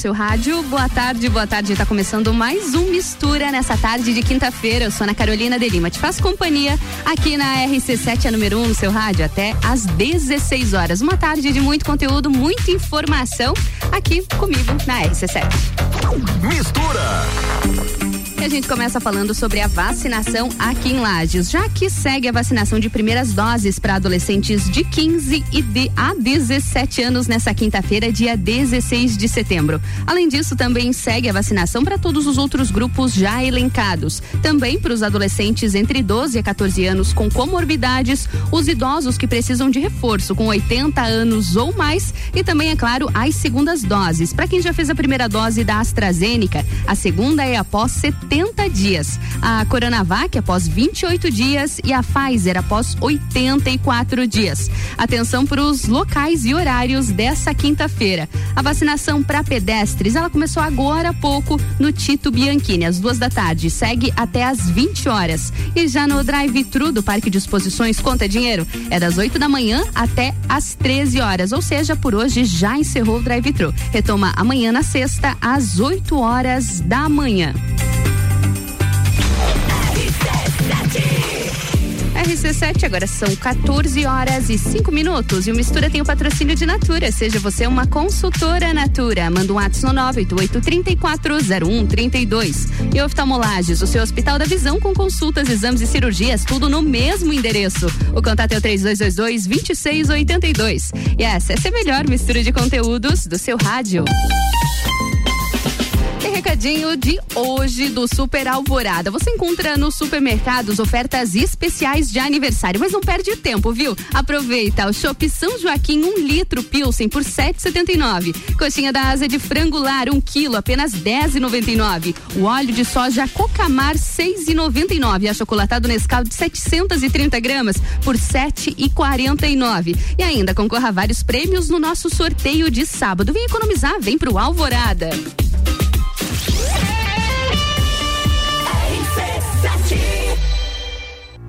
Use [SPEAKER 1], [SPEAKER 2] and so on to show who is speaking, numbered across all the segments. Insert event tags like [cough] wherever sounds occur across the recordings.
[SPEAKER 1] seu rádio. Boa tarde, boa tarde. Tá começando mais um Mistura nessa tarde de quinta-feira. Eu sou Ana Carolina de Lima. Te faço companhia aqui na RC7, a número 1 um, no seu rádio, até às 16 horas. Uma tarde de muito conteúdo, muita informação aqui comigo na RC7.
[SPEAKER 2] Mistura!
[SPEAKER 1] E a gente começa falando sobre a vacinação aqui em Lages, já que segue a vacinação de primeiras doses para adolescentes de 15 e de a 17 anos nessa quinta-feira, dia 16 de setembro. Além disso, também segue a vacinação para todos os outros grupos já elencados. Também para os adolescentes entre 12 e 14 anos com comorbidades, os idosos que precisam de reforço com 80 anos ou mais e também, é claro, as segundas doses. Para quem já fez a primeira dose da AstraZeneca, a segunda é após 70 70 dias. A Coronavac após 28 dias e a Pfizer após 84 dias. Atenção para os locais e horários dessa quinta-feira. A vacinação para pedestres, ela começou agora há pouco no Tito Bianchini, às duas da tarde. Segue até às 20 horas. E já no drive-thru do Parque de Exposições Conta Dinheiro, é das 8 da manhã até às 13 horas. Ou seja, por hoje já encerrou o drive-thru. Retoma amanhã na sexta, às 8 horas da manhã. RC7, agora são 14 horas e 5 minutos. E o Mistura tem o patrocínio de Natura. Seja você uma consultora Natura. Manda um ato no 988-340132. E oftalmolages, o seu Hospital da Visão com consultas, exames e cirurgias, tudo no mesmo endereço. O contato é o 3222-2682. E essa, é a melhor mistura de conteúdos do seu rádio recadinho de hoje do Super Alvorada. Você encontra nos supermercados ofertas especiais de aniversário, mas não perde tempo, viu? Aproveita o Shop São Joaquim, um litro Pilsen por 7,79. Coxinha da asa de frangular, um quilo, apenas 10,99. O óleo de soja Cocamar, 6,99. A chocolatado Nescau de 730 gramas por 7,49. E ainda concorra a vários prêmios no nosso sorteio de sábado. Vem economizar, vem pro Alvorada.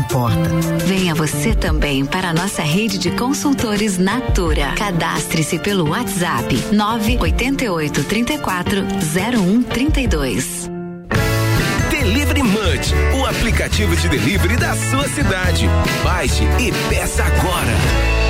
[SPEAKER 3] importa.
[SPEAKER 4] Venha você também para a nossa rede de consultores Natura. Cadastre-se pelo WhatsApp 988 34 0132.
[SPEAKER 2] Delivery Munch, o aplicativo de delivery da sua cidade. Baixe e peça agora.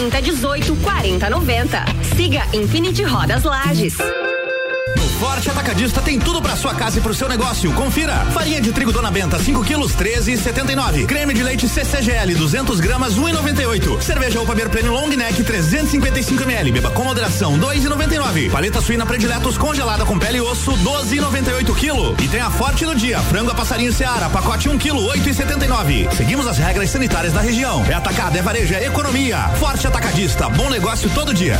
[SPEAKER 5] 18 40 90. Siga Infinity Rodas Lages.
[SPEAKER 6] Forte Atacadista tem tudo para sua casa e pro seu negócio. Confira. Farinha de trigo Dona Benta, 5 quilos, 13,79. Creme de leite CCGL, 200 gramas, 1,98. Cerveja Opa Beer Premium Long Neck, 355 ml. Beba com moderação, 2,99. Paleta suína prediletos congelada com pele e osso, 12,98 quilo. E tem a Forte no dia. Frango a passarinho Seara, pacote 1 quilo, 8,79. Seguimos as regras sanitárias da região. É atacado, é varejo, é economia. Forte Atacadista, bom negócio todo dia.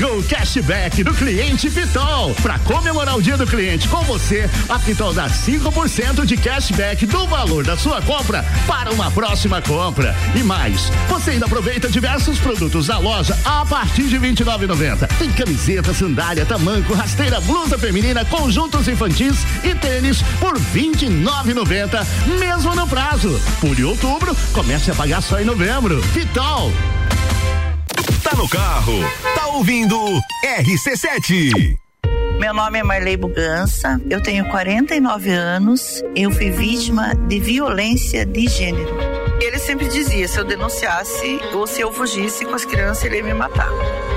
[SPEAKER 7] Chegou o cashback do cliente Pitol. Para comemorar o dia do cliente com você, a Pitol dá 5% de cashback do valor da sua compra para uma próxima compra. E mais, você ainda aproveita diversos produtos da loja a partir de R$ 29,90. Tem camiseta, sandália, tamanco, rasteira, blusa feminina, conjuntos infantis e tênis por R$ 29,90, mesmo no prazo. Por outubro, comece a pagar só em novembro. Pitol.
[SPEAKER 2] Tá no carro, tá ouvindo RC7.
[SPEAKER 8] Meu nome é Marley Bugança, eu tenho 49 anos, eu fui vítima de violência de gênero. Ele sempre dizia: se eu denunciasse ou se eu fugisse com as crianças, ele ia me matar.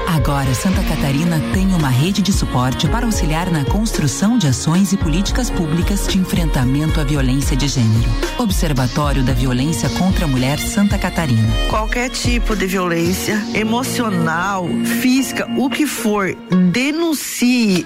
[SPEAKER 9] Agora, Santa Catarina tem uma rede de suporte para auxiliar na construção de ações e políticas públicas de enfrentamento à violência de gênero. Observatório da Violência contra a Mulher Santa Catarina.
[SPEAKER 8] Qualquer tipo de violência, emocional, física, o que for, denuncie.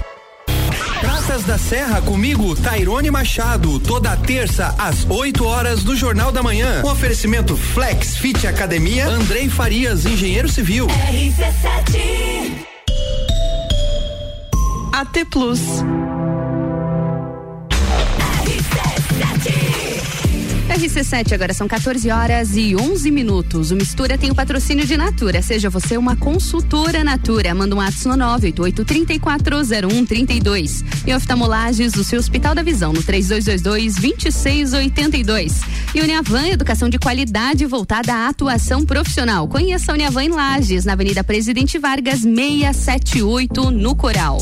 [SPEAKER 10] Praças da Serra comigo, Tairone Machado, toda terça às 8 horas do Jornal da Manhã. Um oferecimento Flex Fit Academia, Andrei Farias, engenheiro civil.
[SPEAKER 11] RC7 AT Plus.
[SPEAKER 1] RC7, agora são 14 horas e 11 minutos. O Mistura tem o patrocínio de Natura. Seja você uma consultora Natura. Manda um ato no 988-340132. E oftalmolages do seu Hospital da Visão no 3222-2682. E Uniavan, educação de qualidade voltada à atuação profissional. Conheça a Uniavan em Lages, na Avenida Presidente Vargas, 678, no Coral.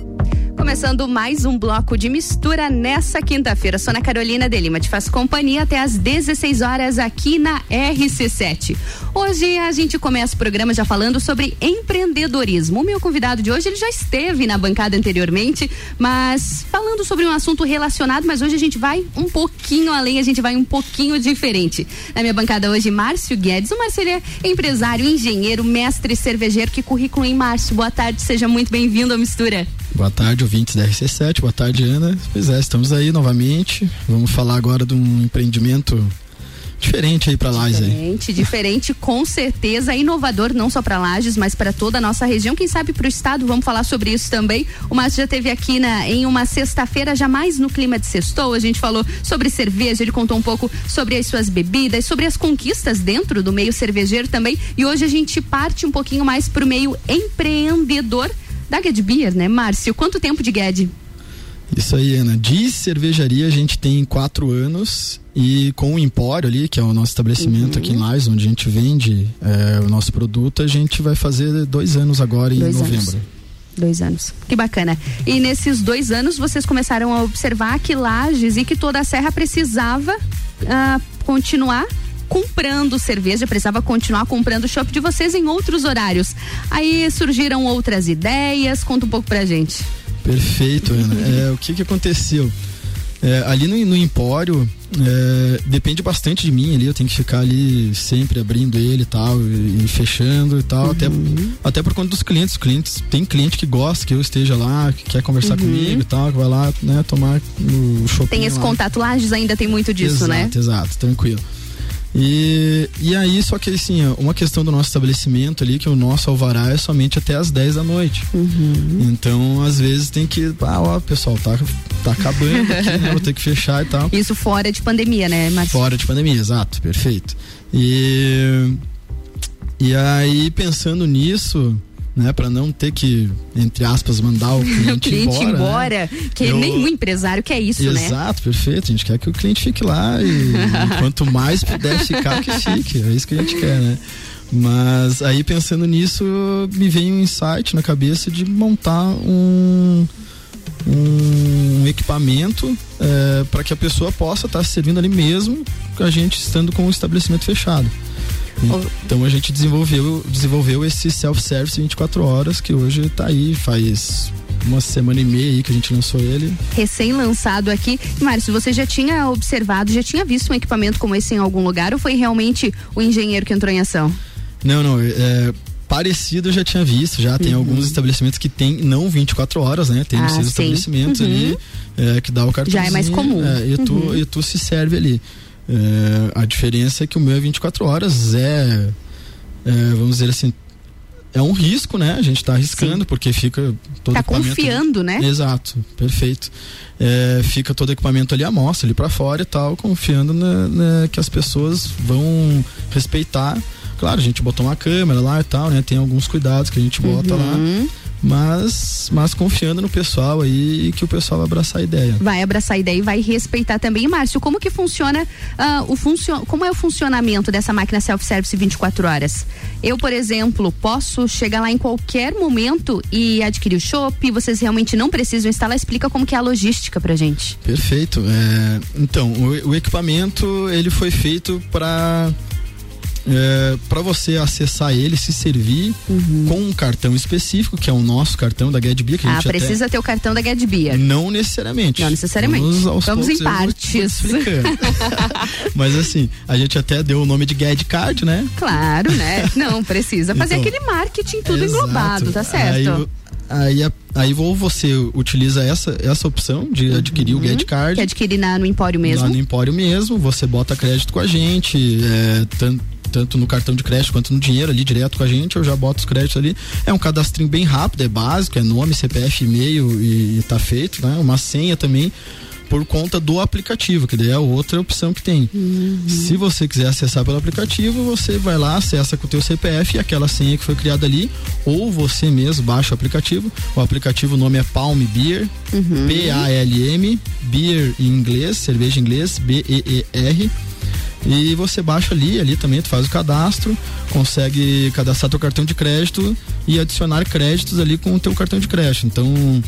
[SPEAKER 1] Começando mais um bloco de mistura nessa quinta-feira. Sou Ana Carolina de Lima, te faço companhia até às 16 horas aqui na RC7. Hoje a gente começa o programa já falando sobre empreendedorismo. O meu convidado de hoje, ele já esteve na bancada anteriormente, mas falando sobre um assunto relacionado, mas hoje a gente vai um pouquinho além, a gente vai um pouquinho diferente. Na minha bancada hoje, Márcio Guedes. O Márcio é empresário, engenheiro, mestre cervejeiro. Que currículo, hein, Márcio? Boa tarde, seja muito bem-vindo à mistura.
[SPEAKER 12] Boa tarde, ouvintes da RC7. Boa tarde, Ana. Pois é, estamos aí novamente. Vamos falar agora de um empreendimento diferente aí para Lages.
[SPEAKER 1] Diferente, diferente, com certeza, inovador não só para Lages, mas para toda a nossa região, quem sabe para o estado, vamos falar sobre isso também. O Márcio já teve aqui na, em uma sexta-feira, jamais no clima de sextou, a gente falou sobre cerveja, ele contou um pouco sobre as suas bebidas, sobre as conquistas dentro do meio cervejeiro também, e hoje a gente parte um pouquinho mais para o meio empreendedor da Ged Beer, né, Márcio? Quanto tempo de Ged?
[SPEAKER 12] Isso aí, Ana. De cervejaria a gente tem quatro anos e com o Empório ali, que é o nosso estabelecimento uhum. aqui em Lages, onde a gente vende é, o nosso produto, a gente vai fazer dois anos agora em dois novembro. Anos.
[SPEAKER 1] Dois anos. Que bacana. E nesses dois anos vocês começaram a observar que Lages e que toda a Serra precisava uh, continuar comprando cerveja, precisava continuar comprando o chopp de vocês em outros horários. Aí surgiram outras ideias, conta um pouco pra gente.
[SPEAKER 12] Perfeito, Ana. É, o que que aconteceu? É, ali no, no Empório, é, depende bastante de mim ali, eu tenho que ficar ali sempre abrindo ele e tal, e, e fechando e tal, uhum. até, até por conta dos clientes. clientes. Tem cliente que gosta que eu esteja lá, que quer conversar uhum. comigo e tal, que vai lá, né, tomar o shopping.
[SPEAKER 1] Tem esse
[SPEAKER 12] lá.
[SPEAKER 1] contato, Lages ainda tem muito disso,
[SPEAKER 12] exato,
[SPEAKER 1] né?
[SPEAKER 12] Exato, tranquilo. E, e aí, só que assim, uma questão do nosso estabelecimento ali, que o nosso alvará é somente até as 10 da noite.
[SPEAKER 1] Uhum.
[SPEAKER 12] Então, às vezes tem que. Ah, ó, pessoal, tá, tá acabando aqui, né? Vou ter que fechar e tal. [laughs]
[SPEAKER 1] Isso fora de pandemia, né, Marcos?
[SPEAKER 12] Fora de pandemia, exato, perfeito. E. E aí, pensando nisso, né, para não ter que, entre aspas, mandar o cliente, [laughs]
[SPEAKER 1] o cliente
[SPEAKER 12] embora.
[SPEAKER 1] embora né? Que eu... nenhum empresário quer isso,
[SPEAKER 12] Exato,
[SPEAKER 1] né?
[SPEAKER 12] Exato, perfeito. A gente quer que o cliente fique lá e, [laughs] quanto mais puder ficar, que fique. É isso que a gente quer, né? Mas aí pensando nisso, me veio um insight na cabeça de montar um, um equipamento é, para que a pessoa possa estar tá se servindo ali mesmo, a gente estando com o estabelecimento fechado. Então a gente desenvolveu, desenvolveu esse self-service 24 horas que hoje está aí, faz uma semana e meia aí que a gente lançou ele.
[SPEAKER 1] Recém-lançado aqui. Márcio, você já tinha observado, já tinha visto um equipamento como esse em algum lugar ou foi realmente o engenheiro que entrou em ação?
[SPEAKER 12] Não, não. É, parecido eu já tinha visto, já tem uhum. alguns estabelecimentos que tem não 24 horas, né? Tem ah, seus estabelecimentos uhum. ali é, que dá o cartãozinho.
[SPEAKER 1] Já é mais comum.
[SPEAKER 12] É, e, tu, uhum. e tu se serve ali. É, a diferença é que o meu é 24 horas, é, é vamos dizer assim, é um risco, né? A gente está arriscando Sim. porque fica todo
[SPEAKER 1] tá confiando, né?
[SPEAKER 12] Exato, perfeito. É, fica todo equipamento ali à mostra, ali para fora e tal, confiando na, na, que as pessoas vão respeitar. Claro, a gente botou uma câmera lá e tal, né? Tem alguns cuidados que a gente bota uhum. lá mas, mas confiando no pessoal aí e que o pessoal vai abraçar a ideia.
[SPEAKER 1] Vai abraçar a ideia e vai respeitar também. Márcio, como que funciona uh, o funcion como é o funcionamento dessa máquina self-service 24 horas? Eu, por exemplo, posso chegar lá em qualquer momento e adquirir o chopp, vocês realmente não precisam instalar, explica como que é a logística pra gente.
[SPEAKER 12] Perfeito. É, então, o, o equipamento ele foi feito para é, para você acessar ele, se servir uhum. com um cartão específico, que é o nosso cartão da GetBia. Que
[SPEAKER 1] ah, precisa ter o cartão da GetBia.
[SPEAKER 12] Não necessariamente.
[SPEAKER 1] Não necessariamente. Vamos, Vamos em partes. [laughs]
[SPEAKER 12] Mas assim, a gente até deu o nome de Get Card, né?
[SPEAKER 1] Claro, né? [laughs] Não, precisa fazer então, aquele marketing tudo exato. englobado, tá certo?
[SPEAKER 12] Aí, aí, aí ou você utiliza essa, essa opção de adquirir uhum. o Get Card.
[SPEAKER 1] Que adquirir na, no Empório mesmo.
[SPEAKER 12] Lá no Empório mesmo, você bota crédito com a gente, é, tanto tanto no cartão de crédito quanto no dinheiro ali direto com a gente, eu já boto os créditos ali. É um cadastrinho bem rápido, é básico, é nome, CPF, e-mail e, e tá feito, né? Uma senha também por conta do aplicativo, que daí é outra opção que tem. Uhum. Se você quiser acessar pelo aplicativo, você vai lá, acessa com o teu CPF e aquela senha que foi criada ali, ou você mesmo baixa o aplicativo. O aplicativo o nome é Palm Beer, uhum. P-A-L-M, Beer em inglês, cerveja em inglês, B-E-E-R. E você baixa ali, ali também tu faz o cadastro, consegue cadastrar teu cartão de crédito e adicionar créditos ali com o teu cartão de crédito. Então,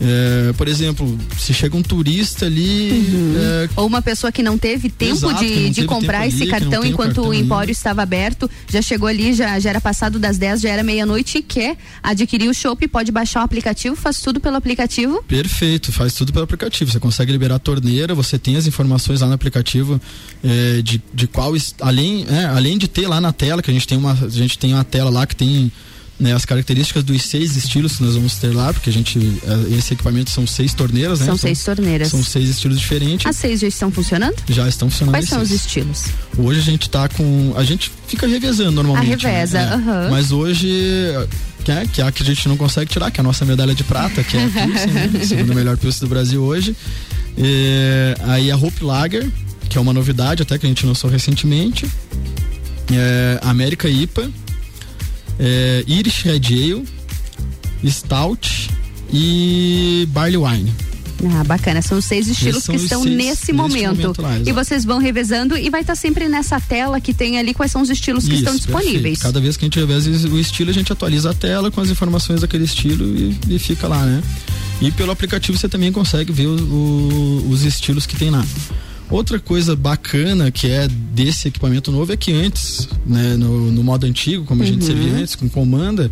[SPEAKER 12] é, por exemplo, se chega um turista ali. Uhum.
[SPEAKER 1] É, Ou uma pessoa que não teve tempo exato, de, de comprar esse ali, cartão enquanto o, cartão o empório ali. estava aberto, já chegou ali, já, já era passado das 10, já era meia-noite e quer adquirir o shopping, pode baixar o aplicativo, faz tudo pelo aplicativo.
[SPEAKER 12] Perfeito, faz tudo pelo aplicativo. Você consegue liberar a torneira, você tem as informações lá no aplicativo é, de, de qual. Além, é, além de ter lá na tela, que a gente tem uma, a gente tem uma tela lá que tem né, as características dos seis estilos que nós vamos ter lá, porque a gente, eh, esse equipamento são seis torneiras, né?
[SPEAKER 1] São, seis torneiras.
[SPEAKER 12] São seis estilos diferentes.
[SPEAKER 1] As seis já estão funcionando?
[SPEAKER 12] Já estão funcionando.
[SPEAKER 1] Quais são os estilos?
[SPEAKER 12] Hoje a gente tá com, a gente fica revezando normalmente.
[SPEAKER 1] A reveza,
[SPEAKER 12] né?
[SPEAKER 1] uhum.
[SPEAKER 12] Mas hoje que é, que é a que a gente não consegue tirar, que é a nossa medalha de prata, que é a Pilsen, né? [laughs] segundo melhor Pilsen do Brasil hoje. E, aí a Hope Lager, que é uma novidade até que a gente lançou recentemente. É, América IPA, é, Irish Red Ale, Stout e Barley Wine.
[SPEAKER 1] Ah, bacana. São os seis estilos são que estão seis, nesse momento. momento lá, e vocês vão revezando e vai estar tá sempre nessa tela que tem ali quais são os estilos que Isso, estão disponíveis.
[SPEAKER 12] Perfeito. Cada vez que a gente reveza o estilo, a gente atualiza a tela com as informações daquele estilo e, e fica lá, né? E pelo aplicativo você também consegue ver o, o, os estilos que tem lá. Outra coisa bacana que é desse equipamento novo é que antes, né, no, no modo antigo, como a gente
[SPEAKER 1] Uhum.
[SPEAKER 12] servia antes, com comanda,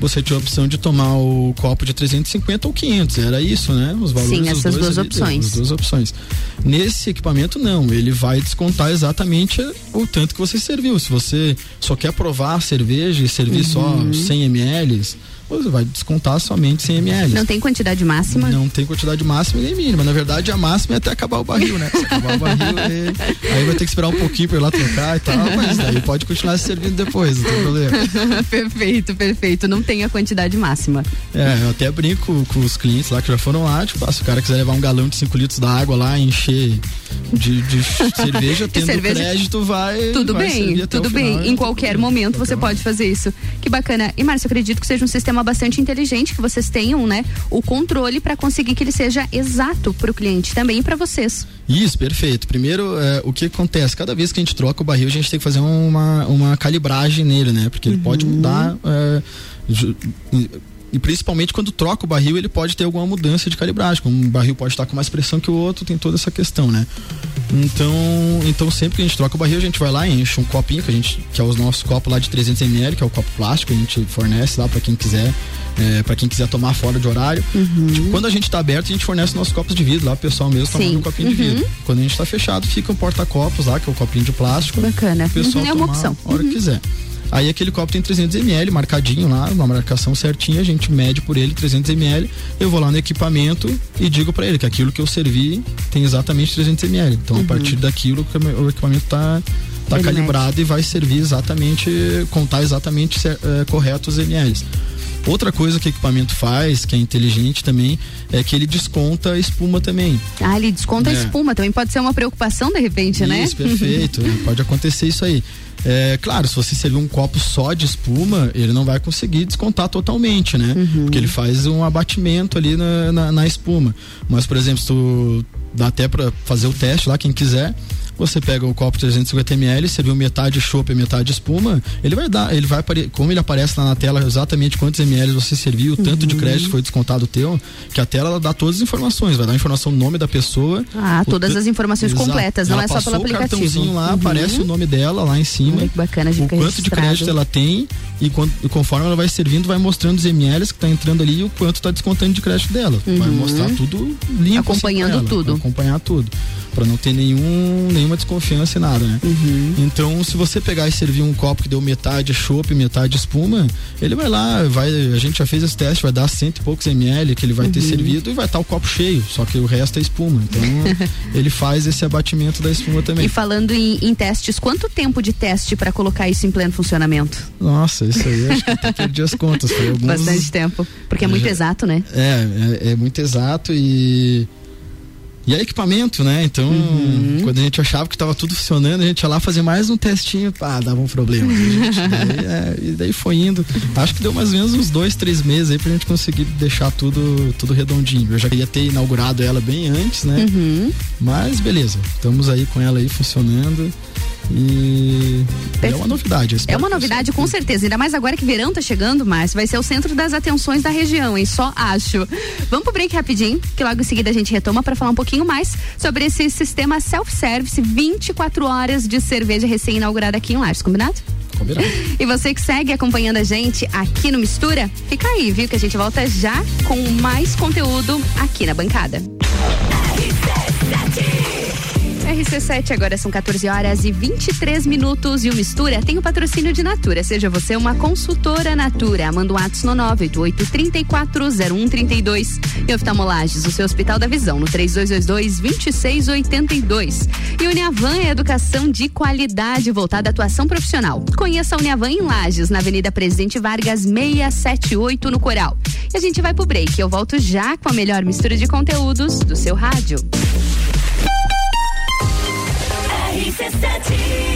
[SPEAKER 12] você tinha a opção de tomar o copo de 350 ou 500. Era isso, né? Os valores
[SPEAKER 1] Sim, essas duas
[SPEAKER 12] ali,
[SPEAKER 1] opções.
[SPEAKER 12] As duas opções. Nesse equipamento, não. Ele vai descontar exatamente o tanto que você serviu. Se você só quer provar a cerveja e servir
[SPEAKER 1] Uhum.
[SPEAKER 12] só 100 ml, você vai descontar somente 100 ml.
[SPEAKER 1] Não tem quantidade máxima?
[SPEAKER 12] Não tem quantidade máxima nem mínima. Na verdade, a máxima é até acabar o barril, né? Se acabar o barril, [laughs] aí, aí vai ter que esperar um pouquinho pra ir lá trocar e tal, mas daí pode continuar se servindo depois, não tem problema. [laughs]
[SPEAKER 1] perfeito, perfeito. Não tem a quantidade máxima.
[SPEAKER 12] É, eu até brinco com os clientes lá que já foram lá, tipo, ah, se o cara quiser levar um galão de 5 litros da água lá, encher de, de [laughs] cerveja, tendo
[SPEAKER 1] cerveja-
[SPEAKER 12] crédito, vai.
[SPEAKER 1] Tudo
[SPEAKER 12] vai
[SPEAKER 1] bem, tudo bem. Em qualquer momento você pode fazer isso. Que bacana. E Márcio, eu acredito que seja um sistema bastante inteligente, que vocês tenham, né, o controle para conseguir que ele seja exato para o cliente também e para vocês.
[SPEAKER 12] Isso, perfeito. Primeiro, é, o que acontece? Cada vez que a gente troca o barril, a gente tem que fazer uma, uma calibragem nele, né? Porque ele pode mudar. é, e- principalmente quando troca o barril, ele pode ter alguma mudança de calibragem. Um barril pode estar com mais pressão que o outro, tem toda essa questão, né? Então, então sempre que a gente troca o barril, a gente vai lá e enche um copinho, que a gente, que é o nosso copo lá de 300 ml, que é o copo plástico, a gente fornece lá para quem quiser, é, para quem quiser tomar fora de horário. Tipo, quando a gente tá aberto, a gente fornece nossos copos de vidro lá, o pessoal mesmo tomando
[SPEAKER 1] Sim.
[SPEAKER 12] um copinho de
[SPEAKER 1] Uhum.
[SPEAKER 12] vidro. Quando a gente tá fechado, fica um porta-copos lá, que é o copinho de plástico.
[SPEAKER 1] Bacana.
[SPEAKER 12] O pessoal
[SPEAKER 1] Uhum, é uma opção.
[SPEAKER 12] a hora que quiser. Aí aquele copo tem 300 ml marcadinho lá, uma marcação certinha, a gente mede por ele 300 ml. Eu vou lá no equipamento e digo para ele que aquilo que eu servi tem exatamente 300 ml. Então a partir daquilo o equipamento tá tá
[SPEAKER 1] Ele
[SPEAKER 12] calibrado e vai servir exatamente, contar exatamente cer- eh, correto os ml. Outra coisa que o equipamento faz, que é inteligente também, é que ele desconta a espuma também.
[SPEAKER 1] Ah, ele desconta a
[SPEAKER 12] É.
[SPEAKER 1] espuma. Também pode ser uma preocupação de repente, né?
[SPEAKER 12] Isso, perfeito. [laughs] Pode acontecer isso aí. É, claro, se você servir um copo só de espuma, ele não vai conseguir descontar totalmente, né? Porque ele faz um abatimento ali na, na, na espuma. Mas, por exemplo, se tu dá até pra fazer o teste lá, quem quiser. Você pega o copo 350 ml, serviu metade chopp e metade espuma, ele vai dar, ele vai como ele aparece lá na tela exatamente quantos ml você serviu, o tanto de crédito foi descontado teu, que a tela ela dá todas as informações, vai dar a informação nome da pessoa,
[SPEAKER 1] Ah,
[SPEAKER 12] o
[SPEAKER 1] todas as informações completas, não é só pelo
[SPEAKER 12] o
[SPEAKER 1] aplicativo.
[SPEAKER 12] cartãozinho lá,
[SPEAKER 1] Uhum.
[SPEAKER 12] aparece o nome dela lá em cima.
[SPEAKER 1] Olha que bacana,
[SPEAKER 12] o quanto de
[SPEAKER 1] registrado.
[SPEAKER 12] crédito ela tem e, quant- e conforme ela vai servindo, vai mostrando os ml que tá entrando ali e o quanto tá descontando de crédito dela. Vai
[SPEAKER 1] Uhum.
[SPEAKER 12] mostrar tudo limpo.
[SPEAKER 1] Acompanhando
[SPEAKER 12] assim pra ela,
[SPEAKER 1] tudo.
[SPEAKER 12] acompanhar tudo. Pra não ter nenhum, nenhuma desconfiança e nada, né?
[SPEAKER 1] Uhum.
[SPEAKER 12] Então, se você pegar e servir um copo que deu metade chopp, metade espuma, ele vai lá, vai, a gente já fez esse teste, vai dar cento e poucos ml que ele vai ter
[SPEAKER 1] Uhum.
[SPEAKER 12] servido e vai estar o copo cheio, só que o resto é espuma. Então, [laughs] ele faz esse abatimento da espuma também.
[SPEAKER 1] E falando em, em testes, quanto tempo de teste para colocar isso em pleno funcionamento?
[SPEAKER 12] Nossa, isso aí acho que até perdi as contas. [laughs] Alguns...
[SPEAKER 1] Bastante tempo. Porque é muito
[SPEAKER 12] Já-
[SPEAKER 1] exato, né?
[SPEAKER 12] É, é, é muito exato e. E é equipamento, né? Então,
[SPEAKER 1] Uhum.
[SPEAKER 12] quando a gente achava que estava tudo funcionando, a gente ia lá fazer mais um testinho, pá, dava um problema. A [laughs] gente, daí, é, e daí foi indo. Acho que deu mais ou menos uns dois, três meses aí pra gente conseguir deixar tudo, tudo redondinho. Eu já queria ter inaugurado ela bem antes, né?
[SPEAKER 1] Uhum.
[SPEAKER 12] Mas beleza, estamos aí com ela aí funcionando. E é uma novidade.
[SPEAKER 1] É uma novidade, com certeza. Ainda mais agora que verão tá chegando, Márcio. Vai ser o centro das atenções da região, hein? Só acho. Vamos pro break rapidinho, que logo em seguida a gente retoma para falar um pouquinho mais sobre esse sistema self-service 24 horas de cerveja recém-inaugurada aqui em Lages, combinado?
[SPEAKER 12] Combinado. [laughs]
[SPEAKER 1] E você que segue acompanhando a gente aqui no Mistura, fica aí, viu? Que a gente volta já com mais conteúdo aqui na bancada. RC7, agora são 14 horas e 23 minutos e o Mistura tem o patrocínio de Natura. Seja você uma consultora Natura. Manda um ato no 988-340132. E oftalmolages, o seu Hospital da Visão, no 3222-2682. E Uniavan é educação de qualidade voltada à atuação profissional. Conheça a Uniavan em Lages, na Avenida Presidente Vargas 678, no Coral. E a gente vai pro break. Eu volto já com a melhor mistura de conteúdos do seu rádio.
[SPEAKER 13] RC7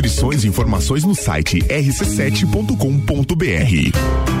[SPEAKER 13] Inscrições e informações no site rc7.com.br.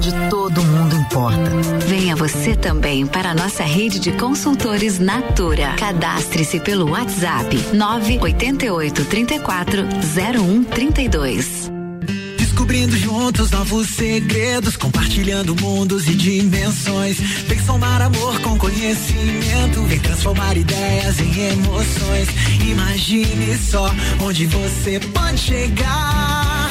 [SPEAKER 3] onde todo mundo importa.
[SPEAKER 4] Venha você também para a nossa rede de consultores Natura. Cadastre-se pelo WhatsApp 988 34 0132
[SPEAKER 14] descobrindo juntos novos segredos, compartilhando mundos e dimensões. Vem somar amor com conhecimento, vem transformar ideias em emoções. Imagine só onde você pode chegar.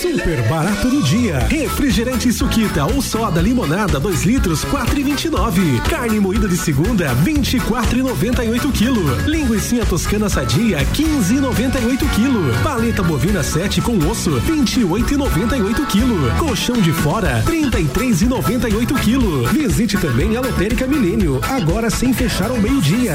[SPEAKER 15] Super barato do dia. Refrigerante Suquita ou soda limonada 2 litros 4,29. Carne moída de segunda 24,98 kg. Linguiça toscana sadia 15,98 kg. Paleta bovina 7 com osso 28,98 kg. Colchão de fora 33,98 kg. Visite também a Lotérica Milênio, agora sem fechar ao meio-dia.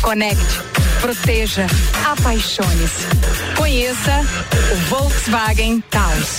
[SPEAKER 16] conecte, proteja, apaixone-se. Conheça o Volkswagen Taos.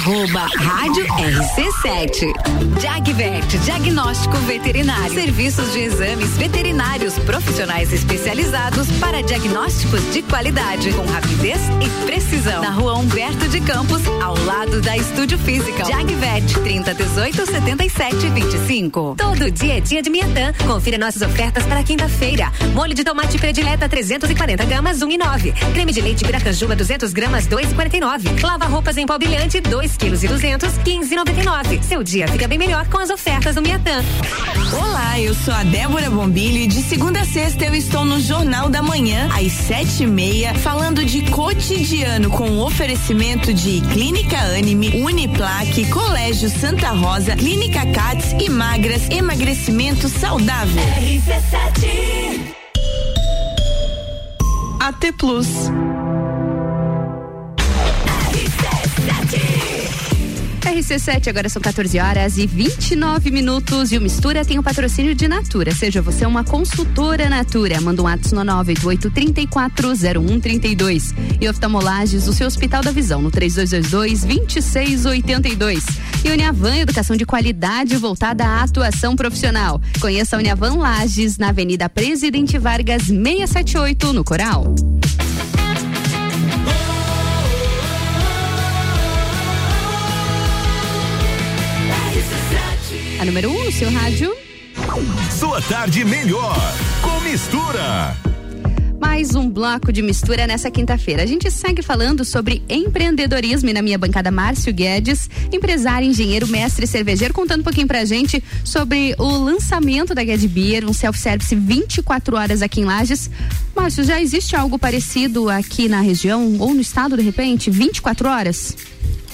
[SPEAKER 17] arroba Rádio RC7. Jagvet, diagnóstico veterinário. Serviços de exames veterinários profissionais especializados para diagnósticos de qualidade, com rapidez e precisão. Na rua Humberto de Campos, ao lado da Estúdio Física. Jagvet, 30 18 77 25.
[SPEAKER 18] Todo dia é dia de Miatã. Confira nossas ofertas para quinta-feira. Molho de tomate predileta 340 gramas, 1 um e 9. Creme de leite Piracanjuba 200 gramas, 2 e 49. Lava roupas em pó brilhante, 2
[SPEAKER 5] 2 quilos e 200, 15,99. Seu dia fica bem melhor com as ofertas do Miatã.
[SPEAKER 19] Olá, eu sou a Débora Bombilho e de segunda a sexta eu estou no Jornal da Manhã, às sete e meia, falando de cotidiano com oferecimento de Clínica Anime, Uniplaque, Colégio Santa Rosa, Clínica Cats e Magras, emagrecimento saudável. RC7
[SPEAKER 11] AT Plus.
[SPEAKER 1] RC7, agora são 14 horas e 29 minutos. E o Mistura tem o patrocínio de Natura. Seja você uma consultora Natura. Manda um ato no 988-340132. E oftalmolages, o seu Hospital da Visão, no 3222-2682. E Uniavan, educação de qualidade voltada à atuação profissional. Conheça a Uniavan Lages, na Avenida Presidente Vargas, 678, no Coral. A número 1 um no seu rádio.
[SPEAKER 13] Sua tarde melhor com mistura.
[SPEAKER 1] Mais um bloco de mistura nessa quinta-feira. A gente segue falando sobre empreendedorismo e na minha bancada Márcio Guedes, empresário, engenheiro, mestre cervejeiro, contando um pouquinho pra gente sobre o lançamento da Gued Beer, um self-service 24 horas aqui em Lages. Márcio, já existe algo parecido aqui na região ou no estado de repente? 24 horas?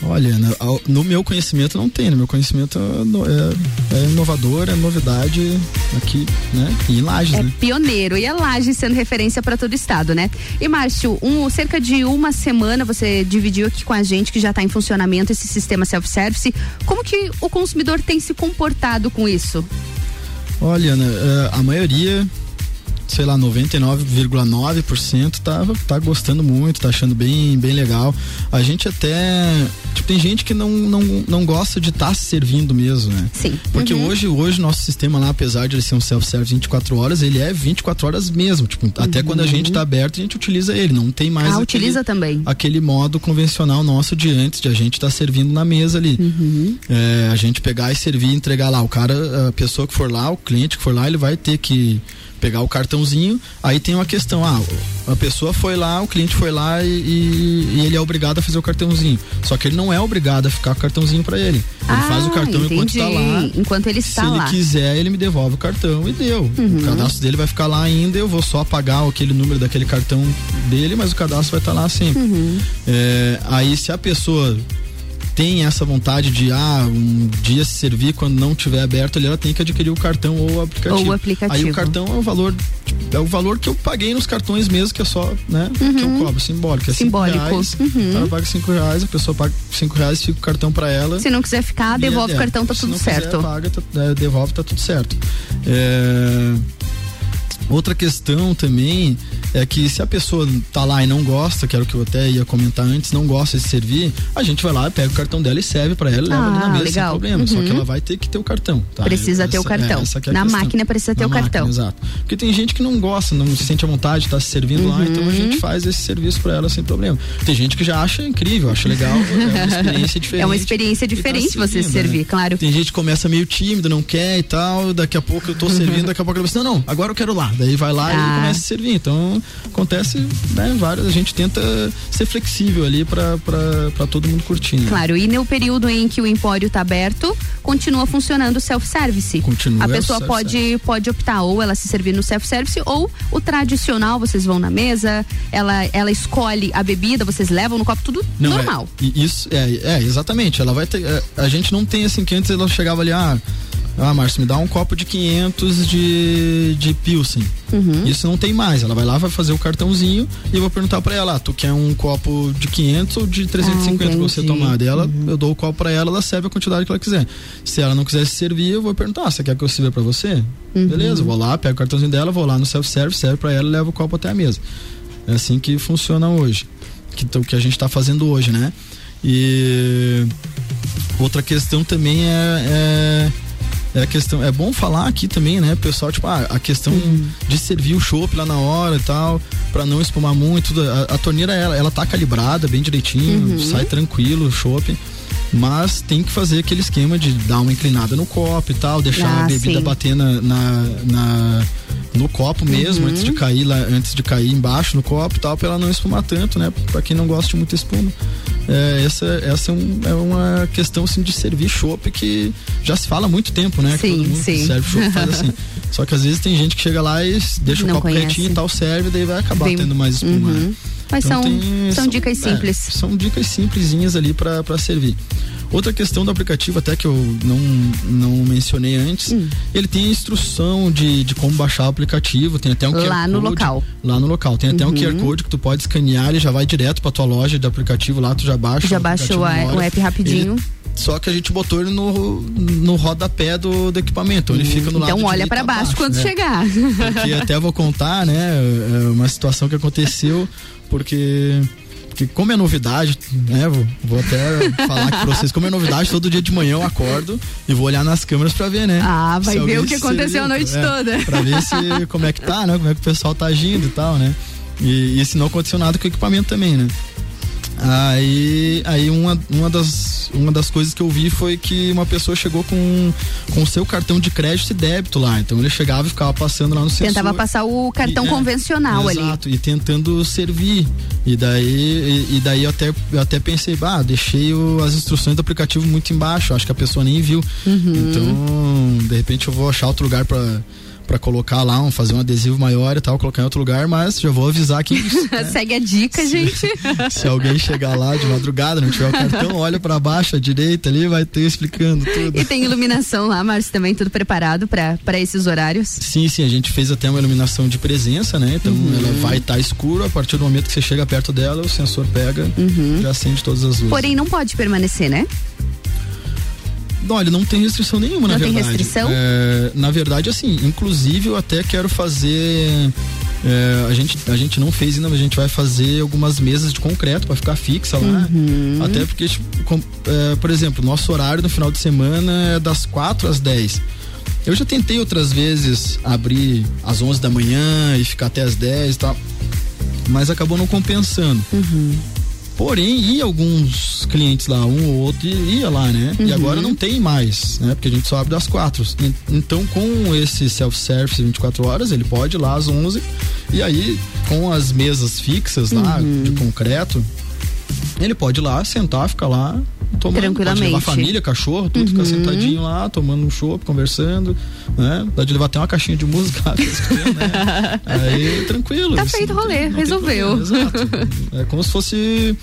[SPEAKER 12] Olha, no, no, meu conhecimento não tem, no meu conhecimento é, é, é inovador, é novidade aqui, né? E em Lages,
[SPEAKER 1] é
[SPEAKER 12] né?
[SPEAKER 1] pioneiro, e a Lages sendo referência para todo o estado, né? E Márcio, um, cerca de uma semana você dividiu aqui com a gente que já está em funcionamento esse sistema self-service. Como que o consumidor tem se comportado com isso?
[SPEAKER 12] Olha, né, a maioria sei lá, 99,9% tá, tá gostando muito, tá achando bem, bem legal. A gente até. Tipo, tem gente que não, não, não gosta de estar tá se servindo mesmo, né?
[SPEAKER 1] Sim.
[SPEAKER 12] Porque
[SPEAKER 1] uhum.
[SPEAKER 12] hoje, hoje nosso sistema lá, apesar de ele ser um self-service 24 horas, ele é 24 horas mesmo. Tipo, uhum. até quando a gente tá aberto, a gente utiliza ele. Não tem mais.
[SPEAKER 1] Ah,
[SPEAKER 12] aquele,
[SPEAKER 1] utiliza também.
[SPEAKER 12] Aquele modo convencional nosso de antes, de a gente estar tá servindo na mesa ali.
[SPEAKER 1] Uhum.
[SPEAKER 12] É, a gente pegar e servir e entregar lá. O cara, a pessoa que for lá, o cliente que for lá, ele vai ter que pegar o cartãozinho. Aí tem uma questão, ah, a pessoa foi lá, o cliente foi lá e, e, ele é obrigado a fazer o cartãozinho. Só que ele não é obrigado a ficar com o cartãozinho para ele. Ele
[SPEAKER 1] ah,
[SPEAKER 12] faz o cartão
[SPEAKER 1] entendi.
[SPEAKER 12] enquanto está lá.
[SPEAKER 1] Enquanto ele está
[SPEAKER 12] Se
[SPEAKER 1] lá.
[SPEAKER 12] ele quiser, ele me devolve o cartão e deu. Uhum. O cadastro dele vai ficar lá ainda, eu vou só apagar aquele número daquele cartão dele, mas o cadastro vai estar tá lá sempre.
[SPEAKER 1] Uhum.
[SPEAKER 12] É, aí se a pessoa tem essa vontade de ah, um dia se servir quando não tiver aberto ali, ela tem que adquirir o cartão ou o aplicativo.
[SPEAKER 1] Ou o aplicativo.
[SPEAKER 12] Aí o cartão é o valor é o valor que eu paguei nos cartões mesmo, que é só, né,
[SPEAKER 1] uhum.
[SPEAKER 12] que eu cobro, simbólico. É
[SPEAKER 1] simbólico.
[SPEAKER 12] Reais,
[SPEAKER 1] uhum.
[SPEAKER 12] ela paga cinco reais, a pessoa paga cinco reais, fica o cartão para ela.
[SPEAKER 1] Se não quiser ficar, devolve é, o cartão, tá tudo certo.
[SPEAKER 12] Quiser, paga, tá, é, devolve, tá tudo certo. É... Outra questão também é que se a pessoa tá lá e não gosta, que era o que eu até ia comentar antes, não gosta de servir, a gente vai lá, pega o cartão dela e serve para ela, leva
[SPEAKER 1] ah,
[SPEAKER 12] ali na mesa
[SPEAKER 1] legal.
[SPEAKER 12] sem problema.
[SPEAKER 1] Uhum.
[SPEAKER 12] Só que ela vai ter que ter o cartão. Tá?
[SPEAKER 1] Precisa
[SPEAKER 12] essa,
[SPEAKER 1] ter o cartão.
[SPEAKER 12] É, é
[SPEAKER 1] na máquina precisa ter
[SPEAKER 12] na
[SPEAKER 1] o
[SPEAKER 12] máquina,
[SPEAKER 1] cartão.
[SPEAKER 12] Exato. Porque tem gente que não gosta, não se sente à vontade de estar tá se servindo uhum. lá, então a gente faz esse serviço para ela sem problema. Tem gente que já acha incrível, acha legal, é uma [laughs] experiência diferente.
[SPEAKER 1] É uma experiência diferente tá você servir,
[SPEAKER 12] né?
[SPEAKER 1] claro.
[SPEAKER 12] Tem gente que começa meio tímido, não quer e tal, daqui a pouco eu tô servindo, daqui a pouco ela pensa, não, não, agora eu quero lá. Daí vai lá ah. e começa a servir. Então, acontece, né, várias, a gente tenta ser flexível ali para todo mundo curtir. Né?
[SPEAKER 1] Claro, e no período em que o empório está aberto, continua funcionando o self-service.
[SPEAKER 12] Continua.
[SPEAKER 1] A pessoa pode, pode optar ou ela se servir no self-service ou o tradicional, vocês vão na mesa, ela, ela escolhe a bebida, vocês levam no copo, tudo
[SPEAKER 12] não,
[SPEAKER 1] normal.
[SPEAKER 12] É, isso, é, é, exatamente. Ela vai ter. É, a gente não tem assim que antes ela chegava ali, ah ah, Márcio, me dá um copo de 500 de, de Pilsen.
[SPEAKER 1] Uhum.
[SPEAKER 12] Isso não tem mais. Ela vai lá, vai fazer o cartãozinho e eu vou perguntar para ela: ah, tu quer um copo de 500 ou de 350 ah, pra você tomar? Daí ela, uhum. eu dou o copo para ela, ela serve a quantidade que ela quiser. Se ela não quiser se servir, eu vou perguntar: ah, você quer que eu sirva para você?
[SPEAKER 1] Uhum.
[SPEAKER 12] Beleza, vou lá, pego o cartãozinho dela, vou lá no self-service, serve para ela e levo o copo até a mesa. É assim que funciona hoje. Que, o que a gente está fazendo hoje, né? E outra questão também é, é é a questão, é bom falar aqui também, né, pessoal, tipo, ah, a questão de servir o chopp lá na hora e tal, para não espumar muito, a, a, torneira ela, ela tá calibrada bem direitinho, uhum. sai tranquilo o chopp mas tem que fazer aquele esquema de dar uma inclinada no copo e tal, deixar ah, a bebida sim. bater na, na, na, no copo mesmo uhum. antes de cair lá, antes de cair embaixo no copo e tal, para ela não espumar tanto, né? Para quem não gosta de muita espuma. É, essa, essa é, um, é, uma questão assim, de servir chopp que já se fala há muito tempo, né?
[SPEAKER 1] Sim,
[SPEAKER 12] que todo mundo
[SPEAKER 1] sim.
[SPEAKER 12] serve chopp faz assim. [laughs] Só que às vezes tem gente que chega lá e deixa
[SPEAKER 1] Não
[SPEAKER 12] o copo
[SPEAKER 1] conhece.
[SPEAKER 12] quietinho e tal, serve, daí vai acabar
[SPEAKER 1] Vem-
[SPEAKER 12] tendo mais espuma.
[SPEAKER 1] Uhum.
[SPEAKER 12] né?
[SPEAKER 1] Mas são- são dicas
[SPEAKER 12] é,
[SPEAKER 1] simples.
[SPEAKER 12] são dicas simplesinhas ali para servir. Outra questão do aplicativo, até que eu não, não mencionei antes,
[SPEAKER 1] Hum.
[SPEAKER 12] ele tem a instrução de, de como baixar o aplicativo, tem até um QR
[SPEAKER 1] Lá no
[SPEAKER 12] Code.
[SPEAKER 1] local.
[SPEAKER 12] Lá no local. Tem até um
[SPEAKER 1] Uhum.
[SPEAKER 12] QR Code que tu pode escanear, ele já vai direto pra tua loja de aplicativo lá, tu já baixa.
[SPEAKER 1] Já
[SPEAKER 12] o
[SPEAKER 1] baixa o, o app rapidinho.
[SPEAKER 12] Ele- só que a gente botou ele no, no rodapé do, do equipamento. Ele fica no lado
[SPEAKER 1] Então olha pra baixo
[SPEAKER 12] abaixo,
[SPEAKER 1] quando
[SPEAKER 12] né?
[SPEAKER 1] chegar.
[SPEAKER 12] Porque até vou contar, né, é uma situação que aconteceu, porque porque como é novidade, né, vou, vou até falar aqui pra vocês, como é novidade, todo dia de manhã eu acordo e vou olhar nas câmeras pra ver, né?
[SPEAKER 1] Ah, vai ver o que aconteceu a noite
[SPEAKER 12] é,
[SPEAKER 1] toda.
[SPEAKER 12] Pra ver se, como é que tá, né, como é que o pessoal tá agindo e tal, né? E, e se não aconteceu nada com o equipamento também, né? Aí, aí uma, uma, das, uma das coisas que eu vi foi que uma pessoa chegou com com o seu cartão de crédito e débito lá. Então ele chegava e ficava passando lá no sensor.
[SPEAKER 1] Tentava passar o cartão
[SPEAKER 12] E, é,
[SPEAKER 1] convencional ali.
[SPEAKER 12] Exato, e tentando servir. E daí, e, e daí eu, até, eu até pensei, ah, deixei o- as instruções do aplicativo muito embaixo, acho que a pessoa nem viu.
[SPEAKER 1] Uhum.
[SPEAKER 12] Então, de repente eu vou achar outro lugar pra para colocar lá, um, fazer um adesivo maior e tal, colocar em outro lugar, mas já vou avisar que [laughs]
[SPEAKER 1] Segue a dica, gente. [laughs]
[SPEAKER 12] se alguém chegar lá de madrugada, não tiver o cartão, olha pra baixo, à direita ali, vai ter explicando tudo.
[SPEAKER 1] E tem iluminação lá, Márcio, também tudo preparado pra esses horários.
[SPEAKER 12] Sim, sim, a gente fez até uma iluminação de presença, né? Então
[SPEAKER 1] Uhum.
[SPEAKER 12] ela vai estar escuro, a partir do momento que você chega perto dela, o sensor pega, já acende todas as luzes.
[SPEAKER 1] Uhum. Porém, não pode permanecer, né?
[SPEAKER 12] Olha, não tem restrição nenhuma,
[SPEAKER 1] Não
[SPEAKER 12] na
[SPEAKER 1] tem
[SPEAKER 12] verdade.
[SPEAKER 1] restrição?
[SPEAKER 12] É, na verdade, assim, inclusive eu até quero fazer. é, a, gente, a gente não fez ainda, mas a gente vai fazer algumas mesas de concreto para ficar fixa lá.
[SPEAKER 1] Uhum.
[SPEAKER 12] Até porque, tipo, com- é, por exemplo, nosso horário no final de semana é das 4 às 10. Eu já tentei outras vezes abrir às 11 da manhã e ficar até às 10 e tal, mas acabou não compensando. Porém, ia alguns clientes lá, um ou outro ia lá, né? E
[SPEAKER 1] Uhum.
[SPEAKER 12] agora não tem mais, né? Porque a gente só abre das quatro. En- Então, com esse self-service 24 horas, ele pode ir lá às 11 e aí, com as mesas fixas lá,
[SPEAKER 1] Uhum.
[SPEAKER 12] de concreto, ele pode ir lá, sentar, ficar lá, tomando. Pode levar
[SPEAKER 1] Tranquilamente.
[SPEAKER 12] família, cachorro, tudo, ficar
[SPEAKER 1] Uhum.
[SPEAKER 12] sentadinho lá, tomando um chopp, conversando, né? Dá de levar até uma caixinha de música, [laughs] né? Aí, tranquilo.
[SPEAKER 1] Tá
[SPEAKER 12] isso
[SPEAKER 1] feito
[SPEAKER 12] não
[SPEAKER 1] rolê,
[SPEAKER 12] não
[SPEAKER 1] resolveu.
[SPEAKER 12] problema, exato. É como se fosse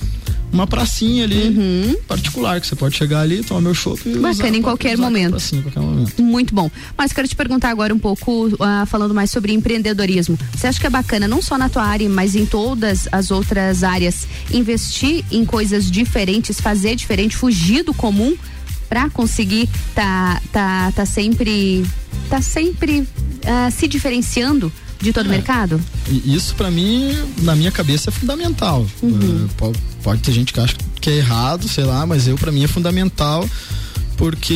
[SPEAKER 12] uma pracinha ali particular, que você pode chegar ali, tomar meu chopp e
[SPEAKER 1] Uhum. Bacana, em qualquer momento.
[SPEAKER 12] pracinha em qualquer momento.
[SPEAKER 1] Muito bom. Mas quero te perguntar agora um pouco, ah, falando mais sobre empreendedorismo. Você acha que é bacana, não só na tua área, mas em todas as outras áreas, investir em coisas diferentes, fazer diferente, fugir do comum, pra conseguir tá, tá, tá sempre, tá sempre ah, se diferenciando de todo o mercado?
[SPEAKER 12] E isso pra mim, na minha cabeça, é fundamental.
[SPEAKER 1] Uhum.
[SPEAKER 12] É, pode, pode ter gente que acha que é errado, sei lá, mas eu pra mim é fundamental porque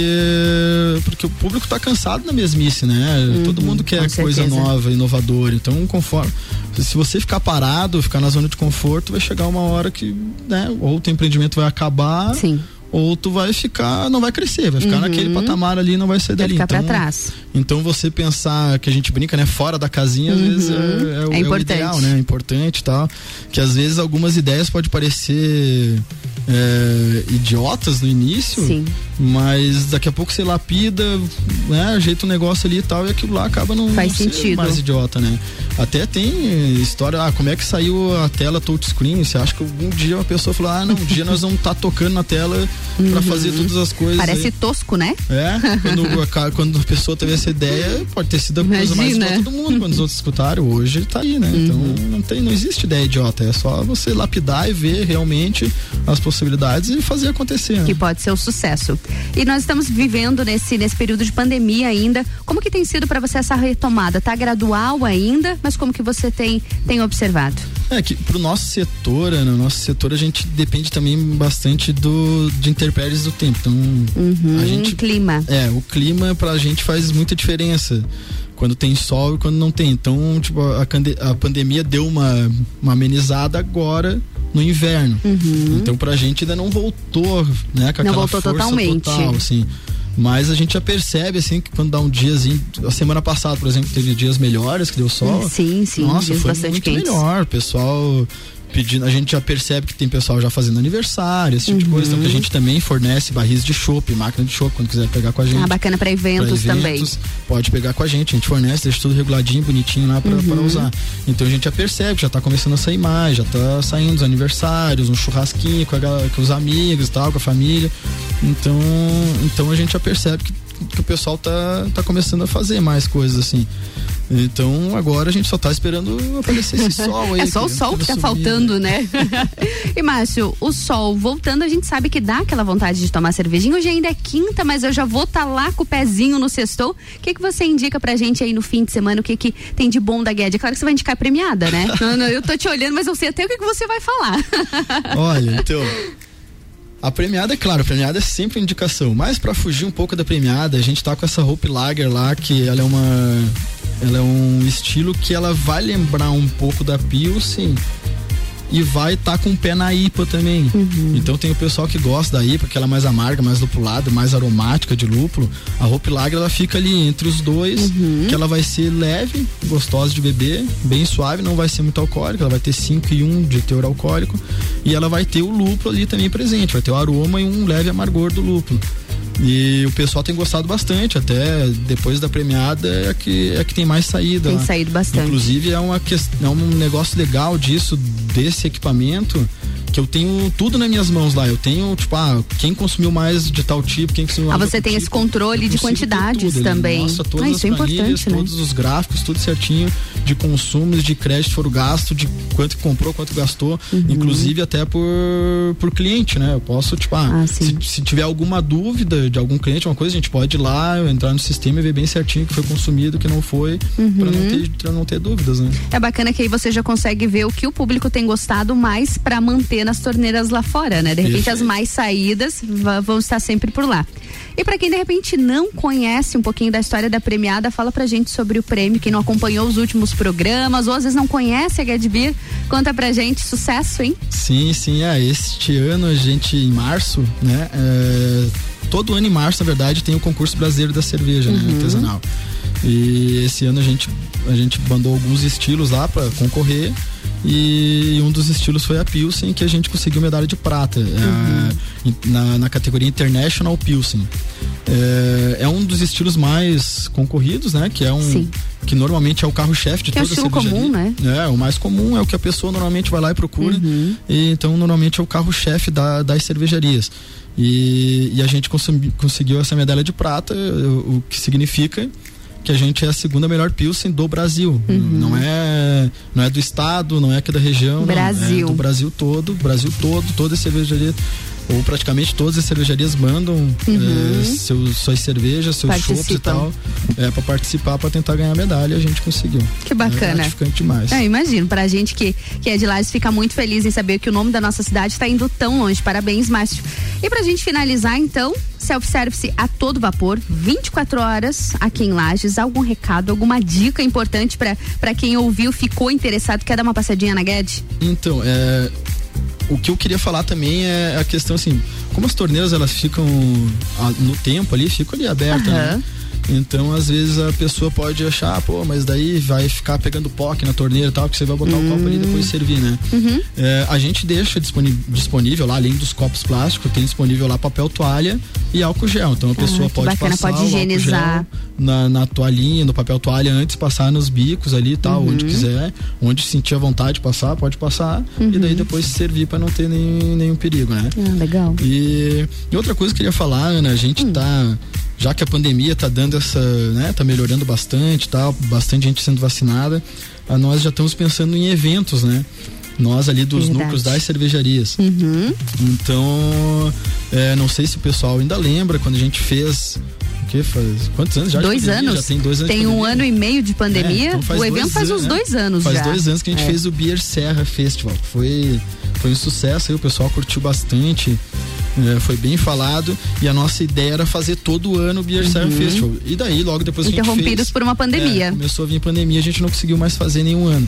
[SPEAKER 12] porque o público tá cansado da mesmice, né? Todo mundo quer
[SPEAKER 1] Uhum,
[SPEAKER 12] coisa
[SPEAKER 1] certeza.
[SPEAKER 12] nova, inovadora. Então, conforme se você ficar parado, ficar na zona de conforto, vai chegar uma hora que, né, ou o teu empreendimento vai acabar, ou tu vai ficar, não vai crescer, vai ficar
[SPEAKER 1] Uhum.
[SPEAKER 12] naquele patamar ali, e não vai sair
[SPEAKER 1] Vai
[SPEAKER 12] dali.
[SPEAKER 1] ficar pra
[SPEAKER 12] Então,
[SPEAKER 1] trás.
[SPEAKER 12] então você pensar que a gente brinca, né, fora da casinha, às
[SPEAKER 1] Uhum.
[SPEAKER 12] vezes é, é o,
[SPEAKER 1] É
[SPEAKER 12] é
[SPEAKER 1] importante.
[SPEAKER 12] ideal, né? É importante e tal. Que às vezes algumas ideias podem parecer é, idiotas no início,
[SPEAKER 1] Sim.
[SPEAKER 12] mas daqui a pouco você lapida, né, ajeita o negócio ali e tal, e aquilo lá acaba não,
[SPEAKER 1] Faz
[SPEAKER 12] não
[SPEAKER 1] sentido.
[SPEAKER 12] mais idiota, né? Até tem história, ah, como é que saiu a tela touchscreen? Você acha que algum dia uma pessoa falou, ah, não, um dia nós vamos estar tocando na tela pra fazer todas as coisas.
[SPEAKER 1] Uhum. Parece
[SPEAKER 12] aí.
[SPEAKER 1] tosco, né?
[SPEAKER 12] É, quando, a quando a pessoa teve essa ideia, pode ter sido a coisa mais idiota do mundo. Quando os outros escutaram, hoje tá aí, né? Então não, tem, não existe ideia idiota, é só você lapidar e ver realmente as possibilidades e fazer acontecer. Né?
[SPEAKER 1] que pode ser o sucesso. E nós estamos vivendo nesse, nesse período de pandemia ainda. Como que tem sido para você essa retomada? Tá gradual ainda, mas como que você tem, tem observado?
[SPEAKER 12] É que pro nosso setor, né, no nosso setor a gente depende também bastante do de intempéries do tempo. Então
[SPEAKER 1] Uhum,
[SPEAKER 12] a gente
[SPEAKER 1] clima.
[SPEAKER 12] É, o clima pra gente faz muita diferença. Quando tem sol e quando não tem. Então, tipo, a, a pandemia deu uma, uma amenizada agora no inverno. Então, pra gente ainda não voltou, né? Com
[SPEAKER 1] Uhum. Não
[SPEAKER 12] aquela
[SPEAKER 1] voltou
[SPEAKER 12] força
[SPEAKER 1] totalmente.
[SPEAKER 12] total, assim. Mas a gente já percebe, assim, que quando dá um diazinho. A semana passada, por exemplo, teve dias melhores, que deu sol.
[SPEAKER 1] Sim, sim,
[SPEAKER 12] Nossa,
[SPEAKER 1] dias
[SPEAKER 12] foi
[SPEAKER 1] bastante
[SPEAKER 12] muito
[SPEAKER 1] quentes.
[SPEAKER 12] melhor. O pessoal pedindo, a gente já percebe que tem pessoal já fazendo aniversário, esse tipo uhum. de coisa, então que a gente também fornece barris de chopp, máquina de chopp, quando quiser pegar com a gente.
[SPEAKER 1] Ah, bacana para eventos, pra eventos também.
[SPEAKER 12] Pode pegar com a gente, a gente fornece, deixa tudo reguladinho, bonitinho lá para uhum. usar. Então a gente já percebe, já tá começando a sair mais, já tá saindo os aniversários, um churrasquinho com, a, com os amigos e tal, com a família. Então, então a gente já percebe que, que o pessoal tá, tá começando a fazer mais coisas assim. Então agora a gente só tá esperando aparecer esse sol aí. [laughs]
[SPEAKER 1] É só o sol que tá subir, faltando, né? [laughs] e Márcio, o sol voltando, a gente sabe que dá aquela vontade de tomar cervejinha. Hoje ainda é quinta, mas eu já vou estar tá lá com o pezinho no sextou. O que que você indica pra gente aí no fim de semana? O que que tem de bom da Guedes? Claro que você vai indicar premiada, né? [laughs] não, não, eu tô te olhando, mas eu sei até o que, que você vai falar.
[SPEAKER 12] Olha, então, a premiada, é claro, a premiada é sempre indicação, mas para fugir um pouco da premiada, a gente tá com essa Hope Lager lá, que ela é uma ela é um estilo que ela vai lembrar um pouco da Pilsen e vai estar tá com o pé na IPA também. Uhum. Então tem o pessoal que gosta da IPA, porque ela é mais amarga, mais lupulada, mais aromática de lúpulo. A Hope Lager ela fica ali entre os dois, uhum. que ela vai ser leve, gostosa de beber, bem suave, não vai ser muito alcoólica, ela vai ter 5 e 1 um de teor alcoólico e ela vai ter o lúpulo ali também presente, vai ter o aroma e um leve amargor do lúpulo. E o pessoal tem gostado bastante, até depois da premiada é que, é que tem mais saída.
[SPEAKER 1] Tem saído bastante.
[SPEAKER 12] Inclusive é, uma, é um negócio legal disso, desse equipamento que eu tenho tudo nas minhas mãos lá. Eu tenho, tipo, ah, quem consumiu mais de tal tipo, quem consumiu
[SPEAKER 1] mais. Ah, você tem tipo, esse controle de quantidades também.
[SPEAKER 12] Mostra todas ah, isso as é importante, né? todos os gráficos, tudo certinho de consumos, de crédito foram gasto, de quanto comprou, quanto gastou, uhum. inclusive até por, por cliente, né? Eu posso, tipo, ah, ah se, se, tiver alguma dúvida de algum cliente, uma coisa, a gente pode ir lá, entrar no sistema e ver bem certinho que foi consumido, que não foi, uhum. para não ter, pra não ter dúvidas, né?
[SPEAKER 1] É bacana que aí você já consegue ver o que o público tem gostado mais para manter nas torneiras lá fora, né? De repente Isso. as mais saídas vão estar sempre por lá. E para quem de repente não conhece um pouquinho da história da premiada, fala pra gente sobre o prêmio, quem não acompanhou os últimos programas ou às vezes não conhece a Gadbir, conta pra gente, sucesso, hein?
[SPEAKER 12] Sim, sim, é, este ano a gente em março, né, é, todo ano em março, na verdade, tem o concurso brasileiro da cerveja, né, uhum. né, artesanal. E esse ano a gente a gente mandou alguns estilos lá para concorrer e um dos estilos foi a Pilsen, que a gente conseguiu medalha de prata uhum. é, na, na, categoria International Pilsen. É, é, um dos estilos mais concorridos, né? Que é um Sim. que normalmente é o carro-chefe de que toda é o estilo comum, né? É, o mais comum é o que a pessoa normalmente vai lá e procura. Uhum. E, então normalmente é o carro-chefe da, das cervejarias. E, e a gente conseguiu essa medalha de prata, o, o que significa que a gente é a segunda melhor Pilsen do Brasil. Uhum. Não é não é do estado, não é aqui da região, Brasil. Não, é do Brasil todo, Brasil todo, toda cervejaria ou praticamente todas as cervejarias mandam uhum. é, seus, suas cervejas, seus chopps e tal, é, para participar, para tentar ganhar medalha e a gente conseguiu.
[SPEAKER 1] Que bacana. É
[SPEAKER 12] gratificante demais.
[SPEAKER 1] É, imagino, pra gente que, que é de Lages fica muito feliz em saber que o nome da nossa cidade está indo tão longe. Parabéns, Márcio. E pra gente finalizar, então, self-service a todo vapor, 24 horas aqui em Lages. Algum recado, alguma dica importante para quem ouviu, ficou interessado, quer dar uma passadinha na Guedes?
[SPEAKER 12] Então, é, o que eu queria falar também é a questão assim, como as torneiras elas ficam no tempo ali, ficam ali abertas, uhum. né? Então, às vezes, a pessoa pode achar, pô, mas daí vai ficar pegando POC na torneira e tal, que você vai botar uhum. o copo ali e depois servir, né? Uhum. É, a gente deixa disponível lá, além dos copos plásticos, tem disponível lá papel toalha e álcool gel. Então a pessoa ah, pode bacana, passar pode higienizar. na, na toalhinha, no papel toalha, antes passar nos bicos ali e tal, uhum. onde quiser, onde sentir a vontade de passar, pode passar, e daí uhum. depois servir para não ter nem, nenhum perigo, né?
[SPEAKER 1] Ah, legal.
[SPEAKER 12] E, e outra coisa que eu queria falar, Ana, a gente hum. tá já que a pandemia está dando essa, né, tá melhorando bastante, tal, bastante gente sendo vacinada, a nós já estamos pensando em eventos, né? Nós ali dos Verdade. núcleos das cervejarias. Uhum. Então, é, não sei se o pessoal ainda lembra quando a gente fez que faz quantos anos já?
[SPEAKER 1] Dois anos. Já tem dois anos. Tem um ano e meio de pandemia. É, então o evento faz uns né? dois anos
[SPEAKER 12] faz
[SPEAKER 1] já.
[SPEAKER 12] Faz dois anos que a gente é. fez o Beer Serra Festival. Foi foi um sucesso aí, o pessoal curtiu bastante. É, foi bem falado e a nossa ideia era fazer todo ano o Beer uhum. Festival. E daí, logo depois
[SPEAKER 1] Interrompidos
[SPEAKER 12] fez,
[SPEAKER 1] por uma pandemia.
[SPEAKER 12] É, começou a vir pandemia, a gente não conseguiu mais fazer nenhum ano.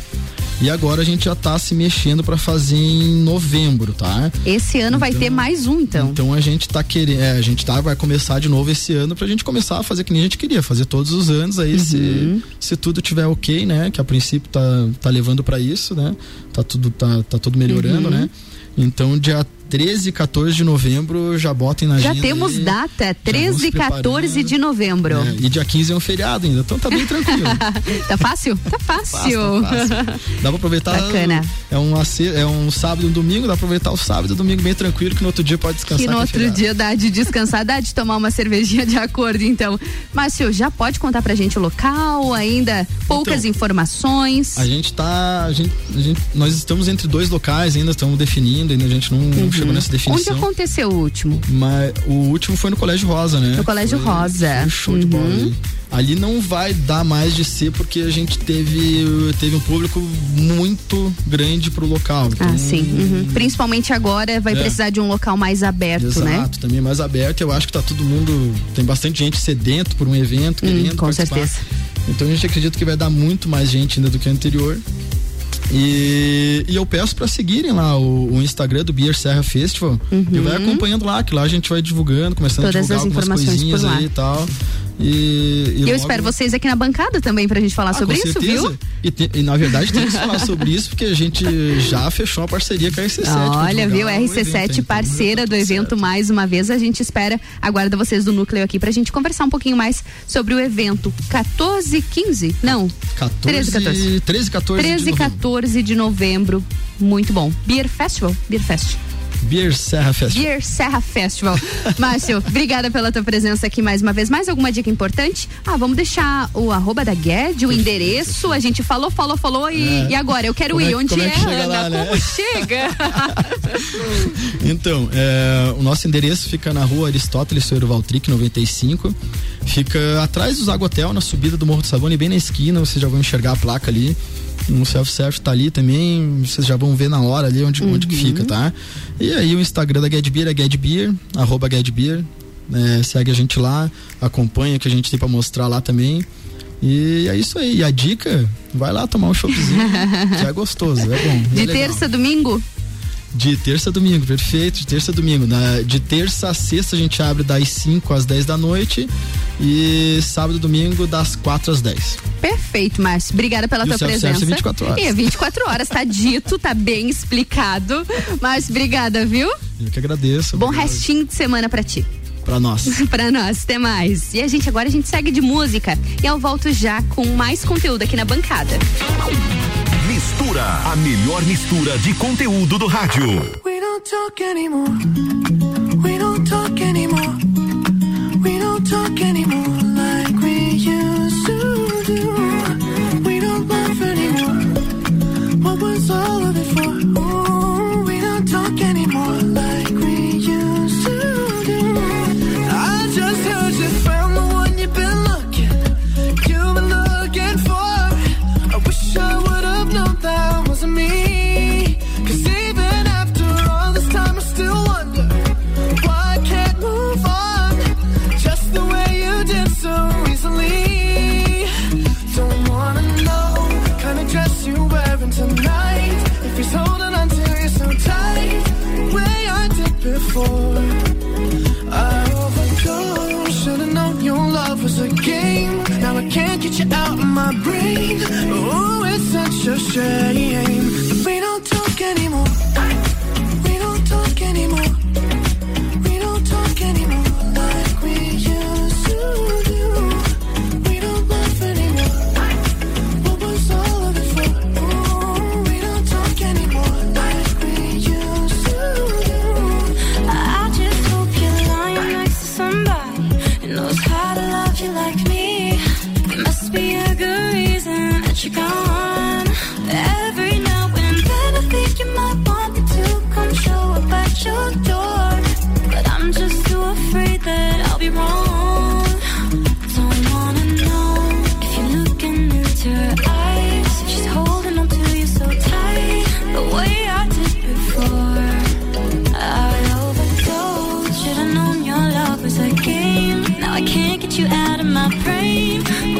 [SPEAKER 12] E agora a gente já tá se mexendo para fazer em novembro, tá?
[SPEAKER 1] Esse ano então, vai ter mais um, então.
[SPEAKER 12] Então a gente tá querendo, é, a gente tá vai começar de novo esse ano pra gente começar a fazer que nem a gente queria, fazer todos os anos aí uhum. se se tudo tiver OK, né? Que a princípio tá tá levando para isso, né? Tá tudo tá tá tudo melhorando, uhum. né? Então dia 13 e 14 de novembro já botem na
[SPEAKER 1] já agenda. Já temos aí, data, 13 e 14 de novembro. É,
[SPEAKER 12] e dia 15 é um feriado ainda, então tá bem tranquilo. [laughs]
[SPEAKER 1] tá fácil? Tá fácil.
[SPEAKER 12] Tá fácil, tá fácil. Dá pra aproveitar.
[SPEAKER 1] Bacana.
[SPEAKER 12] É um, é um sábado e um domingo, dá pra aproveitar o sábado e o domingo bem tranquilo, que no outro dia pode descansar.
[SPEAKER 1] Que no que é outro dia dá de descansar, dá de tomar uma cervejinha de acordo, então. Márcio, já pode contar pra gente o local, ainda poucas então, informações.
[SPEAKER 12] A gente tá, a gente, a gente, nós estamos entre dois locais, ainda estamos definindo, ainda a gente não, uhum. Chegou nessa definição.
[SPEAKER 1] Onde aconteceu o último?
[SPEAKER 12] Mas o último foi no Colégio Rosa, né?
[SPEAKER 1] No Colégio
[SPEAKER 12] foi,
[SPEAKER 1] Rosa.
[SPEAKER 12] Foi show uhum. de bola. Ali. ali não vai dar mais de ser porque a gente teve, teve um público muito grande pro local.
[SPEAKER 1] Então, ah, sim. Uhum. Principalmente agora vai é. precisar de um local mais aberto,
[SPEAKER 12] Exato,
[SPEAKER 1] né?
[SPEAKER 12] Exato, também mais aberto. Eu acho que tá todo mundo, tem bastante gente sedento por um evento, hum, querendo
[SPEAKER 1] Com
[SPEAKER 12] participar.
[SPEAKER 1] certeza.
[SPEAKER 12] Então a gente acredita que vai dar muito mais gente ainda do que o anterior. E, e eu peço para seguirem lá o, o, Instagram do Beer Serra Festival uhum. e vai acompanhando lá, que lá a gente vai divulgando, começando
[SPEAKER 1] Todas
[SPEAKER 12] a divulgar algumas coisinhas aí e tal. E,
[SPEAKER 1] e eu logo... espero vocês aqui na bancada também pra gente falar ah, sobre isso, certeza. viu?
[SPEAKER 12] E, te, e, na verdade tem que falar sobre isso porque a gente já fechou uma parceria com a RC7.
[SPEAKER 1] Olha, viu? RC7 evento, parceira do evento certo. mais uma vez. A gente espera, aguarda vocês do núcleo aqui pra gente conversar um pouquinho mais sobre o evento 14, 15? Não.
[SPEAKER 12] 14, 13, 14. 13, 14
[SPEAKER 1] 13, 14 de novembro. Muito bom. Beer Festival? Beer Fest.
[SPEAKER 12] Beer Serra Festival.
[SPEAKER 1] Beer Serra Festival. Márcio, [laughs] obrigada pela tua presença aqui mais uma vez. Mais alguma dica importante? Ah, vamos deixar o arroba da Gued, o endereço. A gente falou, falou, falou e, é. e agora? Eu quero como ir. É, Onde é, é Ana? Lá, né? Como chega? [laughs]
[SPEAKER 12] então, é, o nosso endereço fica na rua Aristóteles Soeiro Valtric, 95. Fica atrás do Zago Hotel, na subida do Morro do Sabone, bem na esquina. Vocês já vão enxergar a placa ali no self-service tá ali também, vocês já vão ver na hora ali onde, uhum. onde que fica, tá? E aí o Instagram da Get Beer é Get arroba Get é, segue a gente lá, acompanha o que a gente tem para mostrar lá também. E é isso aí. E a dica, vai lá tomar um choppzinho, [laughs] que é gostoso, é bom.
[SPEAKER 1] De
[SPEAKER 12] é
[SPEAKER 1] terça domingo?
[SPEAKER 12] De terça a domingo, perfeito. De terça a domingo. Na, de terça a sexta a gente abre das 5 às 10 da noite e sábado e domingo das 4 às 10.
[SPEAKER 1] Perfeito, Márcio. Obrigada pela e tua presença.
[SPEAKER 12] 24 horas.
[SPEAKER 1] É, 24 horas, tá dito, tá bem explicado. Márcio, obrigada, viu?
[SPEAKER 12] Eu que agradeço.
[SPEAKER 1] Bom obrigado. restinho de semana para ti.
[SPEAKER 12] Pra nós. [laughs]
[SPEAKER 1] pra nós, até mais. E a gente agora a gente segue de música e eu volto já com mais conteúdo aqui na bancada.
[SPEAKER 20] Mistura, a melhor mistura de conteúdo do rádio. We don't talk anymore. Brain. Oh, it's such a shame. We don't talk anymore.
[SPEAKER 21] get you out of my
[SPEAKER 22] frame.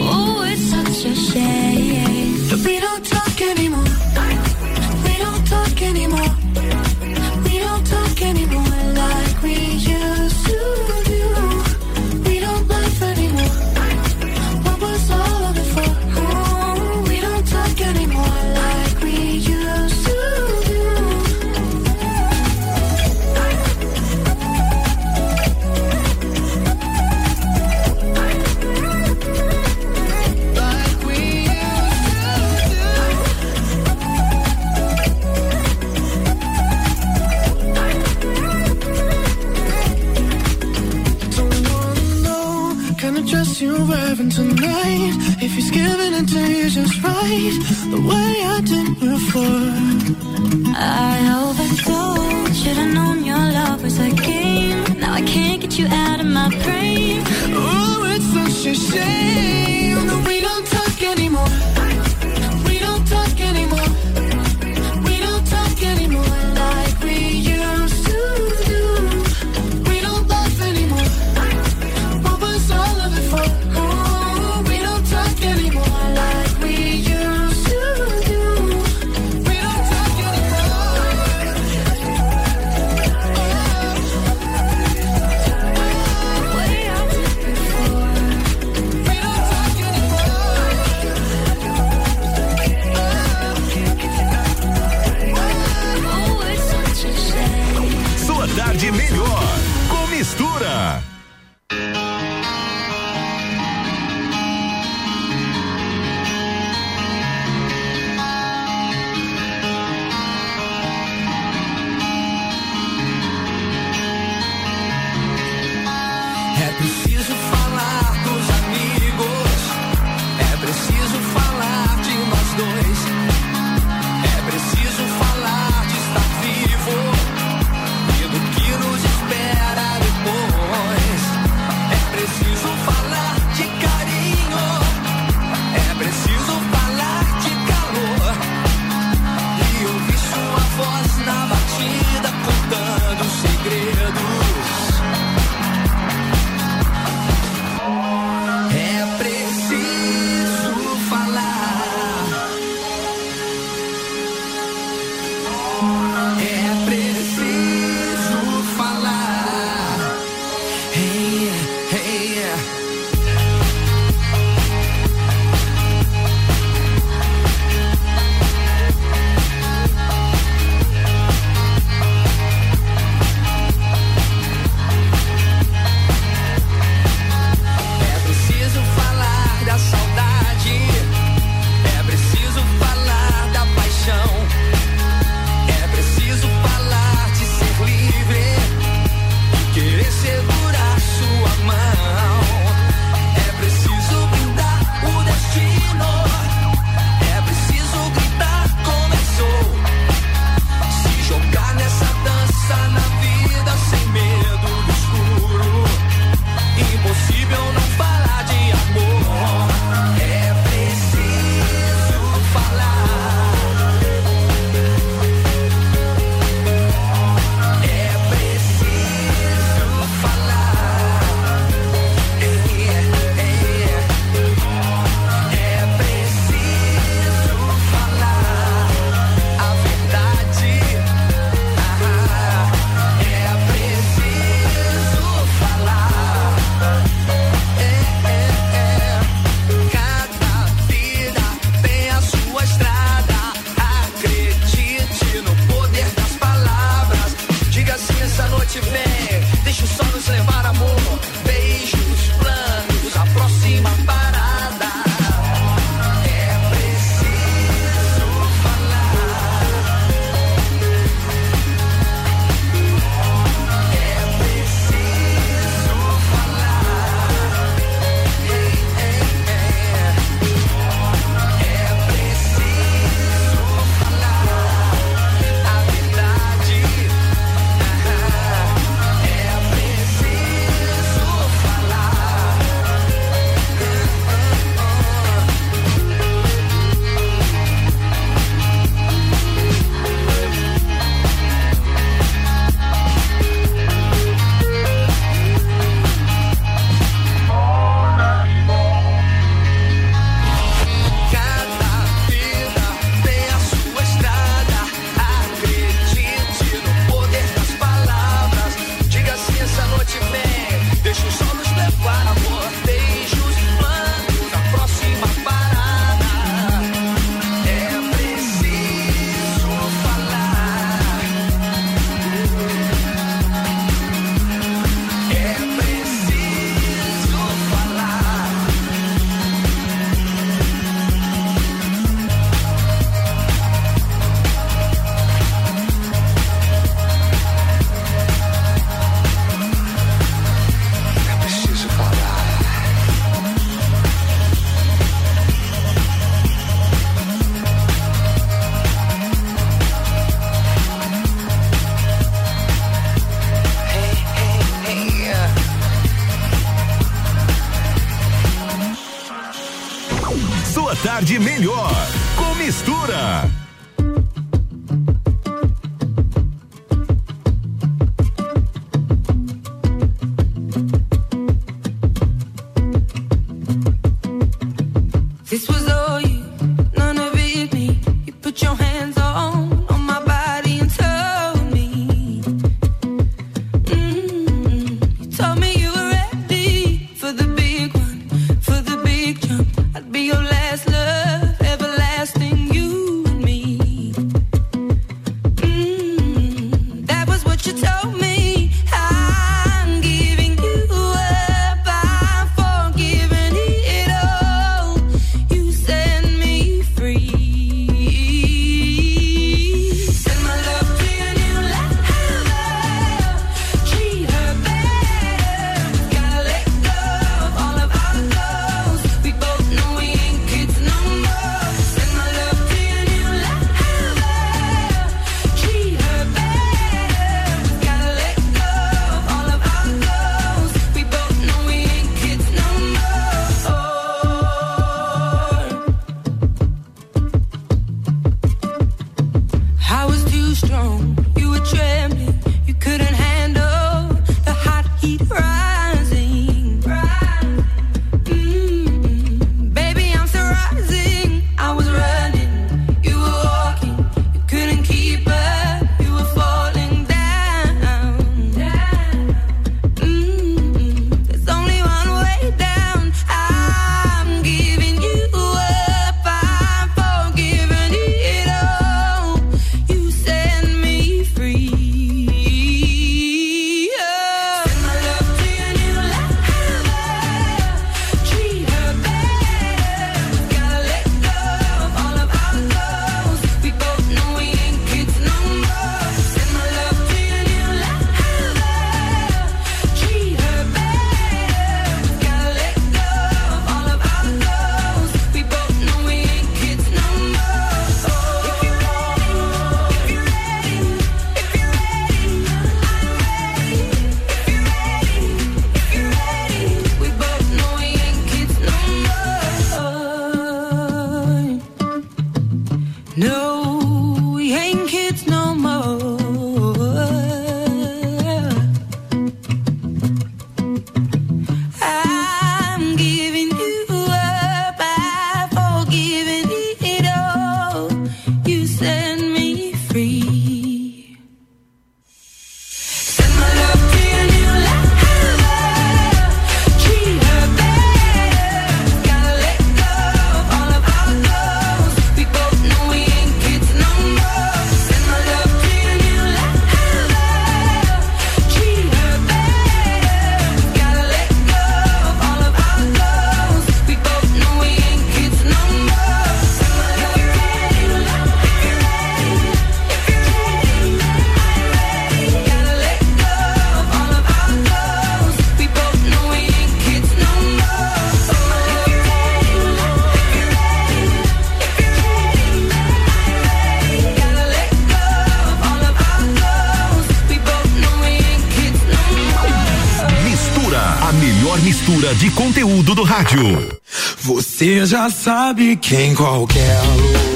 [SPEAKER 22] Rádio.
[SPEAKER 20] Você já sabe que em qualquer lugar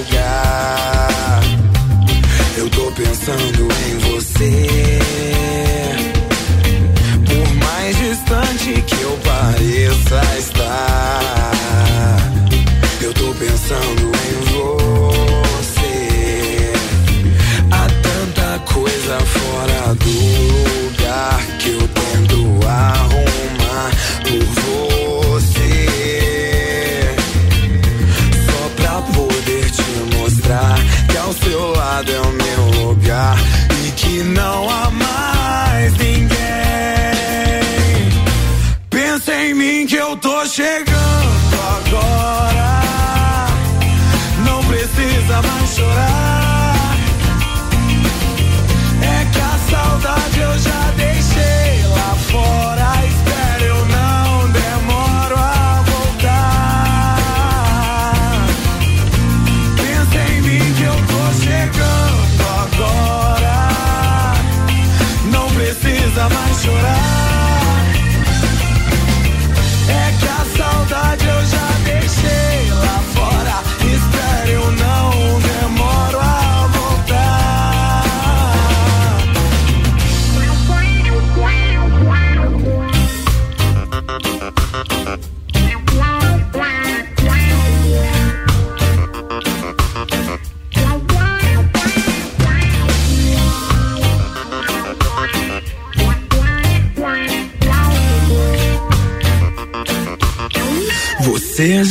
[SPEAKER 20] mais chorar.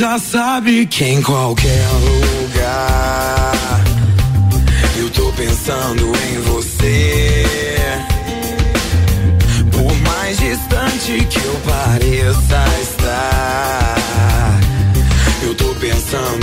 [SPEAKER 20] Já sabe que em qualquer lugar eu tô pensando em você. Por mais distante que eu pareça estar, eu tô pensando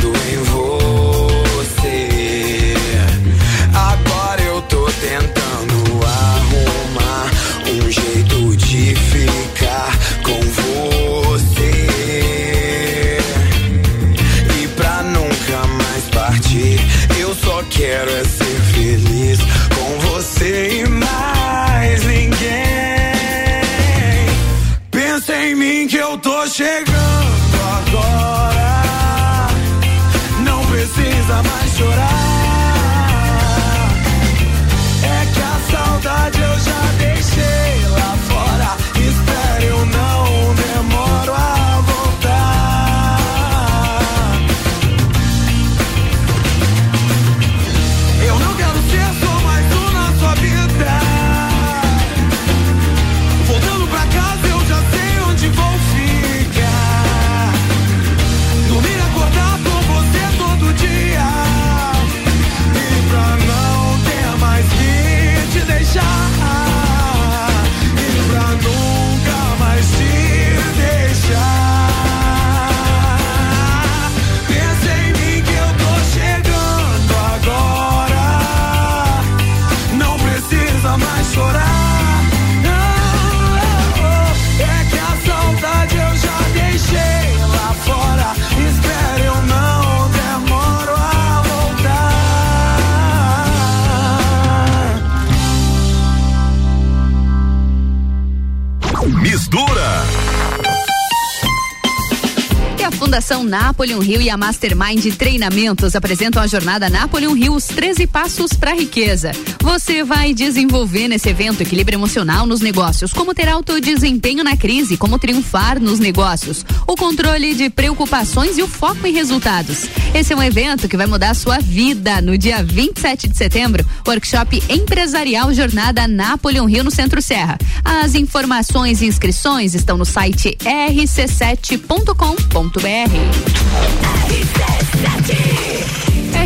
[SPEAKER 1] Fundação Napoleon Rio e a Mastermind Treinamentos apresentam a jornada Napoleon Rio os 13 passos para a riqueza. Você vai desenvolver nesse evento equilíbrio emocional nos negócios, como ter alto desempenho na crise, como triunfar nos negócios, o controle de preocupações e o foco em resultados. Esse é um evento que vai mudar a sua vida. No dia 27 de setembro, workshop empresarial Jornada Napoleon Rio no Centro Serra. As informações e inscrições estão no site rc7.com.br.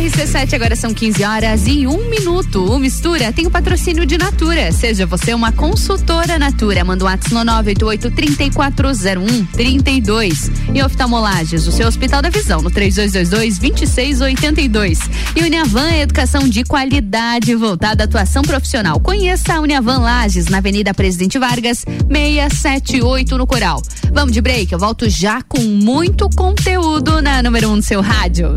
[SPEAKER 1] RC7 agora são 15 horas e um minuto. O Mistura tem o patrocínio de Natura. Seja você uma consultora Natura. Manda um WhatsApp no 988 3401 32. E oftalmolages, o seu Hospital da Visão, no 3222 2682. E Uniavan é educação de qualidade voltada à atuação profissional. Conheça a Uniavan Lages na Avenida Presidente Vargas, 678 no Coral. Vamos de break, eu volto já com muito conteúdo na número 1 um do seu rádio.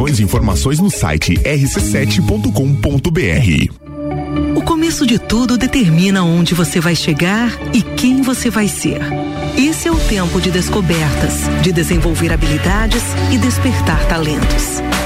[SPEAKER 13] e informações no site rc7.com.br.
[SPEAKER 23] O começo de tudo determina onde você vai chegar e quem você vai ser. Esse é o tempo de descobertas, de desenvolver habilidades e despertar talentos.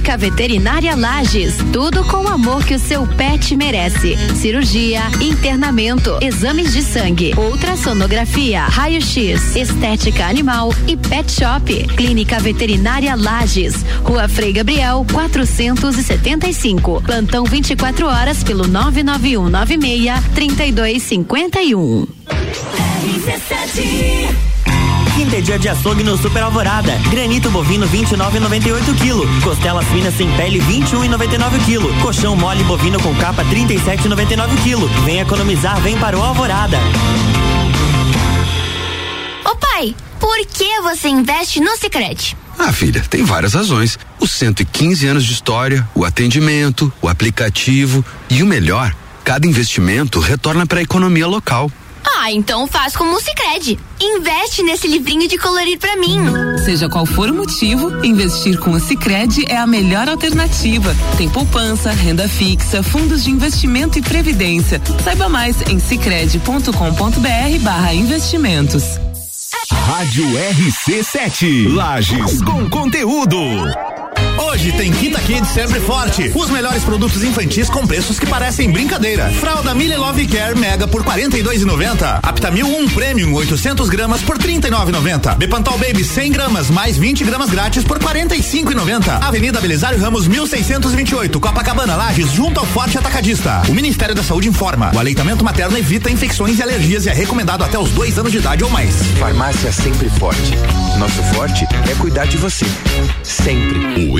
[SPEAKER 17] Clínica Veterinária Lages, tudo com o amor que o seu pet merece. Cirurgia, internamento, exames de sangue, ultrassonografia, raio-x, estética animal e pet shop. Clínica Veterinária Lages, Rua Frei Gabriel, 475. Plantão 24 horas pelo 99196 3251.
[SPEAKER 24] Quinta é dia de açougue no Super Alvorada. Granito bovino 29,98 kg. Costelas finas sem pele 21,99 kg. Colchão mole bovino com capa 37,99 kg. Vem economizar, vem para o Alvorada.
[SPEAKER 25] Ô pai, por que você investe no Sicredi?
[SPEAKER 26] Ah, filha, tem várias razões. Os 115 anos de história, o atendimento, o aplicativo e o melhor, cada investimento retorna para a economia local.
[SPEAKER 27] Ah, então faz como o Sicredi. Investe nesse livrinho de colorir pra mim.
[SPEAKER 25] Seja qual for o motivo, investir com o Sicredi é a melhor alternativa. Tem poupança, renda fixa, fundos de investimento e previdência. Saiba mais em sicredi.com.br/barra investimentos.
[SPEAKER 2] Rádio RC7. Lages com conteúdo.
[SPEAKER 6] Hoje tem Quinta Kids sempre forte. Os melhores produtos infantis com preços que parecem brincadeira. Fralda Mille Love Care Mega por 42,90. Aptamil 1 Premium 800 gramas por 39,90. Bepantol Baby 100 gramas mais 20 gramas grátis por 45,90. Avenida Belisário Ramos 1628, Copacabana Lages, junto ao Forte Atacadista. O Ministério da Saúde informa: o aleitamento materno evita infecções e alergias e é recomendado até os dois anos de idade ou mais.
[SPEAKER 28] Farmácia sempre forte. Nosso forte é cuidar de você. Sempre.
[SPEAKER 29] O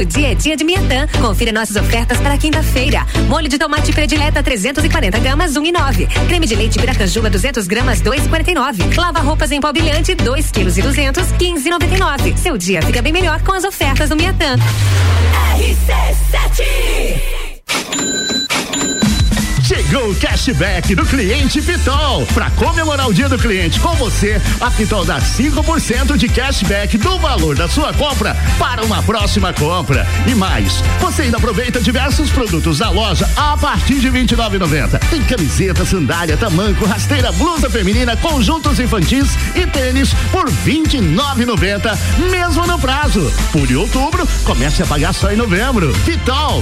[SPEAKER 18] dia é dia de Miatã. Confira nossas ofertas para quinta-feira. Molho de tomate predileta 340 gramas 1,9. Creme de leite Piracanjuba 200 gramas 2,49. Lava roupas em pó brilhante 2 quilos e 200 15,99. Seu dia fica bem melhor com as ofertas do Miatã.
[SPEAKER 7] Chegou o cashback do cliente Pitol. Para comemorar o dia do cliente com você, a Pitol dá 5% de cashback do valor da sua compra para uma próxima compra. E mais, você ainda aproveita diversos produtos da loja a partir de R$ 29,90. Tem camiseta, sandália, tamanco, rasteira, blusa feminina, conjuntos infantis e tênis por R$ 29,90, mesmo no prazo. Por outubro, comece a pagar só em novembro. Pitol.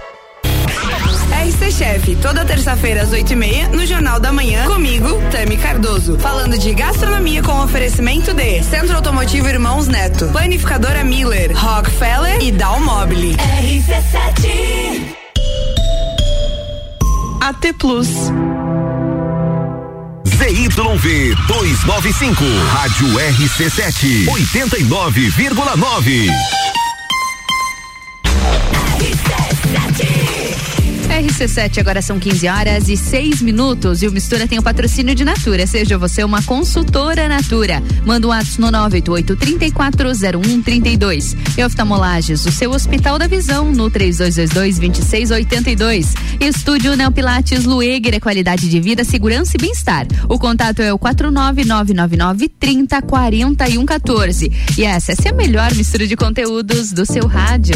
[SPEAKER 30] RC Chef, toda terça-feira às oito e meia, no Jornal da Manhã, comigo, Tami Cardoso. Falando de gastronomia com oferecimento de Centro Automotivo Irmãos Neto, Planificadora Miller, Rockefeller e Dalmobile.
[SPEAKER 11] RC7 AT Plus.
[SPEAKER 2] ZYV 295, Rádio RC7, 89,9.
[SPEAKER 1] RC7, agora são 15 horas e 6 minutos. E o Mistura tem o patrocínio de Natura. Seja você uma consultora Natura. Manda um ato no 988-340132. E oftalmolages, o seu Hospital da Visão, no 3222-2682. Estúdio Neopilates Lueger, é qualidade de vida, segurança e bem-estar. O contato é o 49999-304114. E essa, essa é a melhor mistura de conteúdos do seu rádio.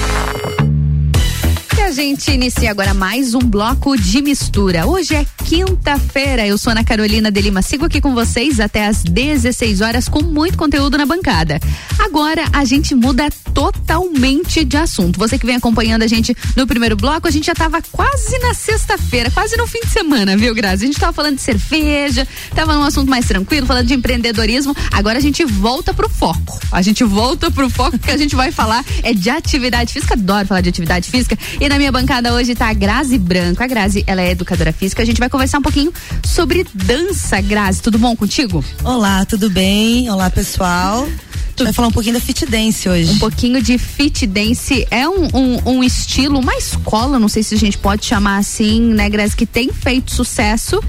[SPEAKER 1] A gente inicia agora mais um bloco de mistura. Hoje é quinta-feira. Eu sou Ana Carolina de Lima. Sigo aqui com vocês até às 16 horas com muito conteúdo na bancada. Agora a gente muda totalmente de assunto. Você que vem acompanhando a gente no primeiro bloco, a gente já tava quase na sexta-feira, quase no fim de semana, viu, Grazi? A gente tava falando de cerveja, tava num assunto mais tranquilo, falando de empreendedorismo. Agora a gente volta pro foco. A gente volta pro foco que a gente vai falar é de atividade física. Adoro falar de atividade física. E na minha bancada hoje tá a Grazi Branco. A Grazi, ela é educadora física. A gente vai conversar um pouquinho sobre dança, Grazi. Tudo bom contigo?
[SPEAKER 31] Olá, tudo bem? Olá, pessoal. Gente vai falar um pouquinho da fit dance hoje.
[SPEAKER 1] Um pouquinho de fit dance é um, um, um, estilo, uma escola, não sei se a gente pode chamar assim, né, Grazi, que tem feito sucesso.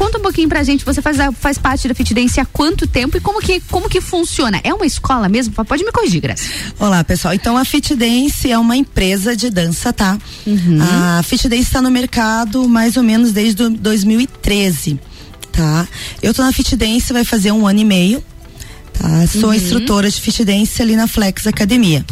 [SPEAKER 1] Conta um pouquinho pra gente, você faz, faz parte da Fit Dance há quanto tempo e como que, como que funciona? É uma escola mesmo? Pode me corrigir, Graça.
[SPEAKER 31] Olá, pessoal. Então a Fit Dance é uma empresa de dança, tá? A Fit Dance está no mercado mais ou menos desde do- 2013, tá? Eu tô na Fit Dance vai fazer um ano e meio, tá? Sou
[SPEAKER 1] Uhum.
[SPEAKER 31] instrutora de Fit Dance ali na Flex Academia.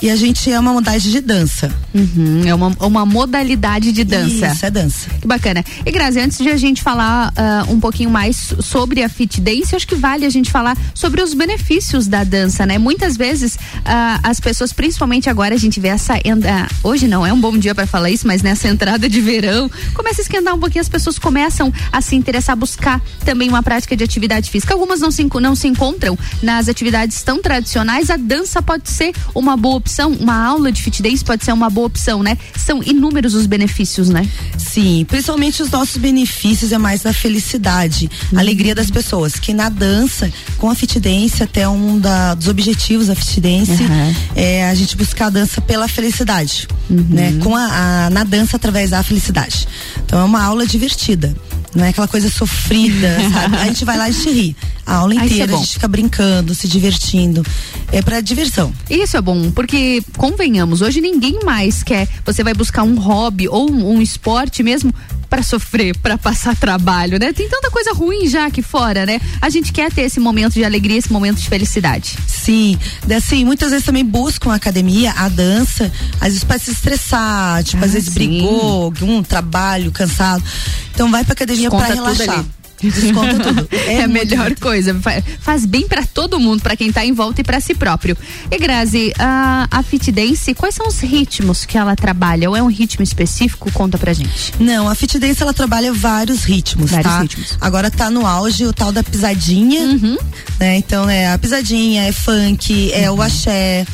[SPEAKER 31] E a gente é uma modalidade de dança.
[SPEAKER 1] Uhum, é uma, uma modalidade de dança.
[SPEAKER 31] Isso, é dança.
[SPEAKER 1] Que bacana. E Grazi, antes de a gente falar ah, um pouquinho mais sobre a fit dance, acho que vale a gente falar sobre os benefícios da dança, né? Muitas vezes ah, as pessoas, principalmente agora, a gente vê essa. enda- hoje não é um bom dia para falar isso, mas nessa entrada de verão, começa a esquentar um pouquinho, as pessoas começam a se interessar, a buscar também uma prática de atividade física. Algumas não se, não se encontram nas atividades tão tradicionais, a dança pode ser uma boa opção, uma aula de fit dance pode ser uma boa opção, né? São inúmeros os benefícios, né?
[SPEAKER 31] Sim, principalmente os nossos benefícios é mais da felicidade, a alegria das pessoas. Que na dança, com a fit dance, até um da- dos objetivos da fit dance é a gente buscar a dança pela felicidade, né? Com a, a- na dança através da felicidade. Então é uma aula divertida. Não é aquela coisa sofrida, [laughs] sabe? A gente vai lá e a gente ri. A aula
[SPEAKER 1] é
[SPEAKER 31] inteira, a
[SPEAKER 1] bom.
[SPEAKER 31] gente fica brincando, se divertindo. É pra diversão.
[SPEAKER 1] Isso é bom, porque convenhamos, hoje ninguém mais quer. Você vai buscar um hobby ou um, um esporte mesmo pra sofrer, pra passar trabalho, né? Tem tanta coisa ruim já aqui fora, né? A gente quer ter esse momento de alegria, esse momento de felicidade.
[SPEAKER 31] Sim, assim, muitas vezes também buscam a academia, a dança, às vezes para se estressar, tipo, às
[SPEAKER 1] Ah,
[SPEAKER 31] vezes
[SPEAKER 1] sim.
[SPEAKER 31] brigou, um trabalho, cansado. Então vai pra academia pra
[SPEAKER 1] Desconta tudo
[SPEAKER 31] relaxar.
[SPEAKER 1] ali.
[SPEAKER 31] Desconta tudo.
[SPEAKER 1] É, a
[SPEAKER 31] muito
[SPEAKER 1] melhor coisa. Fa- Faz bem pra todo mundo, pra quem tá em volta e pra si próprio. E Grazi, a, a Fit Dance, quais são os ritmos que ela trabalha? Ou é um ritmo específico? Conta pra gente.
[SPEAKER 31] Não, a Fit Dance ela trabalha vários ritmos,
[SPEAKER 1] Vários
[SPEAKER 31] tá?
[SPEAKER 1] ritmos.
[SPEAKER 31] Agora tá no auge o tal da pisadinha,
[SPEAKER 1] Uhum.
[SPEAKER 31] né? Então é a pisadinha, é funk, é
[SPEAKER 1] Uhum.
[SPEAKER 31] o axé,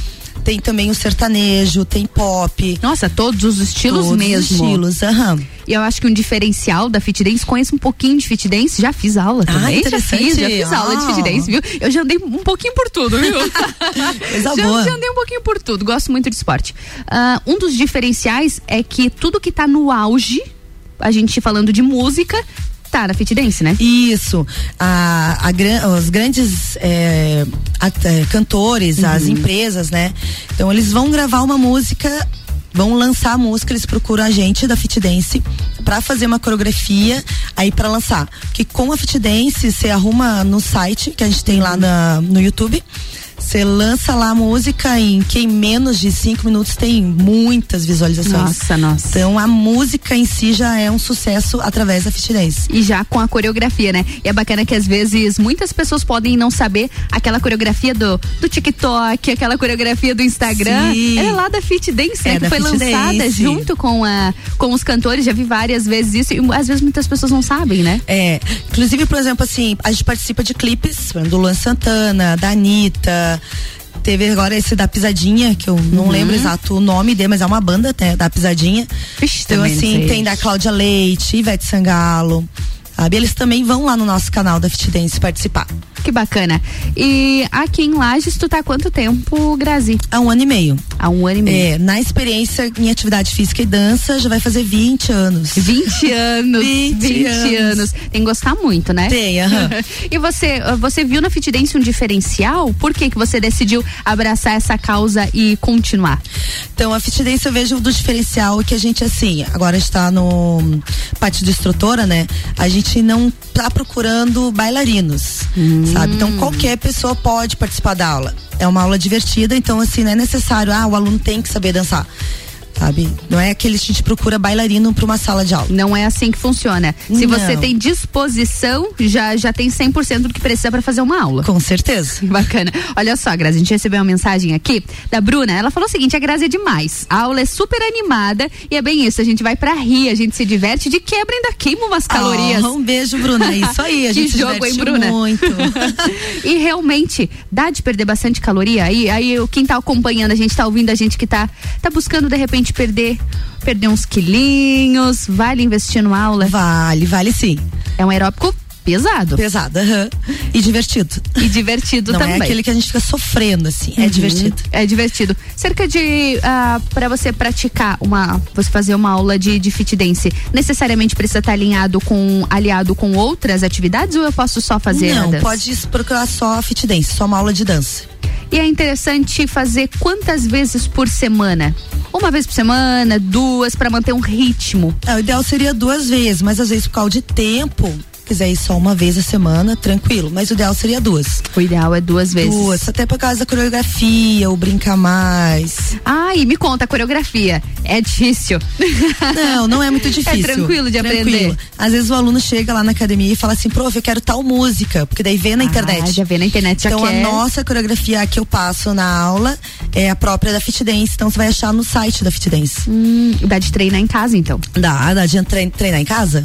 [SPEAKER 31] tem também o sertanejo, tem pop.
[SPEAKER 1] Nossa, todos os estilos
[SPEAKER 31] Todos os
[SPEAKER 1] mesmo.
[SPEAKER 31] estilos, aham.
[SPEAKER 1] E eu acho que um diferencial da Fit Dance, conheço um pouquinho de Fit Dance, já fiz aula
[SPEAKER 31] Ah,
[SPEAKER 1] também, já fiz, já fiz aula de Fit
[SPEAKER 31] Ah.
[SPEAKER 1] Dance, viu? Eu já andei um pouquinho por tudo, viu? [laughs] Já,
[SPEAKER 31] boa.
[SPEAKER 1] já andei um pouquinho por tudo, gosto muito de esporte. Ah, um dos diferenciais é que tudo que tá no auge, a gente falando de música, na Fit Dance, né?
[SPEAKER 31] Isso. A, a os grandes é, at- é, cantores, as
[SPEAKER 1] Uhum.
[SPEAKER 31] empresas, né? Então eles vão gravar uma música, vão lançar a música, eles procuram a gente da Fit Dance pra fazer uma coreografia aí pra lançar. Que com a Fit Dance você arruma no site que a gente tem lá na, no YouTube. Você lança lá a música em que em menos de cinco minutos tem muitas visualizações.
[SPEAKER 1] Nossa, nossa.
[SPEAKER 31] Então a música em si já é um sucesso através da Fit Dance.
[SPEAKER 1] E já com a coreografia, né? E é bacana que às vezes muitas pessoas podem não saber aquela coreografia do, do TikTok, aquela coreografia do Instagram.
[SPEAKER 31] Sim.
[SPEAKER 1] Ela é lá da Fit Dance, né?
[SPEAKER 31] É,
[SPEAKER 1] que foi
[SPEAKER 31] Fit
[SPEAKER 1] lançada
[SPEAKER 31] Dance.
[SPEAKER 1] junto com, a, com os cantores. Já vi várias vezes isso. E às vezes muitas pessoas não sabem, né?
[SPEAKER 31] É, inclusive, por exemplo, assim, a gente participa de clipes do Luan Santana, da Anitta. Teve agora esse da Pisadinha, que eu não
[SPEAKER 1] Uhum.
[SPEAKER 31] lembro exato o nome dele, mas é uma banda né, da Pisadinha.
[SPEAKER 1] Vixe,
[SPEAKER 31] então, assim, tem da Cláudia Leite, Ivete Sangalo. Sabe? Eles também vão lá no nosso canal da Fit Dance participar.
[SPEAKER 1] Que bacana. E aqui em Lages, tu tá há quanto tempo, Grazi?
[SPEAKER 31] Há um ano e meio.
[SPEAKER 1] Há um ano e meio.
[SPEAKER 31] É, na experiência em atividade física e dança, já vai fazer 20 anos.
[SPEAKER 1] 20 anos.
[SPEAKER 31] 20
[SPEAKER 1] 20
[SPEAKER 31] anos.
[SPEAKER 1] anos. Tem que gostar muito, né?
[SPEAKER 31] Tem, aham. [laughs]
[SPEAKER 1] e você, ah, você viu na Fit Dance um diferencial? Por que que você decidiu abraçar essa causa e continuar?
[SPEAKER 31] Então, a Fit Dance eu vejo do diferencial que a gente, assim, agora está no parte de instrutora, né? A gente não tá procurando bailarinos, sabe? Então, qualquer pessoa pode participar da aula. É uma aula divertida, então, assim, não é necessário, ah, o aluno tem que saber dançar. Sabe? Não é aquele que a gente procura bailarino para uma sala de aula.
[SPEAKER 1] Não é assim que funciona. Se
[SPEAKER 31] Não.
[SPEAKER 1] você tem disposição, já, já tem 100% do que precisa para fazer uma aula.
[SPEAKER 31] Com certeza. [laughs]
[SPEAKER 1] Bacana. Olha só, Grazi, a gente recebeu uma mensagem aqui da Bruna. Ela falou o seguinte: a Grazi é demais. A aula é super animada e é bem isso. A gente vai pra rir, a gente se diverte de quebra, ainda queima umas calorias.
[SPEAKER 31] Ah, um beijo, Bruna. É isso aí, a [laughs]
[SPEAKER 1] que
[SPEAKER 31] gente se
[SPEAKER 1] jogo, hein, Bruna?
[SPEAKER 31] muito. [laughs]
[SPEAKER 1] e realmente, dá de perder bastante caloria? Aí, aí quem tá acompanhando a gente, tá ouvindo a gente que tá, tá buscando de repente perder, perder uns quilinhos, vale investir numa aula?
[SPEAKER 31] Vale, vale sim.
[SPEAKER 1] É um aeróbico pesado.
[SPEAKER 31] Pesado, aham. E divertido.
[SPEAKER 1] E divertido
[SPEAKER 31] Não
[SPEAKER 1] também.
[SPEAKER 31] é aquele que a gente fica sofrendo, assim. É
[SPEAKER 1] Uhum.
[SPEAKER 31] divertido.
[SPEAKER 1] É divertido. Cerca de ah, para você praticar uma, você fazer uma aula de, de fit dance, necessariamente precisa estar alinhado com aliado com outras atividades ou eu posso só fazer a
[SPEAKER 31] Não, pode procurar só fit dance, só uma aula de dança.
[SPEAKER 1] E é interessante fazer quantas vezes por semana? Uma vez por semana, duas, pra manter um ritmo.
[SPEAKER 31] É, o ideal seria duas vezes, mas às vezes por causa de tempo, quiser ir só uma vez a semana, tranquilo. Mas o ideal seria duas.
[SPEAKER 1] O ideal é duas vezes.
[SPEAKER 31] Duas, até por causa da coreografia, o brincar mais.
[SPEAKER 1] Ah, e me conta, a coreografia. É difícil? [laughs]
[SPEAKER 31] Não, não é muito difícil.
[SPEAKER 1] É tranquilo de
[SPEAKER 31] Tranquilo.
[SPEAKER 1] aprender.
[SPEAKER 31] Às vezes o aluno chega lá na academia e fala assim, prof, eu quero tal música, porque daí vê na
[SPEAKER 1] Ah,
[SPEAKER 31] internet.
[SPEAKER 1] já vê na internet, já
[SPEAKER 31] Então a nossa coreografia que eu passo na aula é a própria da Fit Dance, então você vai achar no site da Fit Dance.
[SPEAKER 1] Hum, dá de treinar em casa, então?
[SPEAKER 31] Dá, dá de trein- treinar em casa?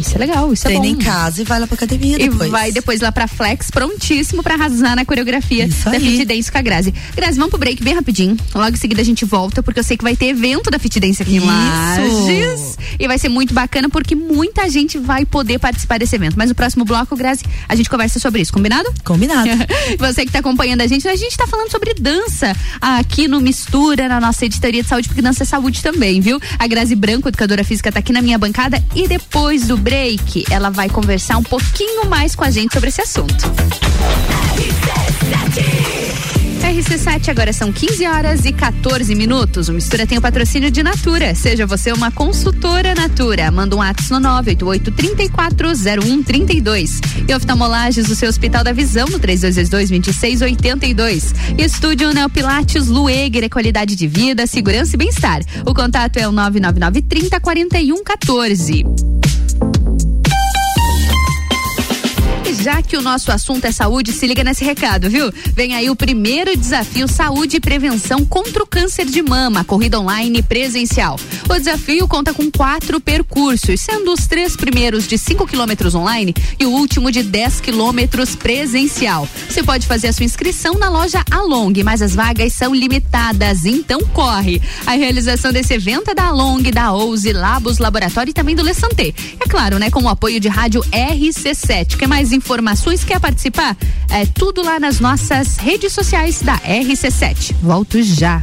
[SPEAKER 1] isso é legal, isso
[SPEAKER 31] Treina
[SPEAKER 1] é bom.
[SPEAKER 31] em casa e vai lá pra academia
[SPEAKER 1] E
[SPEAKER 31] depois.
[SPEAKER 1] vai depois lá pra Flex, prontíssimo pra arrasar na coreografia da
[SPEAKER 31] aí.
[SPEAKER 1] Fit Dance com a Grazi. Grazi, vamos pro break bem rapidinho. Logo em seguida a gente volta, porque eu sei que vai ter evento da Fit Dance aqui em
[SPEAKER 31] Isso.
[SPEAKER 1] Lages. E vai ser muito bacana, porque muita gente vai poder participar desse evento. Mas no próximo bloco, Grazi, a gente conversa sobre isso, combinado?
[SPEAKER 31] Combinado. [laughs]
[SPEAKER 1] Você que tá acompanhando a gente, a gente tá falando sobre dança aqui no Mistura, na nossa editoria de saúde, porque dança é saúde também, viu? A Grazi Branco, educadora física, tá aqui na minha bancada e depois do break, ela vai conversar um pouquinho mais com a gente sobre esse assunto. RC7, agora são 15 horas e 14 minutos. O Mistura tem o patrocínio de Natura. Seja você uma consultora Natura. Manda um ato no 988-340132. E oftalmolages do seu Hospital da Visão no 3222-2682. E Estúdio Neopilates Lueger é qualidade de vida, segurança e bem-estar. O contato é o 999 30 41 14. Já que o nosso assunto é saúde, se liga nesse recado, viu? Vem aí o primeiro desafio Saúde e Prevenção contra o Câncer de Mama, corrida online presencial. O desafio conta com quatro percursos, sendo os três primeiros de 5 quilômetros online e o último de 10 quilômetros presencial. Você pode fazer a sua inscrição na loja Along, mas as vagas são limitadas, então corre. A realização desse evento é da Along, da Ouse, Labos Laboratório e também do Le Santé. É claro, né, com o apoio de rádio RC7. Quer mais informações? Quer participar? É tudo lá nas nossas redes sociais da RC7. Volto já.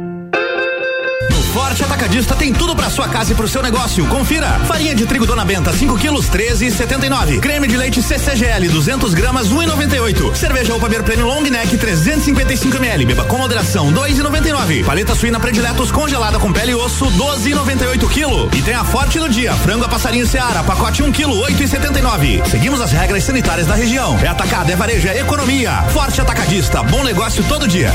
[SPEAKER 6] Forte Atacadista tem tudo pra sua casa e pro seu negócio. Confira. Farinha de trigo Dona Benta, 5 quilos, 13,79. Creme de leite CCGL, 200 gramas, 1,98. Cerveja Opa Premium Long Neck, 355 ml. Beba com moderação, 2,99. Paleta suína prediletos congelada com pele e osso, 12,98 quilo. E tem a Forte do dia. Frango a passarinho Seara, pacote 1 quilo, 8,79. Seguimos as regras sanitárias da região. É atacado, é varejo, é economia. Forte Atacadista, bom negócio todo dia.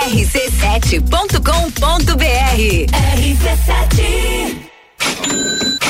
[SPEAKER 32] rc7.com.br RC7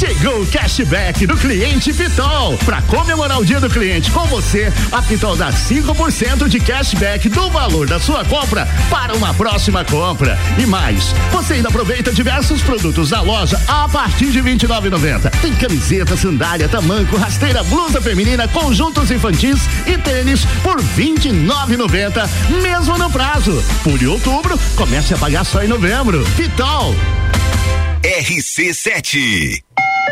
[SPEAKER 7] Chegou o cashback do cliente Pitol. Para comemorar o dia do cliente com você, a Pitol dá 5% de cashback do valor da sua compra para uma próxima compra. E mais, você ainda aproveita diversos produtos da loja a partir de R$ 29,90. Tem camiseta, sandália, tamanco, rasteira, blusa feminina, conjuntos infantis e tênis por R$ 29,90, mesmo no prazo. Por outubro, comece a pagar só em novembro. Pitol.
[SPEAKER 22] RC7.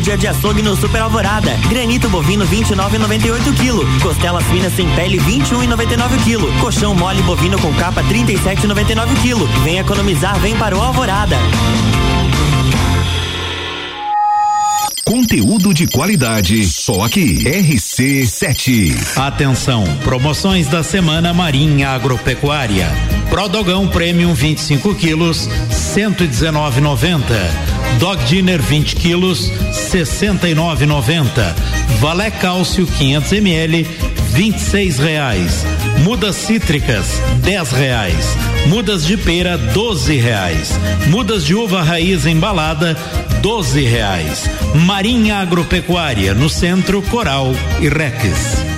[SPEAKER 24] Dia de açougue no Super Alvorada. Granito bovino 29,98 kg. Costelas finas sem pele 21,99 kg. Colchão mole bovino com capa 37,99 kg. Vem economizar, vem para o Alvorada.
[SPEAKER 22] Conteúdo de qualidade, só aqui. RC7.
[SPEAKER 33] Atenção, promoções da semana Marinha Agropecuária. Prodogão Premium 25 quilos, 119,90. Dog Dinner 20 quilos, 69,90. Valé Cálcio 500 ml, 26 reais. Mudas cítricas, 10 reais. Mudas de pera, 12 reais. Mudas de uva raiz embalada, 12 reais. Marinha Agropecuária, no centro Coral e Rex.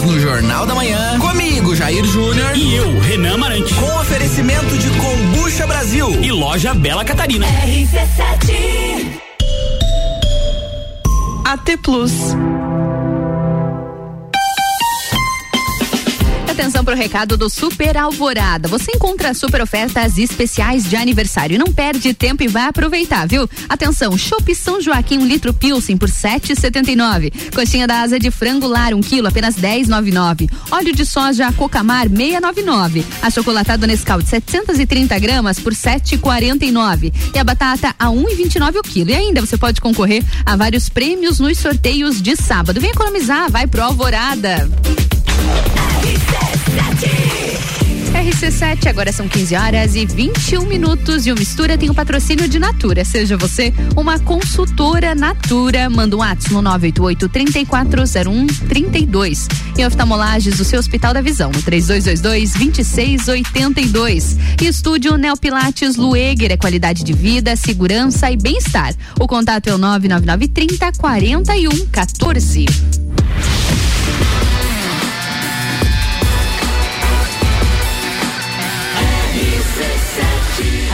[SPEAKER 34] Horas no Jornal da Manhã. Comigo, Jair Júnior.
[SPEAKER 35] E eu, Renan Amarante.
[SPEAKER 34] Com oferecimento de Combucha Brasil.
[SPEAKER 35] E loja Bela Catarina.
[SPEAKER 11] RC7 AT Plus.
[SPEAKER 1] Atenção para o recado do Super Alvorada. Você encontra super ofertas especiais de aniversário. Não perde tempo e vai aproveitar, viu? Atenção, Chopp São Joaquim, um litro Pilsen por 7,79. Coxinha da asa de frango lar, um quilo, apenas 10,99. Óleo de soja Cocamar, 6,99. A chocolatada Nescau de 730 gramas por 7,49. E a batata a 1,29 o quilo. E ainda você pode concorrer a vários prêmios nos sorteios de sábado. Vem economizar, vai pro Alvorada. RC7, agora são 15 horas e 21 minutos e o Mistura tem o patrocínio de Natura. Seja você uma consultora Natura, manda um ato no 988 3401 32. E oftalmolages do seu Hospital da Visão, no 3222 2682. E estúdio Neopilates Lueger, é qualidade de vida, segurança e bem-estar. O contato é o 999 30 41 14.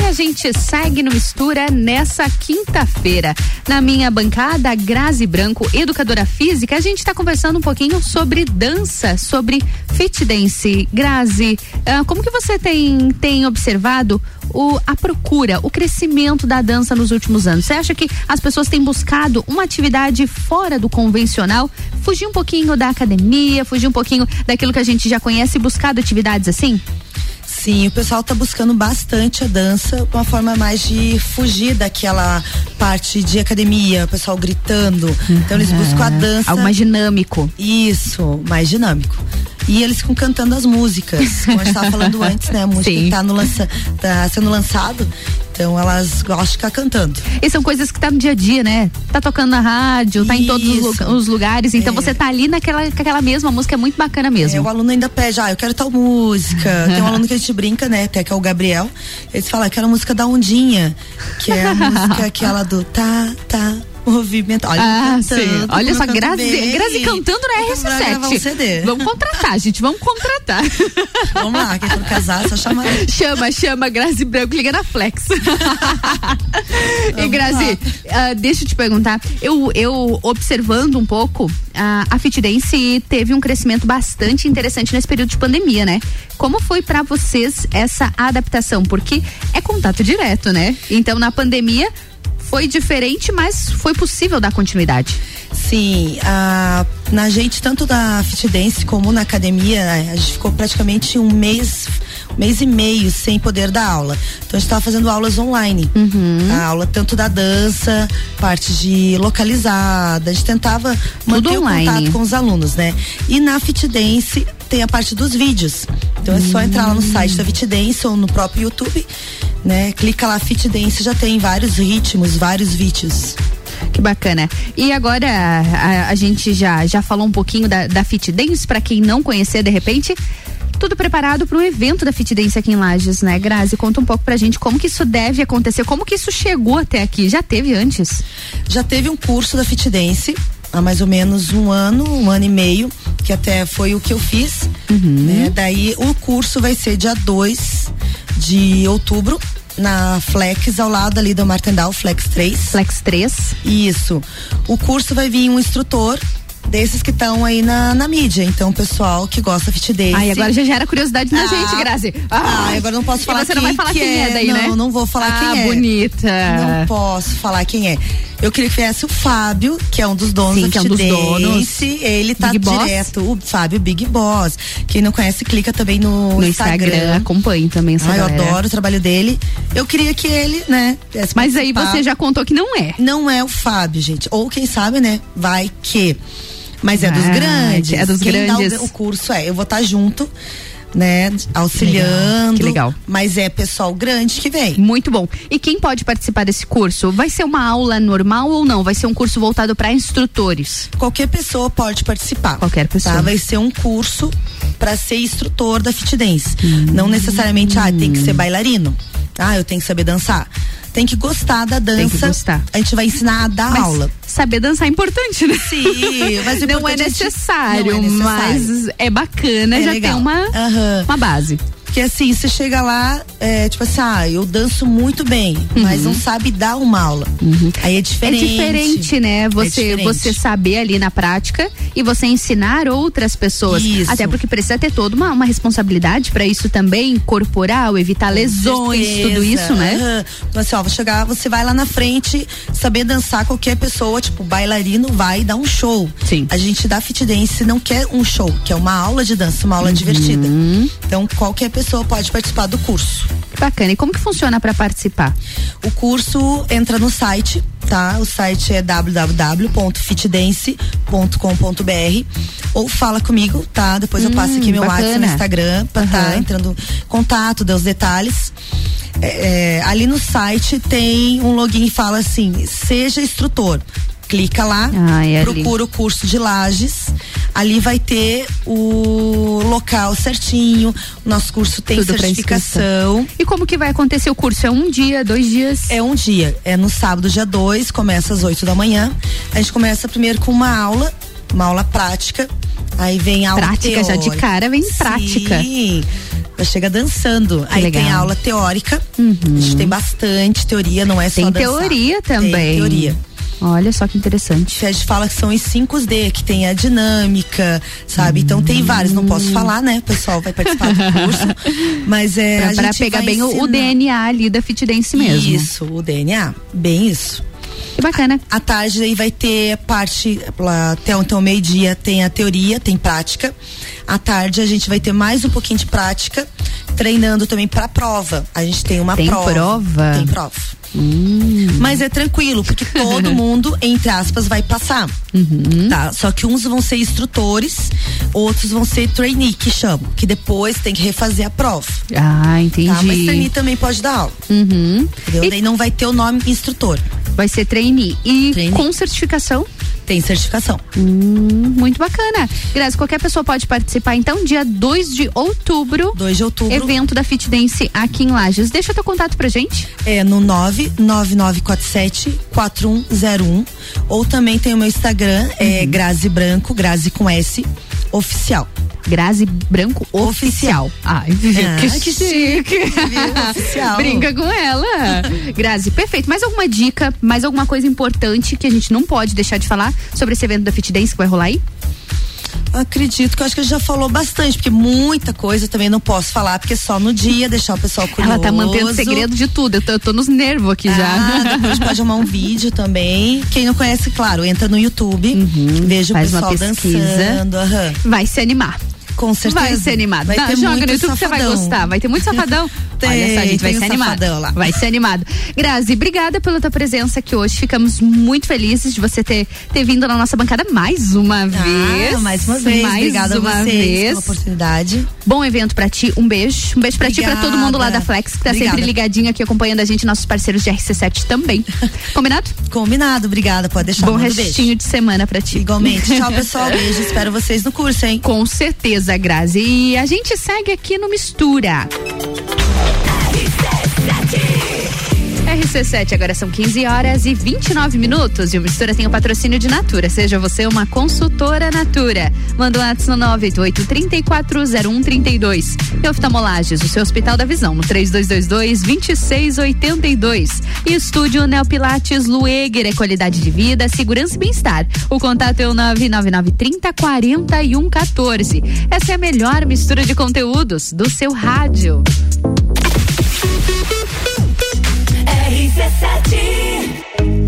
[SPEAKER 1] E a gente segue no Mistura nessa quinta-feira. Na minha bancada, Grazi Branco, educadora física, a gente está conversando um pouquinho sobre dança, sobre fit dance. Grazi, ah, como que você tem, tem observado o, a procura, o crescimento da dança nos últimos anos? Você acha que as pessoas têm buscado uma atividade fora do convencional, fugir um pouquinho da academia, fugir um pouquinho daquilo que a gente já conhece e buscado atividades assim?
[SPEAKER 31] Sim, o pessoal está buscando bastante a dança, uma forma mais de fugir daquela parte de academia, o pessoal gritando. Então eles buscam a dança.
[SPEAKER 1] Algo mais dinâmico.
[SPEAKER 31] Isso, mais dinâmico. E eles ficam cantando as músicas, como a gente estava falando [laughs] antes, né? A música
[SPEAKER 1] Sim.
[SPEAKER 31] que tá, no lança, tá sendo lançado. Então elas gostam de ficar cantando.
[SPEAKER 1] E são coisas que tá no dia a dia, né? Tá tocando na rádio, tá em todos os, lu-
[SPEAKER 31] Isso.
[SPEAKER 1] os lugares. Então
[SPEAKER 31] É.
[SPEAKER 1] você tá ali naquela, aquela mesma música, é muito bacana
[SPEAKER 31] É,
[SPEAKER 1] mesmo.
[SPEAKER 31] o aluno ainda pede, ah, eu quero tal música. [laughs] Tem um aluno que a gente brinca, né? Até que é o Gabriel. Eles falam, eu quero a música da Ondinha, que é a música aquela do tá, tá, Movimento. Olha,
[SPEAKER 1] ah,
[SPEAKER 31] cantando,
[SPEAKER 1] sim. Olha só, Grazi. Grazi cantando na
[SPEAKER 31] Vamos lá gravar um
[SPEAKER 1] RC7.
[SPEAKER 31] CD.
[SPEAKER 1] Vamos contratar, gente, vamos contratar. [laughs]
[SPEAKER 31] Vamos lá, quem for casar, só chamar.
[SPEAKER 1] Chama, chama, Grazi Branco, liga na Flex. [laughs] e Grazi, ah, deixa eu te perguntar, eu, eu observando um pouco, ah, a Fit Dance teve um crescimento bastante interessante nesse período de pandemia, né? Como foi pra vocês essa adaptação? Porque é contato direto, né? Então, na pandemia, foi diferente, mas foi possível dar continuidade.
[SPEAKER 31] Sim, a, na gente, tanto da Fit Dance como na academia, a gente ficou praticamente um mês, mês e meio sem poder dar aula. Então a gente estava fazendo aulas online.
[SPEAKER 1] Uhum.
[SPEAKER 31] A aula tanto da dança, parte de localizada, a gente tentava manter
[SPEAKER 1] online.
[SPEAKER 31] o contato com os alunos, né? E na Fit Dance tem a parte dos vídeos. Então é só entrar lá no site da Fit Dance ou no próprio YouTube, né? Clica lá Fit Dance, já tem vários ritmos, vários vídeos.
[SPEAKER 1] Que bacana. E agora a, a gente já, já falou um pouquinho da, da Fit Dance, pra quem não conhecer de repente. Tudo preparado para o evento da Fit Dance aqui em Lages, né, Grazi? Conta um pouco pra gente como que isso deve acontecer, como que isso chegou até aqui. Já teve antes?
[SPEAKER 31] Já teve um curso da Fit Dance há mais ou menos um ano, um ano e meio, que até foi o que eu fiz. Né? Daí o curso vai ser dia 2 de outubro. Na Flex, ao lado ali do Martendal, Flex 3.
[SPEAKER 1] Flex 3.
[SPEAKER 31] Isso. O curso vai vir um instrutor desses que estão aí na, na mídia. Então, o pessoal que gosta fit dance.
[SPEAKER 1] Ai, agora já gera curiosidade na
[SPEAKER 31] Ah.
[SPEAKER 1] gente, Grazi.
[SPEAKER 31] Ah, agora não posso falar
[SPEAKER 1] você
[SPEAKER 31] quem
[SPEAKER 1] não vai falar
[SPEAKER 31] que
[SPEAKER 1] quem é, daí,
[SPEAKER 31] não,
[SPEAKER 1] né?
[SPEAKER 31] Não, vou falar
[SPEAKER 1] Ah,
[SPEAKER 31] quem é.
[SPEAKER 1] bonita.
[SPEAKER 31] Não posso falar quem é. Eu queria que viesse o Fábio, que é um dos donos
[SPEAKER 1] Sim, que é um dos
[SPEAKER 31] Dance.
[SPEAKER 1] donos.
[SPEAKER 31] Ele tá
[SPEAKER 1] Big Boss?
[SPEAKER 31] direto, o Fábio Big Boss. Quem não conhece, clica também no,
[SPEAKER 1] No Instagram, acompanhe também essa
[SPEAKER 31] Ai, eu adoro o trabalho dele. Eu queria que ele, né,
[SPEAKER 1] Mas aí você já contou que não é.
[SPEAKER 31] Não é o Fábio, gente. Ou quem sabe, né, vai que. Mas é dos
[SPEAKER 1] Ah,
[SPEAKER 31] grandes.
[SPEAKER 1] é dos
[SPEAKER 31] Quem dá o-
[SPEAKER 1] grandes.
[SPEAKER 31] o, curso é. Eu vou estar junto, né, auxiliando.
[SPEAKER 1] Que legal.
[SPEAKER 31] Mas é pessoal grande que vem.
[SPEAKER 1] Muito bom. E quem pode participar desse curso? Vai ser uma aula normal ou não? Vai ser um curso voltado para instrutores?
[SPEAKER 31] Qualquer pessoa pode participar.
[SPEAKER 1] Qualquer pessoa.
[SPEAKER 31] Tá? Vai ser um curso para ser instrutor da fit dance. Não necessariamente, ah, tem que ser bailarino. Ah, eu tenho que saber dançar. Tem que gostar da dança.
[SPEAKER 1] Tem que gostar.
[SPEAKER 31] A gente vai ensinar a dar
[SPEAKER 1] Mas
[SPEAKER 31] aula.
[SPEAKER 1] Saber dançar é importante, né?
[SPEAKER 31] Sim, mas [laughs]
[SPEAKER 1] não é
[SPEAKER 31] é
[SPEAKER 1] necessário,
[SPEAKER 31] não é necessário.
[SPEAKER 1] mas é bacana
[SPEAKER 31] É
[SPEAKER 1] já
[SPEAKER 31] legal.
[SPEAKER 1] ter uma,
[SPEAKER 31] Aham.
[SPEAKER 1] uma base.
[SPEAKER 31] Porque assim, você chega lá, é, tipo assim, ah, eu danço muito bem, mas não sabe dar uma aula. Aí é
[SPEAKER 1] É
[SPEAKER 31] diferente.
[SPEAKER 1] diferente, né? Você,
[SPEAKER 31] diferente.
[SPEAKER 1] você saber ali na prática e você ensinar outras pessoas.
[SPEAKER 31] Isso.
[SPEAKER 1] Até porque precisa ter toda uma, uma responsabilidade para isso também, corporal, evitar lesões,
[SPEAKER 31] certeza.
[SPEAKER 1] tudo isso, né?
[SPEAKER 31] Aham. Então assim, ó, vou chegar, você vai lá na frente, saber dançar, qualquer pessoa, tipo, bailarino vai dar um show.
[SPEAKER 1] Sim.
[SPEAKER 31] A gente da fit dance não quer um show, quer uma aula de dança, uma aula divertida.
[SPEAKER 1] Uhum.
[SPEAKER 31] Então qualquer pessoa pode participar do curso.
[SPEAKER 1] Que bacana. E como que funciona para participar?
[SPEAKER 31] O curso entra no site, tá? O site é www.fitdance.com.br ou fala comigo, tá? Depois eu passo aqui meu
[SPEAKER 1] Hum, bacana.
[SPEAKER 31] WhatsApp no Instagram pra tá
[SPEAKER 1] Aham.
[SPEAKER 31] entrando contato, dê os detalhes. É, é, ali no site tem um login fala assim, seja instrutor. Clica lá,
[SPEAKER 1] Ah, é
[SPEAKER 31] procura o curso de Lages. Ali vai ter o local certinho. Nosso curso tem
[SPEAKER 1] Tudo
[SPEAKER 31] certificação.
[SPEAKER 1] E como que vai acontecer o curso? É um dia, dois dias?
[SPEAKER 31] É um dia. É no sábado, dia 2, começa às 8 da manhã. A gente começa primeiro com uma aula, uma aula prática. Aí vem a aula
[SPEAKER 1] Prática, já de
[SPEAKER 31] teórica.
[SPEAKER 1] cara vem prática.
[SPEAKER 31] Sim. Já chega dançando. Aí
[SPEAKER 1] legal.
[SPEAKER 31] tem a aula teórica. A gente tem bastante teoria, não é só
[SPEAKER 1] Tem
[SPEAKER 31] dançar.
[SPEAKER 1] teoria também.
[SPEAKER 31] Tem teoria.
[SPEAKER 1] Olha só que interessante.
[SPEAKER 31] A gente fala que são os 5D, que tem a dinâmica, sabe? Então tem vários, não posso falar, né? O pessoal vai participar do curso. [laughs] Mas é.
[SPEAKER 1] Pra,
[SPEAKER 31] a
[SPEAKER 1] pra
[SPEAKER 31] gente
[SPEAKER 1] pegar bem o, o
[SPEAKER 31] ensinar.
[SPEAKER 1] DNA ali da Fit Dance mesmo.
[SPEAKER 31] Isso, o DNA. Bem isso.
[SPEAKER 1] Que bacana.
[SPEAKER 31] À tarde aí vai ter parte, lá, até então meio-dia tem a teoria, tem prática. À tarde a gente vai ter mais um pouquinho de prática, treinando também pra prova. A gente tem uma
[SPEAKER 1] Tem
[SPEAKER 31] prova.
[SPEAKER 1] prova?
[SPEAKER 31] Tem prova. Mas é tranquilo, porque todo [laughs] mundo, entre aspas, vai passar.
[SPEAKER 1] Uhum.
[SPEAKER 31] Tá? Só que uns vão ser instrutores, outros vão ser trainee, que chamam, que depois tem que refazer a prova.
[SPEAKER 1] Ah, entendi.
[SPEAKER 31] Tá? Mas trainee também pode dar aula.
[SPEAKER 1] Uhum.
[SPEAKER 31] Entendeu? Daí não vai ter o nome instrutor.
[SPEAKER 1] Vai ser trainee. E com certificação?
[SPEAKER 31] Tem certificação.
[SPEAKER 1] Hum, muito bacana. Grazi, qualquer pessoa pode participar, então, dia 2 de outubro.
[SPEAKER 31] 2 de outubro.
[SPEAKER 1] Evento da Fit Dance aqui em Lages. Deixa teu contato pra gente.
[SPEAKER 31] É no 99947 4101 ou também tem o meu Instagram, é
[SPEAKER 1] Uhum.
[SPEAKER 31] Grazi Branco, Grazi com S, oficial.
[SPEAKER 1] Grazi Branco Oficial. Ai, [laughs]
[SPEAKER 31] Ah,
[SPEAKER 1] que,
[SPEAKER 31] que
[SPEAKER 1] chique.
[SPEAKER 31] Oficial.
[SPEAKER 1] Brinca com ela. Grazi, perfeito. Mais alguma dica, mais alguma coisa importante que a gente não pode deixar de falar sobre esse evento da Fit Dance que vai rolar aí?
[SPEAKER 31] Acredito que eu acho que a gente já falou bastante, porque muita coisa também não posso falar, porque só no dia deixar o pessoal curioso.
[SPEAKER 1] Ela tá mantendo segredo de tudo. Eu tô, eu tô nos nervos aqui
[SPEAKER 31] Ah,
[SPEAKER 1] já.
[SPEAKER 31] depois pode arrumar um [laughs] vídeo também. Quem não conhece, claro, entra no YouTube, veja
[SPEAKER 1] Faz
[SPEAKER 31] o pessoal dançando. aham.
[SPEAKER 1] Vai se animar.
[SPEAKER 31] Com certeza.
[SPEAKER 1] Vai ser animado.
[SPEAKER 31] Vai
[SPEAKER 1] Não,
[SPEAKER 31] ter
[SPEAKER 1] joga
[SPEAKER 31] muito
[SPEAKER 1] no YouTube que você vai gostar. Vai ter muito safadão. [laughs]
[SPEAKER 31] Tem,
[SPEAKER 1] Olha só, a gente vai ser
[SPEAKER 31] um
[SPEAKER 1] animado.
[SPEAKER 31] lá.
[SPEAKER 1] Vai ser animado. Grazi, obrigada pela tua presença aqui hoje. Ficamos muito felizes de você ter, ter vindo na nossa bancada mais uma vez.
[SPEAKER 31] Ah, mais uma vez.
[SPEAKER 1] Mais
[SPEAKER 31] Obrigada
[SPEAKER 1] uma
[SPEAKER 31] a vocês
[SPEAKER 1] vez.
[SPEAKER 31] pela oportunidade.
[SPEAKER 1] Bom evento pra ti, um beijo. Um beijo pra ti e pra todo mundo lá da Flex, que tá
[SPEAKER 31] Obrigada.
[SPEAKER 1] sempre ligadinho aqui acompanhando a gente, nossos parceiros de RC7 também. [laughs] Combinado?
[SPEAKER 31] Combinado, obrigada. Pode deixar.
[SPEAKER 1] Bom restinho de semana pra ti.
[SPEAKER 31] Igualmente. Tchau, pessoal. [laughs] Beijo. Espero vocês no curso, hein?
[SPEAKER 1] Com certeza, Grazi. E a gente segue aqui no Mistura. RC7, agora são 15 horas e 29 minutos. E o Mistura tem o patrocínio de Natura. Seja você uma consultora Natura. Manda um WhatsApp no 988 340132. E oftalmolages, o seu Hospital da Visão, no 3222 2682. E Estúdio Neopilates Lueger, é qualidade de vida, segurança e bem-estar. O contato é o 999 30 41 14. Essa é a melhor mistura de conteúdos do seu rádio.
[SPEAKER 36] RC7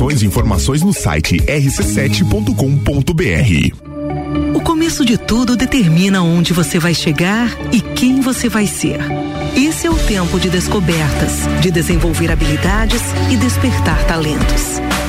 [SPEAKER 36] e informações no site rc7.com.br.
[SPEAKER 23] O começo de tudo determina onde você vai chegar e quem você vai ser. Esse é o tempo de descobertas, de desenvolver habilidades e despertar talentos.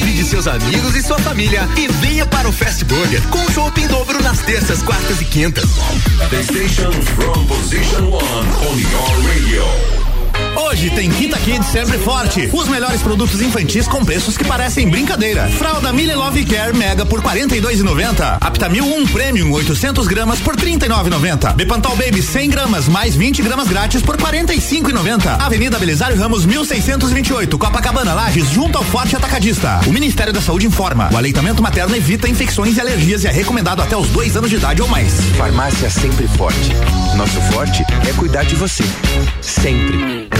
[SPEAKER 37] Convide seus amigos e sua família e venha para o Fast Burger com chopp em dobro nas terças, quartas e quintas.
[SPEAKER 2] The station from position one on your radio.
[SPEAKER 6] Hoje tem Quinta Kids sempre forte. Os melhores produtos infantis com preços que parecem brincadeira. Fralda Mille Love Care Mega por 42,90. Aptamil 1 Premium 800 gramas por 39,90. Bepantal Baby 100 gramas mais 20 gramas grátis por 45,90. Avenida Belisário Ramos 1628, Copacabana Lages, junto ao Forte Atacadista. O Ministério da Saúde informa: o aleitamento materno evita infecções e alergias e é recomendado até os dois anos de idade ou mais.
[SPEAKER 38] Farmácia Sempre Forte. Nosso forte é cuidar de você. Sempre.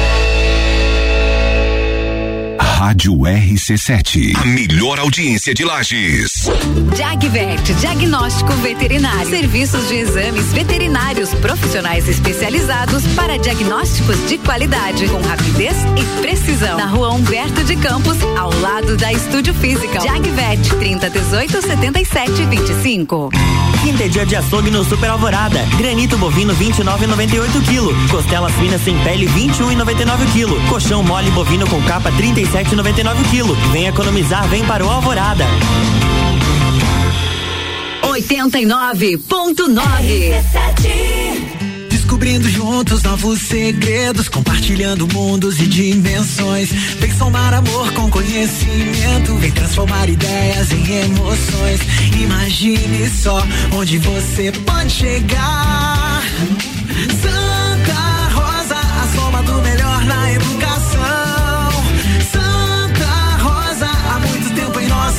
[SPEAKER 22] Rádio RC7. A melhor audiência de Lages.
[SPEAKER 18] Jagvet, diagnóstico veterinário. Serviços de exames veterinários profissionais especializados para diagnósticos de qualidade, com rapidez e precisão. Na rua Humberto de Campos, ao lado da Estúdio Física. Jagvet, 30 18 77 25.
[SPEAKER 24] Quinta é dia de açougue no Super Alvorada. Granito bovino 29,98 kg. Costelas finas sem pele 21,99 kg. Colchão mole bovino com capa 37,99 kg. Vem economizar, vem para o Alvorada.
[SPEAKER 18] 89.9
[SPEAKER 14] Descobrindo juntos novos segredos, compartilhando mundos e dimensões. Vem somar amor com conhecimento, vem transformar ideias em emoções. Imagine só onde você pode chegar. Santa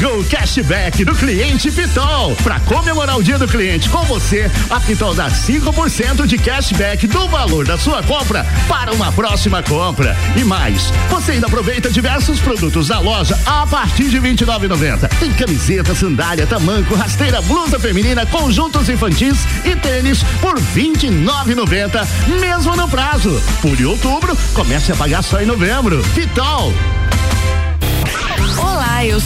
[SPEAKER 7] Chegou o cashback do cliente Pitol. Para comemorar o dia do cliente com você, a Pitol dá 5% de cashback do valor da sua compra para uma próxima compra. E mais, você ainda aproveita diversos produtos da loja a partir de R$ 29,90. Tem camiseta, sandália, tamanco, rasteira, blusa feminina, conjuntos infantis e tênis por R$ 29,90, mesmo no prazo. Por outubro, comece a pagar só em novembro. Pitol.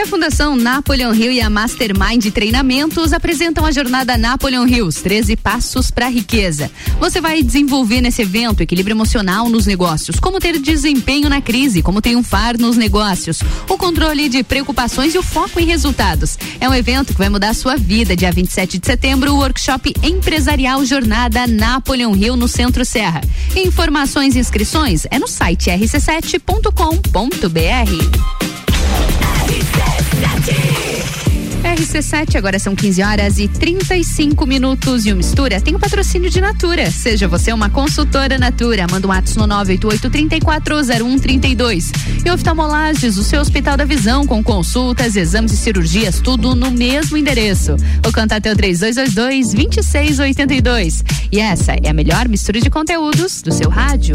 [SPEAKER 1] A Fundação Napoleon Hill e a Mastermind Treinamentos apresentam a jornada Napoleon Hills, 13 passos para a riqueza. Você vai desenvolver nesse evento equilíbrio emocional nos negócios, como ter desempenho na crise, como triunfar nos negócios, o controle de preocupações e o foco em resultados. É um evento que vai mudar a sua vida. Dia 27 de setembro, o workshop empresarial Jornada Napoleon Hill no Centro Serra. Informações e inscrições é no site rc7.com.br. RC7, agora são 15 horas e 35 minutos e o Mistura tem o patrocínio de Natura. Seja você uma consultora Natura, manda um ato no 988-340132. E oftalmolages, o seu Hospital da Visão, com consultas, exames e cirurgias, tudo no mesmo endereço. O contato é o 3222-2682. E essa é a melhor mistura de conteúdos do seu rádio.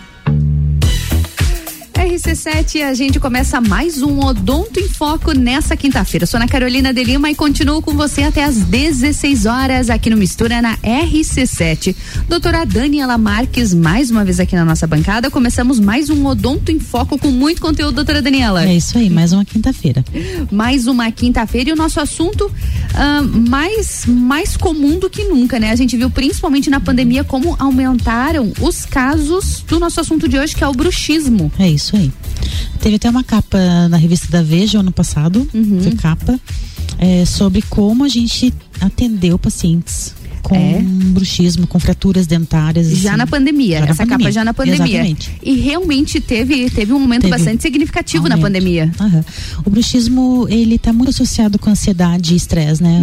[SPEAKER 1] RC7, a gente começa mais um Odonto em Foco nessa quinta-feira. Sou Ana Carolina de Lima e continuo com você até às 16 horas aqui no Mistura na RC7. Doutora Daniela Marques, mais uma vez aqui na nossa bancada. Começamos mais um Odonto em Foco com muito conteúdo, doutora Daniela.
[SPEAKER 39] É isso aí, mais uma quinta-feira.
[SPEAKER 1] Mais uma quinta-feira e o nosso assunto ah, mais, mais comum do que nunca, né? A gente viu principalmente na pandemia como aumentaram os casos do nosso assunto de hoje, que é o bruxismo.
[SPEAKER 39] É isso aí. Teve até uma capa na revista da Veja ano passado,
[SPEAKER 1] Uhum.
[SPEAKER 39] foi capa, é, sobre como a gente atendeu pacientes com
[SPEAKER 1] É.
[SPEAKER 39] bruxismo, com fraturas dentárias.
[SPEAKER 1] Já
[SPEAKER 39] assim.
[SPEAKER 1] na pandemia,
[SPEAKER 39] Já na
[SPEAKER 1] essa capa já na pandemia.
[SPEAKER 39] Exatamente.
[SPEAKER 1] E realmente teve, teve um momento
[SPEAKER 39] Teve.
[SPEAKER 1] bastante significativo na
[SPEAKER 39] Aumento.
[SPEAKER 1] pandemia.
[SPEAKER 39] Aham. O bruxismo, ele tá muito associado com ansiedade e estresse, né?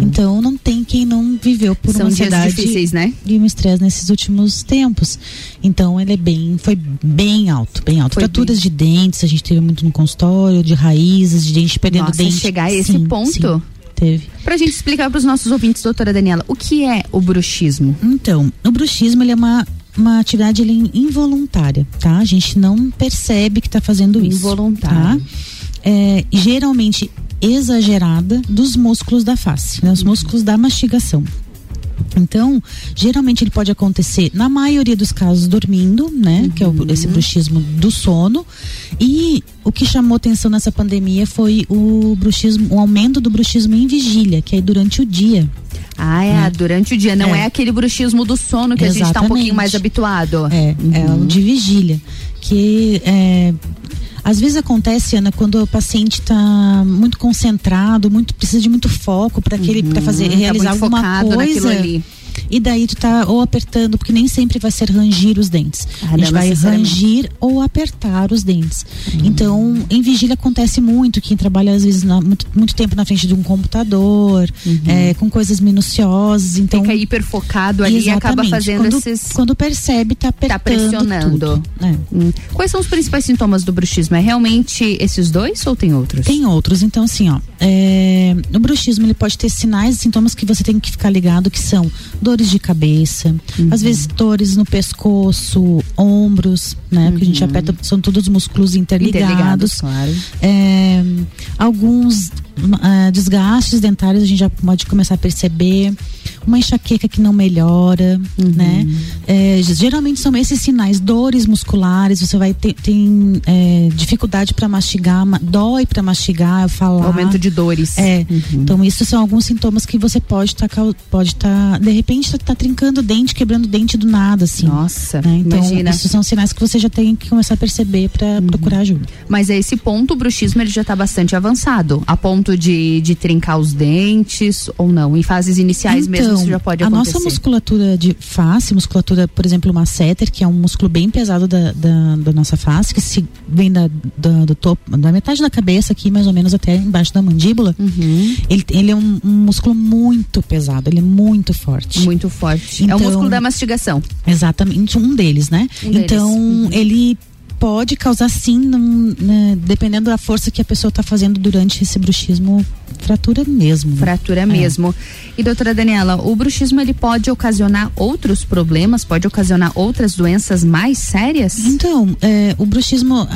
[SPEAKER 39] Então não tem quem não viveu por
[SPEAKER 1] Uhum. São
[SPEAKER 39] uma ansiedade
[SPEAKER 1] difíceis, né?
[SPEAKER 39] e um estresse nesses últimos tempos. Então ele é bem, foi bem alto, bem alto.
[SPEAKER 1] Foi
[SPEAKER 39] Fraturas de dentes, a gente teve muito no consultório, de raízes, de gente perdendo
[SPEAKER 1] Nossa,
[SPEAKER 39] dente.
[SPEAKER 1] chegar a esse
[SPEAKER 39] Sim,
[SPEAKER 1] ponto?
[SPEAKER 39] sim, teve.
[SPEAKER 1] Pra gente explicar para os nossos ouvintes, doutora Daniela, o que é o bruxismo?
[SPEAKER 39] Então, o bruxismo ele é uma uma atividade ele é involuntária, tá? A gente não percebe que está fazendo isso.
[SPEAKER 1] Involuntário.
[SPEAKER 39] Tá? É, geralmente exagerada dos músculos da face, né? Os músculos da mastigação. Então, geralmente ele pode acontecer, na maioria dos casos, dormindo, né? Que é o, esse bruxismo do sono. E o que chamou atenção nessa pandemia foi o bruxismo, o aumento do bruxismo em vigília, que é durante o dia.
[SPEAKER 1] Ah, é,
[SPEAKER 39] né?
[SPEAKER 1] durante o dia. Não é, aquele bruxismo do sono que a gente tá um pouquinho
[SPEAKER 39] Exatamente.
[SPEAKER 1] mais habituado.
[SPEAKER 39] É, é o de vigília. Que é, às vezes acontece, Ana, quando o paciente está muito concentrado, muito precisa de muito foco para aquele para fazer
[SPEAKER 1] tá
[SPEAKER 39] realizar
[SPEAKER 1] muito
[SPEAKER 39] alguma coisa.
[SPEAKER 1] ali.
[SPEAKER 39] E daí tu tá ou apertando, porque nem sempre vai ser rangir os dentes.
[SPEAKER 1] Ah,
[SPEAKER 39] a gente vai rangir ou apertar os dentes.
[SPEAKER 1] Uhum.
[SPEAKER 39] Então, em vigília acontece muito, quem trabalha às vezes na- muito, muito tempo na frente de um computador, é, com coisas minuciosas. Então,
[SPEAKER 1] Fica hiperfocado ali e acaba fazendo
[SPEAKER 39] quando,
[SPEAKER 1] esses.
[SPEAKER 39] Quando percebe, tá apertando.
[SPEAKER 1] Tá pressionando.
[SPEAKER 39] tudo. É.
[SPEAKER 1] Hum. Quais são os principais sintomas do bruxismo? É realmente esses dois ou tem outros?
[SPEAKER 39] Tem outros, então assim, ó, é, o bruxismo ele pode ter sinais e sintomas que você tem que ficar ligado, que são dores de cabeça,
[SPEAKER 1] Uhum.
[SPEAKER 39] às vezes dores no pescoço, ombros, né? Porque a gente aperta, são todos músculos interligados.
[SPEAKER 1] Uhum. Interligados, claro.
[SPEAKER 39] É, alguns ah, desgastes dentários a gente já pode começar a perceber. Uma enxaqueca que não melhora,
[SPEAKER 1] Uhum.
[SPEAKER 39] né? É, geralmente são esses sinais, dores musculares, você vai ter tem, é, dificuldade para mastigar, ma- dói para mastigar, falar.
[SPEAKER 1] Aumento de dores.
[SPEAKER 39] É. Então, isso são alguns sintomas que você pode estar, pode estar, de repente, tá, tá trincando o dente, quebrando o dente do nada, assim.
[SPEAKER 1] Nossa,
[SPEAKER 39] Então,
[SPEAKER 1] imagina.
[SPEAKER 39] isso são sinais que você já tem que começar a perceber para procurar ajuda.
[SPEAKER 1] Mas a esse ponto o bruxismo ele já está bastante avançado, a ponto de, de trincar os dentes ou não? Em fases iniciais mesmo isso já pode
[SPEAKER 39] Então, a
[SPEAKER 1] acontecer.
[SPEAKER 39] nossa musculatura de face, musculatura, por exemplo, o masseter, que é um músculo bem pesado da, da, da nossa face, que se vem da, da- do topo, da metade da cabeça aqui, mais ou menos até embaixo da mandíbula,
[SPEAKER 1] Uhum.
[SPEAKER 39] ele, ele é um, um músculo muito pesado, ele é muito forte.
[SPEAKER 1] Muito forte. é o
[SPEAKER 39] Então-
[SPEAKER 1] músculo da mastigação.
[SPEAKER 39] Exatamente, um deles, né?
[SPEAKER 1] Um deles.
[SPEAKER 39] então, ele pode causar sim, num- né, dependendo da força que a pessoa está fazendo durante esse bruxismo, fratura mesmo. né?
[SPEAKER 1] Fratura
[SPEAKER 39] É.
[SPEAKER 1] mesmo. E doutora Daniela, o bruxismo ele pode ocasionar outros problemas, pode ocasionar outras doenças mais sérias?
[SPEAKER 39] Então, é, o bruxismo,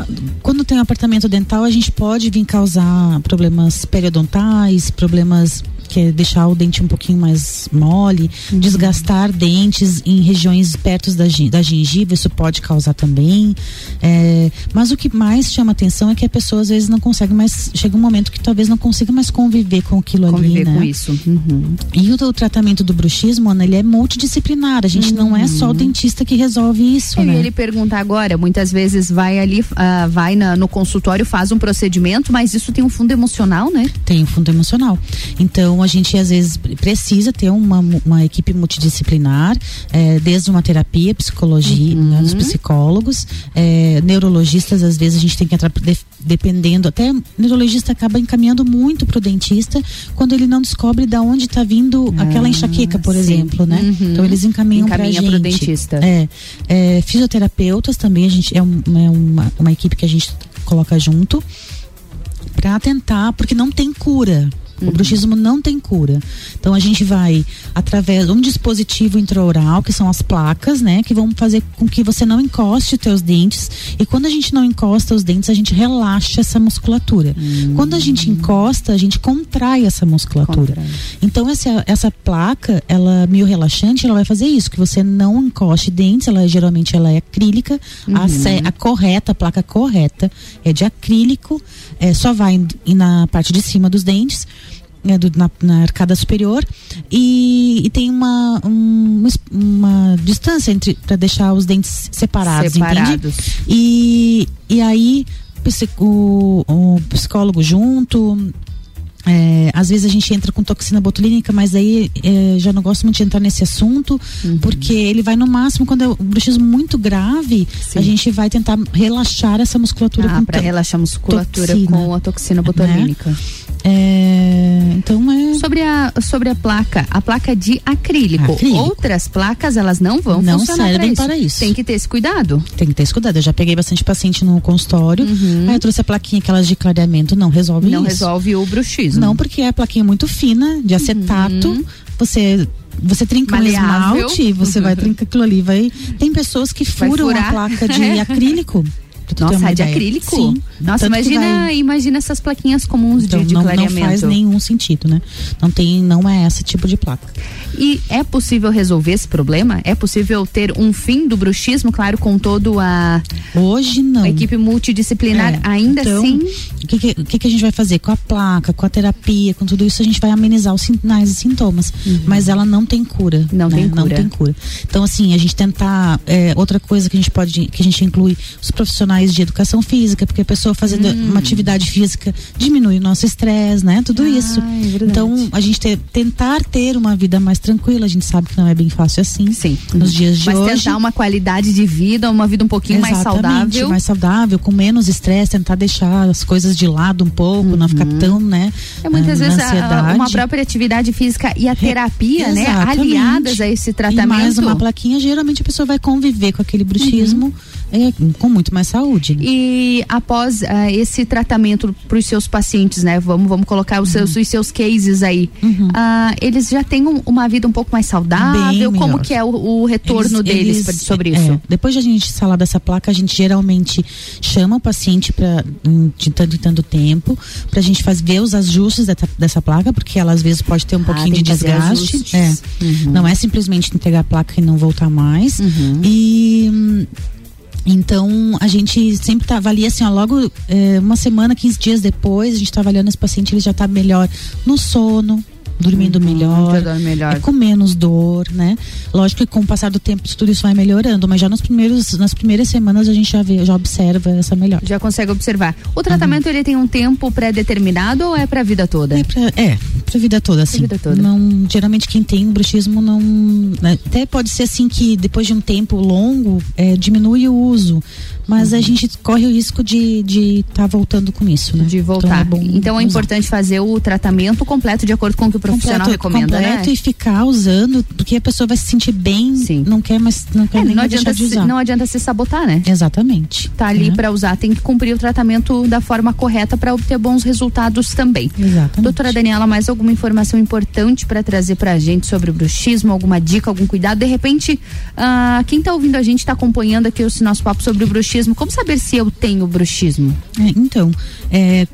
[SPEAKER 39] quando tem um apartamento dental, a gente pode vir causar problemas periodontais, problemas que é deixar o dente um pouquinho mais mole, desgastar dentes em regiões perto da, da gengiva, isso pode causar também. É, mas o que mais chama atenção é que a pessoa às vezes não consegue mais, chega um momento que talvez não consiga mais conviver com aquilo
[SPEAKER 1] Conviver
[SPEAKER 39] ali, né?
[SPEAKER 1] com isso. Uhum.
[SPEAKER 39] E o, o tratamento do bruxismo, Ana, ele é multidisciplinar. A gente não é só o dentista que resolve isso,
[SPEAKER 1] Eu
[SPEAKER 39] né?
[SPEAKER 1] ia lhe perguntar agora, muitas vezes vai ali, ah, vai na- no consultório, faz um procedimento, mas isso tem um fundo emocional, né?
[SPEAKER 39] Tem um fundo emocional. Então a gente às vezes precisa ter uma, uma equipe multidisciplinar, eh, desde uma terapia, psicologia,
[SPEAKER 1] Uhum.
[SPEAKER 39] né, dos psicólogos, eh, neurologistas, às vezes a gente tem que entrar de- dependendo, até neurologista acaba encaminhando muito pro dentista quando ele não descobre da onde está vindo aquela enxaqueca, por
[SPEAKER 1] Ah, sim.
[SPEAKER 39] exemplo, né?
[SPEAKER 1] Uhum.
[SPEAKER 39] Então eles encaminham
[SPEAKER 1] Encaminha pro dentista.
[SPEAKER 39] É, é, fisioterapeutas também, a gente é, um- é uma, uma equipe que a gente coloca junto para tentar, porque não tem cura.
[SPEAKER 1] Uhum.
[SPEAKER 39] O bruxismo não tem cura. Então a gente vai através de um dispositivo intraoral, que são as placas, né, que vão fazer com que você não encoste os teus dentes. E quando a gente não encosta os dentes, a gente relaxa essa musculatura.
[SPEAKER 1] Hum.
[SPEAKER 39] Quando a gente encosta, a gente contrai essa musculatura. Então essa essa placa, ela meio relaxante, ela vai fazer isso, que você não encoste dentes, ela geralmente ela é acrílica, a,
[SPEAKER 1] Uhum.
[SPEAKER 39] ce- a correta, a placa correta é de acrílico, é, só vai na parte de cima dos dentes. Né, do- na, na arcada superior e, e tem uma, um- uma, distância entre para deixar os dentes separados,
[SPEAKER 1] Separados.
[SPEAKER 39] entende? E, e aí o, o psicólogo junto, é, às vezes a gente entra com toxina botulínica, mas aí é, já não gosto muito de entrar nesse assunto,
[SPEAKER 1] Uhum.
[SPEAKER 39] porque ele vai no máximo, quando é o bruxismo muito grave, a gente vai tentar relaxar essa musculatura
[SPEAKER 1] Ah,
[SPEAKER 39] com
[SPEAKER 1] para relaxar a musculatura
[SPEAKER 39] toxina,
[SPEAKER 1] com a toxina botulínica.
[SPEAKER 39] É, então é.
[SPEAKER 1] Sobre a, sobre a placa, a placa de acrílico.
[SPEAKER 39] Acrílico.
[SPEAKER 1] Outras placas, elas não vão
[SPEAKER 39] Não
[SPEAKER 1] funcionar
[SPEAKER 39] servem
[SPEAKER 1] para
[SPEAKER 39] para
[SPEAKER 1] isso. Tem que ter esse cuidado.
[SPEAKER 39] Tem que ter esse cuidado. Eu já peguei bastante paciente no consultório.
[SPEAKER 1] Uhum.
[SPEAKER 39] Aí eu trouxe a plaquinha, aquelas de clareamento, não resolve
[SPEAKER 1] Não
[SPEAKER 39] isso.
[SPEAKER 1] resolve o bruxismo.
[SPEAKER 39] Não, porque é a plaquinha muito fina, de acetato. Você. Você trinca um
[SPEAKER 1] Maleável.
[SPEAKER 39] esmalte, você vai trincar aquilo ali. Vai... Tem pessoas que furam a placa de [laughs] acrílico. Tu
[SPEAKER 1] Nossa,
[SPEAKER 39] uma
[SPEAKER 1] de acrílico?
[SPEAKER 39] Sim.
[SPEAKER 1] Nossa,
[SPEAKER 39] Tanto
[SPEAKER 1] imagina,
[SPEAKER 39] vai-
[SPEAKER 1] imagina essas plaquinhas comuns
[SPEAKER 39] Então,
[SPEAKER 1] de, de
[SPEAKER 39] não, não
[SPEAKER 1] clareamento.
[SPEAKER 39] faz nenhum sentido, né? Não tem, não é esse tipo de placa.
[SPEAKER 1] E é possível resolver esse problema? É possível ter um fim do bruxismo, claro, com todo a
[SPEAKER 39] Hoje não.
[SPEAKER 1] a equipe multidisciplinar,
[SPEAKER 39] É,
[SPEAKER 1] ainda
[SPEAKER 39] então,
[SPEAKER 1] assim.
[SPEAKER 39] O que, que, que que a gente vai fazer? Com a placa, com a terapia, com tudo isso, a gente vai amenizar os sinais e sintomas. Mas ela não tem cura.
[SPEAKER 1] Uhum. Não
[SPEAKER 39] né?
[SPEAKER 1] tem
[SPEAKER 39] Não
[SPEAKER 1] cura.
[SPEAKER 39] tem cura. Então, assim, a gente tentar. é, outra coisa que a gente pode. que a gente inclui os profissionais de educação física, porque a pessoa fazendo
[SPEAKER 1] Hum.
[SPEAKER 39] uma atividade física diminui o nosso estresse, né? Tudo isso. Então, a gente ter- tentar ter uma vida mais tranquila, a gente sabe que não é bem fácil assim.
[SPEAKER 1] Sim.
[SPEAKER 39] Nos dias de
[SPEAKER 1] Mas
[SPEAKER 39] hoje.
[SPEAKER 1] tentar uma qualidade de vida, uma vida um pouquinho mais saudável.
[SPEAKER 39] mais saudável, com menos estresse, tentar deixar as coisas de lado um pouco, não ficar tão, né?
[SPEAKER 1] É muitas
[SPEAKER 39] na
[SPEAKER 1] vezes a-
[SPEAKER 39] ansiedade.
[SPEAKER 1] uma própria atividade física e a terapia, né?
[SPEAKER 39] Exatamente.
[SPEAKER 1] Aliadas a esse tratamento.
[SPEAKER 39] E mais uma plaquinha, geralmente a pessoa vai conviver com aquele bruxismo é, com muito mais saúde. Né?
[SPEAKER 1] E após ah, esse tratamento para os seus pacientes, né? Vamos, vamos colocar os seus, os seus cases aí. ah, eles já têm um- uma vida um pouco mais saudável? Como que é o, o retorno
[SPEAKER 39] Eles-
[SPEAKER 1] deles
[SPEAKER 39] eles-
[SPEAKER 1] pra- sobre
[SPEAKER 39] é,
[SPEAKER 1] isso?
[SPEAKER 39] depois de a gente falar dessa placa, a gente geralmente chama o paciente para de tanto em tanto tempo pra gente fazer ver os ajustes dessa, dessa placa, porque ela às vezes pode ter um pouquinho
[SPEAKER 1] tem
[SPEAKER 39] de desgaste. É.
[SPEAKER 1] Uhum.
[SPEAKER 39] Não é simplesmente entregar a placa e não voltar mais. E hum, então, a gente sempre tá, avalia assim, ó, logo é, uma semana, 15 dias depois, a gente tá avaliando esse paciente, ele já tá melhor no sono, dormindo melhor,
[SPEAKER 1] já dorme melhor.
[SPEAKER 39] é, com menos dor, né? Lógico que com o passar do tempo tudo isso vai melhorando, mas já nos primeiros, nas primeiras semanas a gente já vê, já observa essa melhora.
[SPEAKER 1] Já consegue observar. O tratamento ele tem um tempo pré-determinado ou é para a vida toda?
[SPEAKER 39] É pra, é, pra vida toda, assim.
[SPEAKER 1] vida toda.
[SPEAKER 39] Não, geralmente quem tem bruxismo não. né, até pode ser assim que depois de um tempo longo é, diminui o uso. Mas a gente corre o risco de estar de tá voltando com isso, né?
[SPEAKER 1] De voltar.
[SPEAKER 39] Então é, bom
[SPEAKER 1] Então é importante fazer o tratamento completo de acordo com o que o profissional
[SPEAKER 39] completo,
[SPEAKER 1] recomenda,
[SPEAKER 39] completo
[SPEAKER 1] né?
[SPEAKER 39] e ficar usando, porque a pessoa vai se sentir bem, não quer mais, não quer
[SPEAKER 1] É,
[SPEAKER 39] nem
[SPEAKER 1] não,
[SPEAKER 39] mais
[SPEAKER 1] adianta
[SPEAKER 39] de
[SPEAKER 1] se,
[SPEAKER 39] usar.
[SPEAKER 1] não adianta se sabotar, né?
[SPEAKER 39] Exatamente.
[SPEAKER 1] Tá ali
[SPEAKER 39] É.
[SPEAKER 1] pra usar, tem que cumprir o tratamento da forma correta para obter bons resultados também.
[SPEAKER 39] Exatamente.
[SPEAKER 1] Doutora Daniela, mais alguma informação importante para trazer pra gente sobre o bruxismo? Alguma dica, algum cuidado? De repente, ah, quem tá ouvindo a gente, tá acompanhando aqui o nosso papo sobre o bruxismo, como saber se eu tenho bruxismo?
[SPEAKER 39] É, então, é,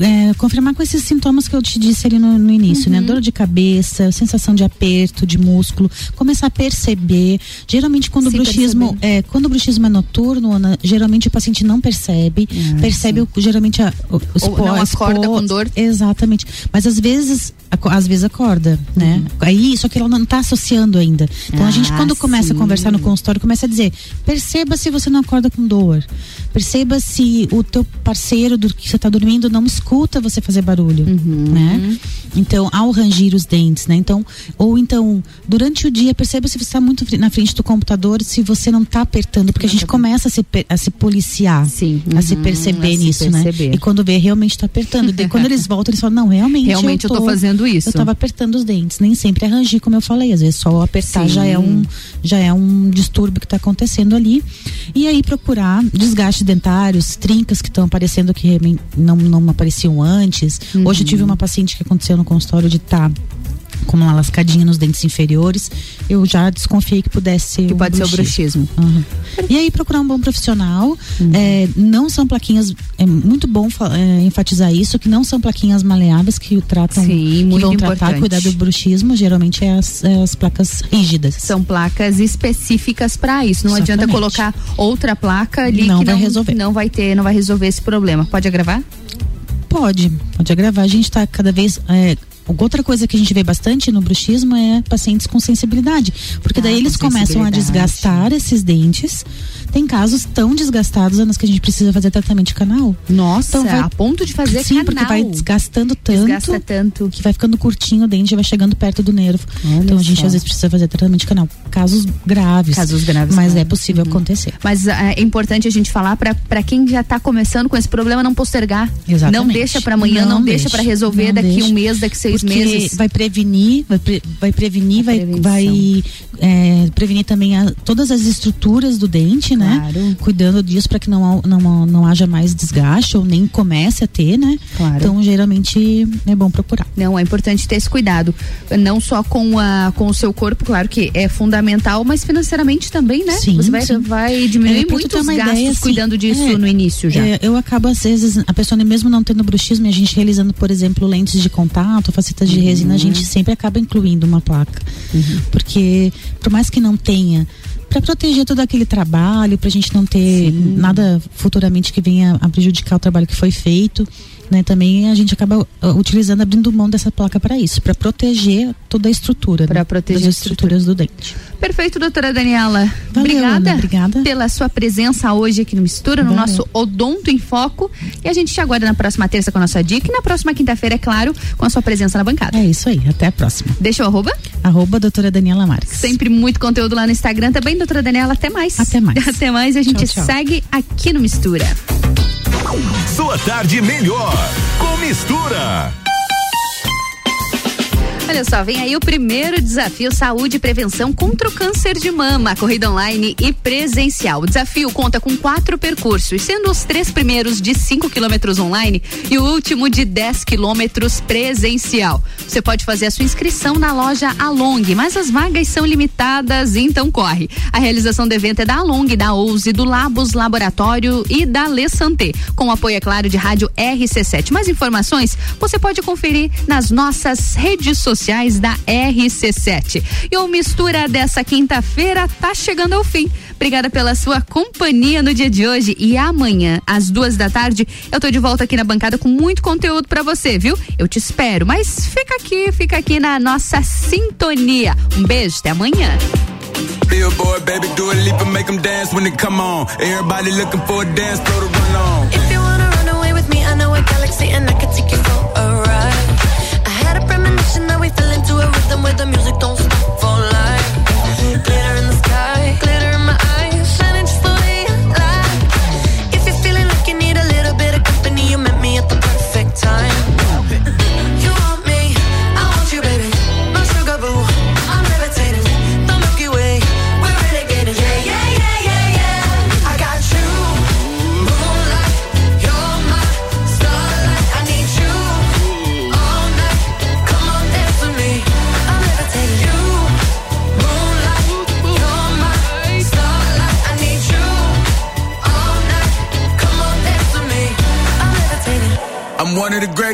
[SPEAKER 39] é, confirmar com esses sintomas que eu te disse ali no, no início,
[SPEAKER 1] Uhum.
[SPEAKER 39] né? Dor de cabeça, sensação de aperto, de músculo, começar a perceber. Geralmente quando o bruxismo é, quando o bruxismo é noturno, Ana, geralmente o paciente não percebe, percebe o, geralmente a, o, os
[SPEAKER 1] Ah, Ou não acorda com dor?
[SPEAKER 39] Exatamente. Mas às vezes às vezes acorda, né?
[SPEAKER 1] Uhum.
[SPEAKER 39] Aí só que ela não está associando ainda. Então a gente
[SPEAKER 1] Ah,
[SPEAKER 39] quando começa
[SPEAKER 1] sim.
[SPEAKER 39] a conversar no consultório começa a dizer: perceba se você não acorda com dor. Perceba se o teu parceiro do que você está dormindo não escuta você fazer barulho,
[SPEAKER 1] Uhum.
[SPEAKER 39] né? Então, ao rangir os dentes, né? Então, ou então, durante o dia, perceba se você está muito na frente do computador, se você não está apertando, porque a gente começa a se, a se policiar, a se
[SPEAKER 1] uhum,
[SPEAKER 39] perceber
[SPEAKER 1] a se
[SPEAKER 39] nisso,
[SPEAKER 1] perceber.
[SPEAKER 39] né? E quando vê, realmente está apertando. Daí, quando eles voltam, eles falam, não, realmente,
[SPEAKER 1] Realmente eu tô fazendo isso.
[SPEAKER 39] Eu estava apertando os dentes, nem sempre é rangir, como eu falei, às vezes só apertar
[SPEAKER 1] Sim.
[SPEAKER 39] já é um já é um distúrbio que está acontecendo ali. E aí procurar desgastes dentários, trincas que estão aparecendo que não, não apareciam antes. Hoje eu tive uma paciente que aconteceu no consultório de estar com uma lascadinha nos dentes inferiores, eu já desconfiei que pudesse ser
[SPEAKER 1] Que pode ser o bruxismo.
[SPEAKER 39] Uhum. E aí procurar um bom profissional.
[SPEAKER 1] Uhum.
[SPEAKER 39] É, não são plaquinhas, é muito bom é, enfatizar isso, que não são plaquinhas maleáveis que tratam,
[SPEAKER 1] Sim,
[SPEAKER 39] que vão tratar,
[SPEAKER 1] importante.
[SPEAKER 39] cuidar do bruxismo, geralmente é as, é as placas rígidas.
[SPEAKER 1] São placas específicas para isso. Não adianta
[SPEAKER 39] Exatamente.
[SPEAKER 1] colocar outra placa ali
[SPEAKER 39] Não
[SPEAKER 1] que
[SPEAKER 39] vai
[SPEAKER 1] não,
[SPEAKER 39] resolver.
[SPEAKER 1] não vai ter, não vai resolver esse problema. Pode agravar?
[SPEAKER 39] Pode, pode agravar. A gente está cada vez. é, outra coisa que a gente vê bastante no bruxismo é pacientes com sensibilidade. Porque daí
[SPEAKER 1] Ah,
[SPEAKER 39] eles
[SPEAKER 1] com
[SPEAKER 39] começam a desgastar esses dentes. Tem casos tão desgastados nos que a gente precisa fazer tratamento de canal.
[SPEAKER 1] Nossa,
[SPEAKER 39] vai-
[SPEAKER 1] a ponto de fazer
[SPEAKER 39] Sim,
[SPEAKER 1] canal.
[SPEAKER 39] porque vai desgastando tanto.
[SPEAKER 1] Desgasta tanto.
[SPEAKER 39] Que vai ficando curtinho o dente e vai chegando perto do nervo. então a gente
[SPEAKER 1] só.
[SPEAKER 39] às vezes precisa fazer tratamento de canal. Casos graves.
[SPEAKER 1] Casos graves,
[SPEAKER 39] Mas
[SPEAKER 1] claro.
[SPEAKER 39] é possível acontecer.
[SPEAKER 1] Mas ah, é importante a gente falar para quem já está começando com esse problema não postergar.
[SPEAKER 39] Exatamente.
[SPEAKER 1] Não deixa para amanhã, não, deixa para resolver
[SPEAKER 39] não
[SPEAKER 1] daqui
[SPEAKER 39] deixa.
[SPEAKER 1] um mês, daqui seis
[SPEAKER 39] Porque
[SPEAKER 1] meses.
[SPEAKER 39] Vai prevenir, vai, pre- vai prevenir, vai, vai é, prevenir também a- todas as estruturas do dente, né? Cuidando disso para que não, não, não haja mais desgaste ou nem comece a ter, né?
[SPEAKER 1] Claro.
[SPEAKER 39] Então, geralmente é bom procurar.
[SPEAKER 1] Não, é importante ter esse cuidado. Não só com, a, com o seu corpo, claro que é fundamental, mas financeiramente também, né?
[SPEAKER 39] Sim,
[SPEAKER 1] Você vai,
[SPEAKER 39] sim.
[SPEAKER 1] vai diminuir
[SPEAKER 39] É,
[SPEAKER 1] muito os gastos
[SPEAKER 39] ideia, assim,
[SPEAKER 1] cuidando disso
[SPEAKER 39] é,
[SPEAKER 1] no início já.
[SPEAKER 39] É, eu acabo, às vezes, a pessoa mesmo não tendo bruxismo, e a gente realizando, por exemplo, lentes de contato, facetas de resina, a gente sempre acaba incluindo uma placa. Porque, por mais que não tenha, para proteger todo aquele trabalho, pra gente não ter nada futuramente que venha a prejudicar o trabalho que foi feito. Né, também a gente acaba uh, utilizando, abrindo mão dessa placa para isso, para proteger toda a estrutura,
[SPEAKER 1] Pra
[SPEAKER 39] né,
[SPEAKER 1] proteger
[SPEAKER 39] das
[SPEAKER 1] a
[SPEAKER 39] estruturas do dente.
[SPEAKER 1] Perfeito, doutora Daniela.
[SPEAKER 39] Valeu,
[SPEAKER 1] obrigada,
[SPEAKER 39] Ana, obrigada.
[SPEAKER 1] pela sua presença hoje aqui no Mistura, no
[SPEAKER 39] Valeu.
[SPEAKER 1] nosso Odonto em Foco. E a gente te aguarda na próxima terça com a nossa dica e na próxima quinta-feira, é claro, com a sua presença na bancada.
[SPEAKER 39] É isso aí, até a próxima.
[SPEAKER 1] Deixa o arroba.
[SPEAKER 39] Arroba doutora Daniela Marques.
[SPEAKER 1] Sempre muito conteúdo lá no Instagram também, doutora Daniela. Até mais.
[SPEAKER 39] Até mais. [laughs]
[SPEAKER 1] Até mais. A gente
[SPEAKER 39] Tchau, tchau.
[SPEAKER 1] segue aqui no Mistura.
[SPEAKER 36] Sua tarde melhor com mistura.
[SPEAKER 1] Olha só, vem aí o primeiro desafio Saúde e Prevenção contra o Câncer de Mama, corrida online e presencial. O desafio conta com quatro percursos, sendo os três primeiros de 5 quilômetros online e o último de 10 quilômetros presencial. Você pode fazer a sua inscrição na loja Along, mas as vagas são limitadas, então corre. A realização do evento é da Along, da Ouse, do Labos Laboratório e da Le Santé, com apoio, é claro, de rádio RC7. Mais informações você pode conferir nas nossas redes sociais da RC7. E o Mistura dessa quinta-feira tá chegando ao fim. Obrigada pela sua companhia no dia de hoje e amanhã, às duas da tarde, eu tô de volta aqui na bancada com muito conteúdo pra você, viu? Eu te espero, mas fica aqui, fica aqui na nossa sintonia. Um beijo, até amanhã.
[SPEAKER 40] Billboard, baby, do a leap and make them dance when they come on. Everybody looking for a dance floor to run on.
[SPEAKER 41] If you wanna run away with me, I know a galaxy and I can take you for feeling to a rhythm where the music don't stop.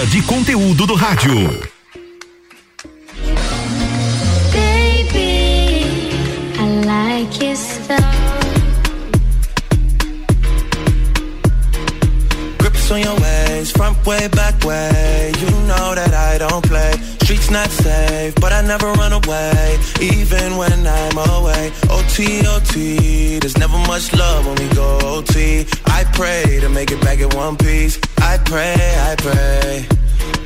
[SPEAKER 2] Melhor de conteúdo do rádio.
[SPEAKER 41] Baby, I like your style.
[SPEAKER 42] Grips on your ways, front way, back way. You know that I don't play. Streets not safe, but I never run away, even when I'm away. OT, OT, there's never much love when we go OT. I pray to make it back in one piece. I pray, I pray.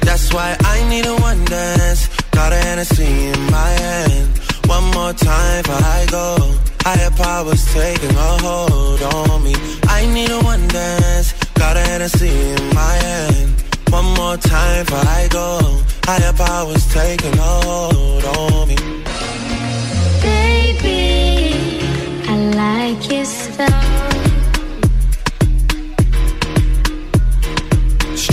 [SPEAKER 42] That's why I need a one dance. Got a Hennessy in my hand. One more time before I go. Higher powers taking a hold on me. I need a one dance. Got a Hennessy in my hand. One more time before I go. Higher powers taking a hold on me.
[SPEAKER 41] Baby, I like your style.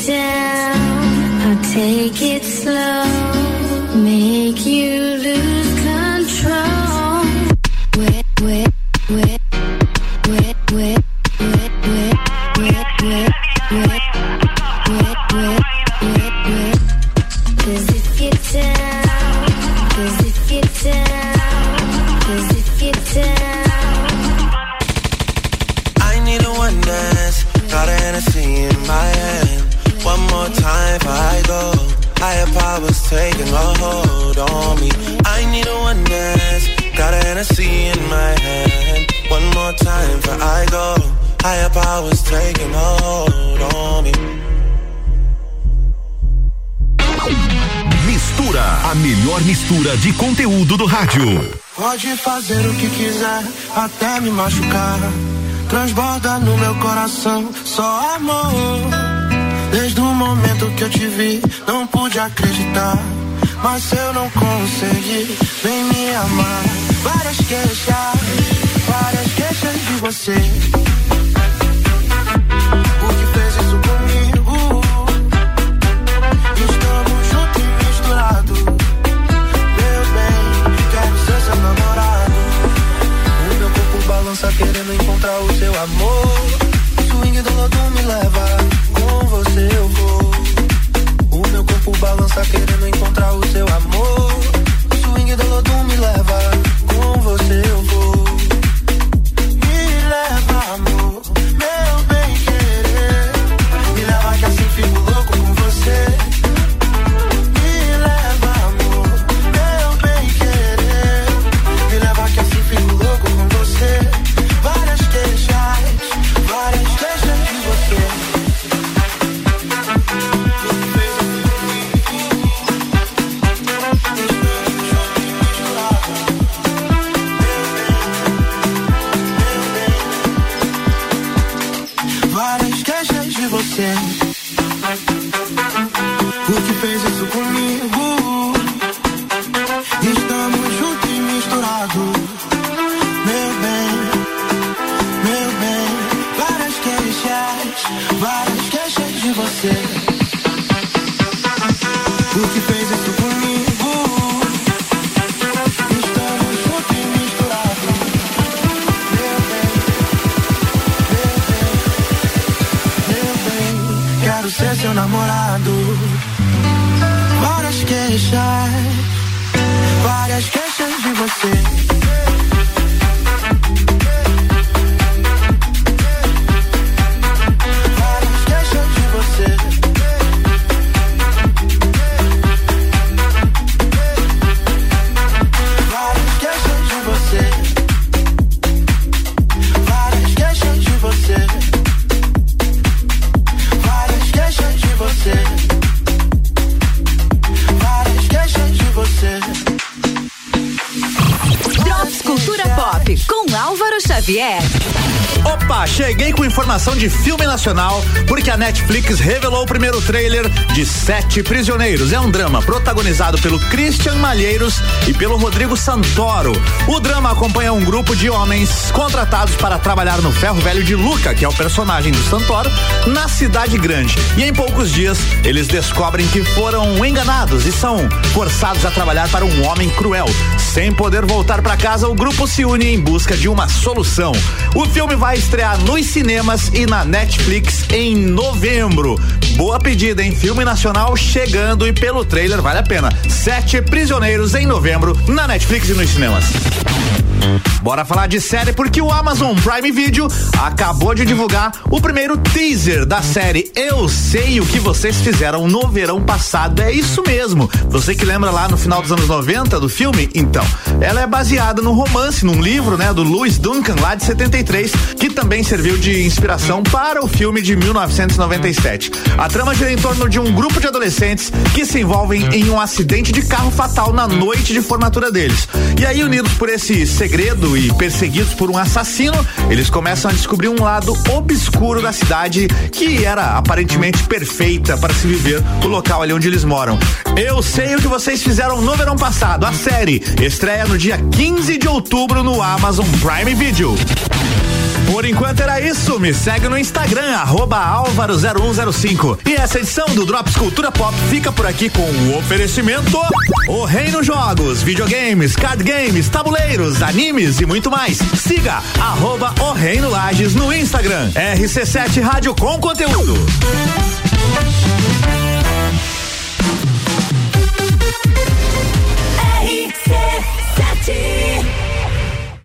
[SPEAKER 42] 谢谢 taking a hold on me. I need a one dance. Got a Hennessy in my hand. One more time before I go. Higher powers taking a hold on me.
[SPEAKER 2] Mistura, a melhor mistura de conteúdo do rádio.
[SPEAKER 42] Pode fazer o que quiser, até me machucar. Transborda no meu coração só amor. Desde o momento que eu te vi, não pude acreditar. Mas eu não consegui, vem me amar. Várias queixas, várias queixas de você. Por que fez isso comigo? Estamos juntos e misturados. Meu bem, quero ser seu namorado. O meu corpo balança querendo encontrar o seu amor. Swing do lodo me leva, você eu vou. O meu corpo balança querendo encontrar o seu amor. Swing do lodo me leva, com você eu vou.
[SPEAKER 6] De filme nacional, porque a Netflix revelou o primeiro trailer de Sete Prisioneiros. É um drama protagonizado pelo Christian Malheiros e pelo Rodrigo Santoro. O drama acompanha um grupo de homens contratados para trabalhar no ferro velho de Luca, que é o personagem do Santoro, na cidade grande. E em poucos dias, eles descobrem que foram enganados e são forçados a trabalhar para um homem cruel. Sem poder voltar para casa, o grupo se une em busca de uma solução. O filme vai estrear nos cinemas e na Netflix em novembro. Boa pedida, hein? Filme nacional chegando e pelo trailer vale a pena. Sete Prisioneiros em novembro na Netflix e nos cinemas. Bora falar de série porque o Amazon Prime Video acabou de divulgar o primeiro teaser da série Eu Sei o que vocês fizeram no verão passado. É isso mesmo. Você que lembra lá no final dos anos 90 do filme? Então, ela é baseada no romance, num livro, né, do Louis Duncan lá de 73, que também serviu de inspiração para o filme de 1997. A trama gira em torno de um grupo de adolescentes que se envolvem em um acidente de carro fatal na noite de formatura deles. E aí, unidos por esse segredo e perseguidos por um assassino, eles começam a descobrir um lado obscuro da cidade que era aparentemente perfeita para se viver o local ali onde eles moram. Eu sei o que vocês fizeram no verão passado. A série estreia no dia 15 de outubro no Amazon Prime Video. Por enquanto era isso. Me segue no Instagram, Álvaro0105. E essa edição do Drops Cultura Pop fica por aqui com o oferecimento: O Reino Jogos, videogames, card games, tabuleiros, animes e muito mais. Siga arroba O Reino Lages no Instagram. RC7 Rádio com conteúdo.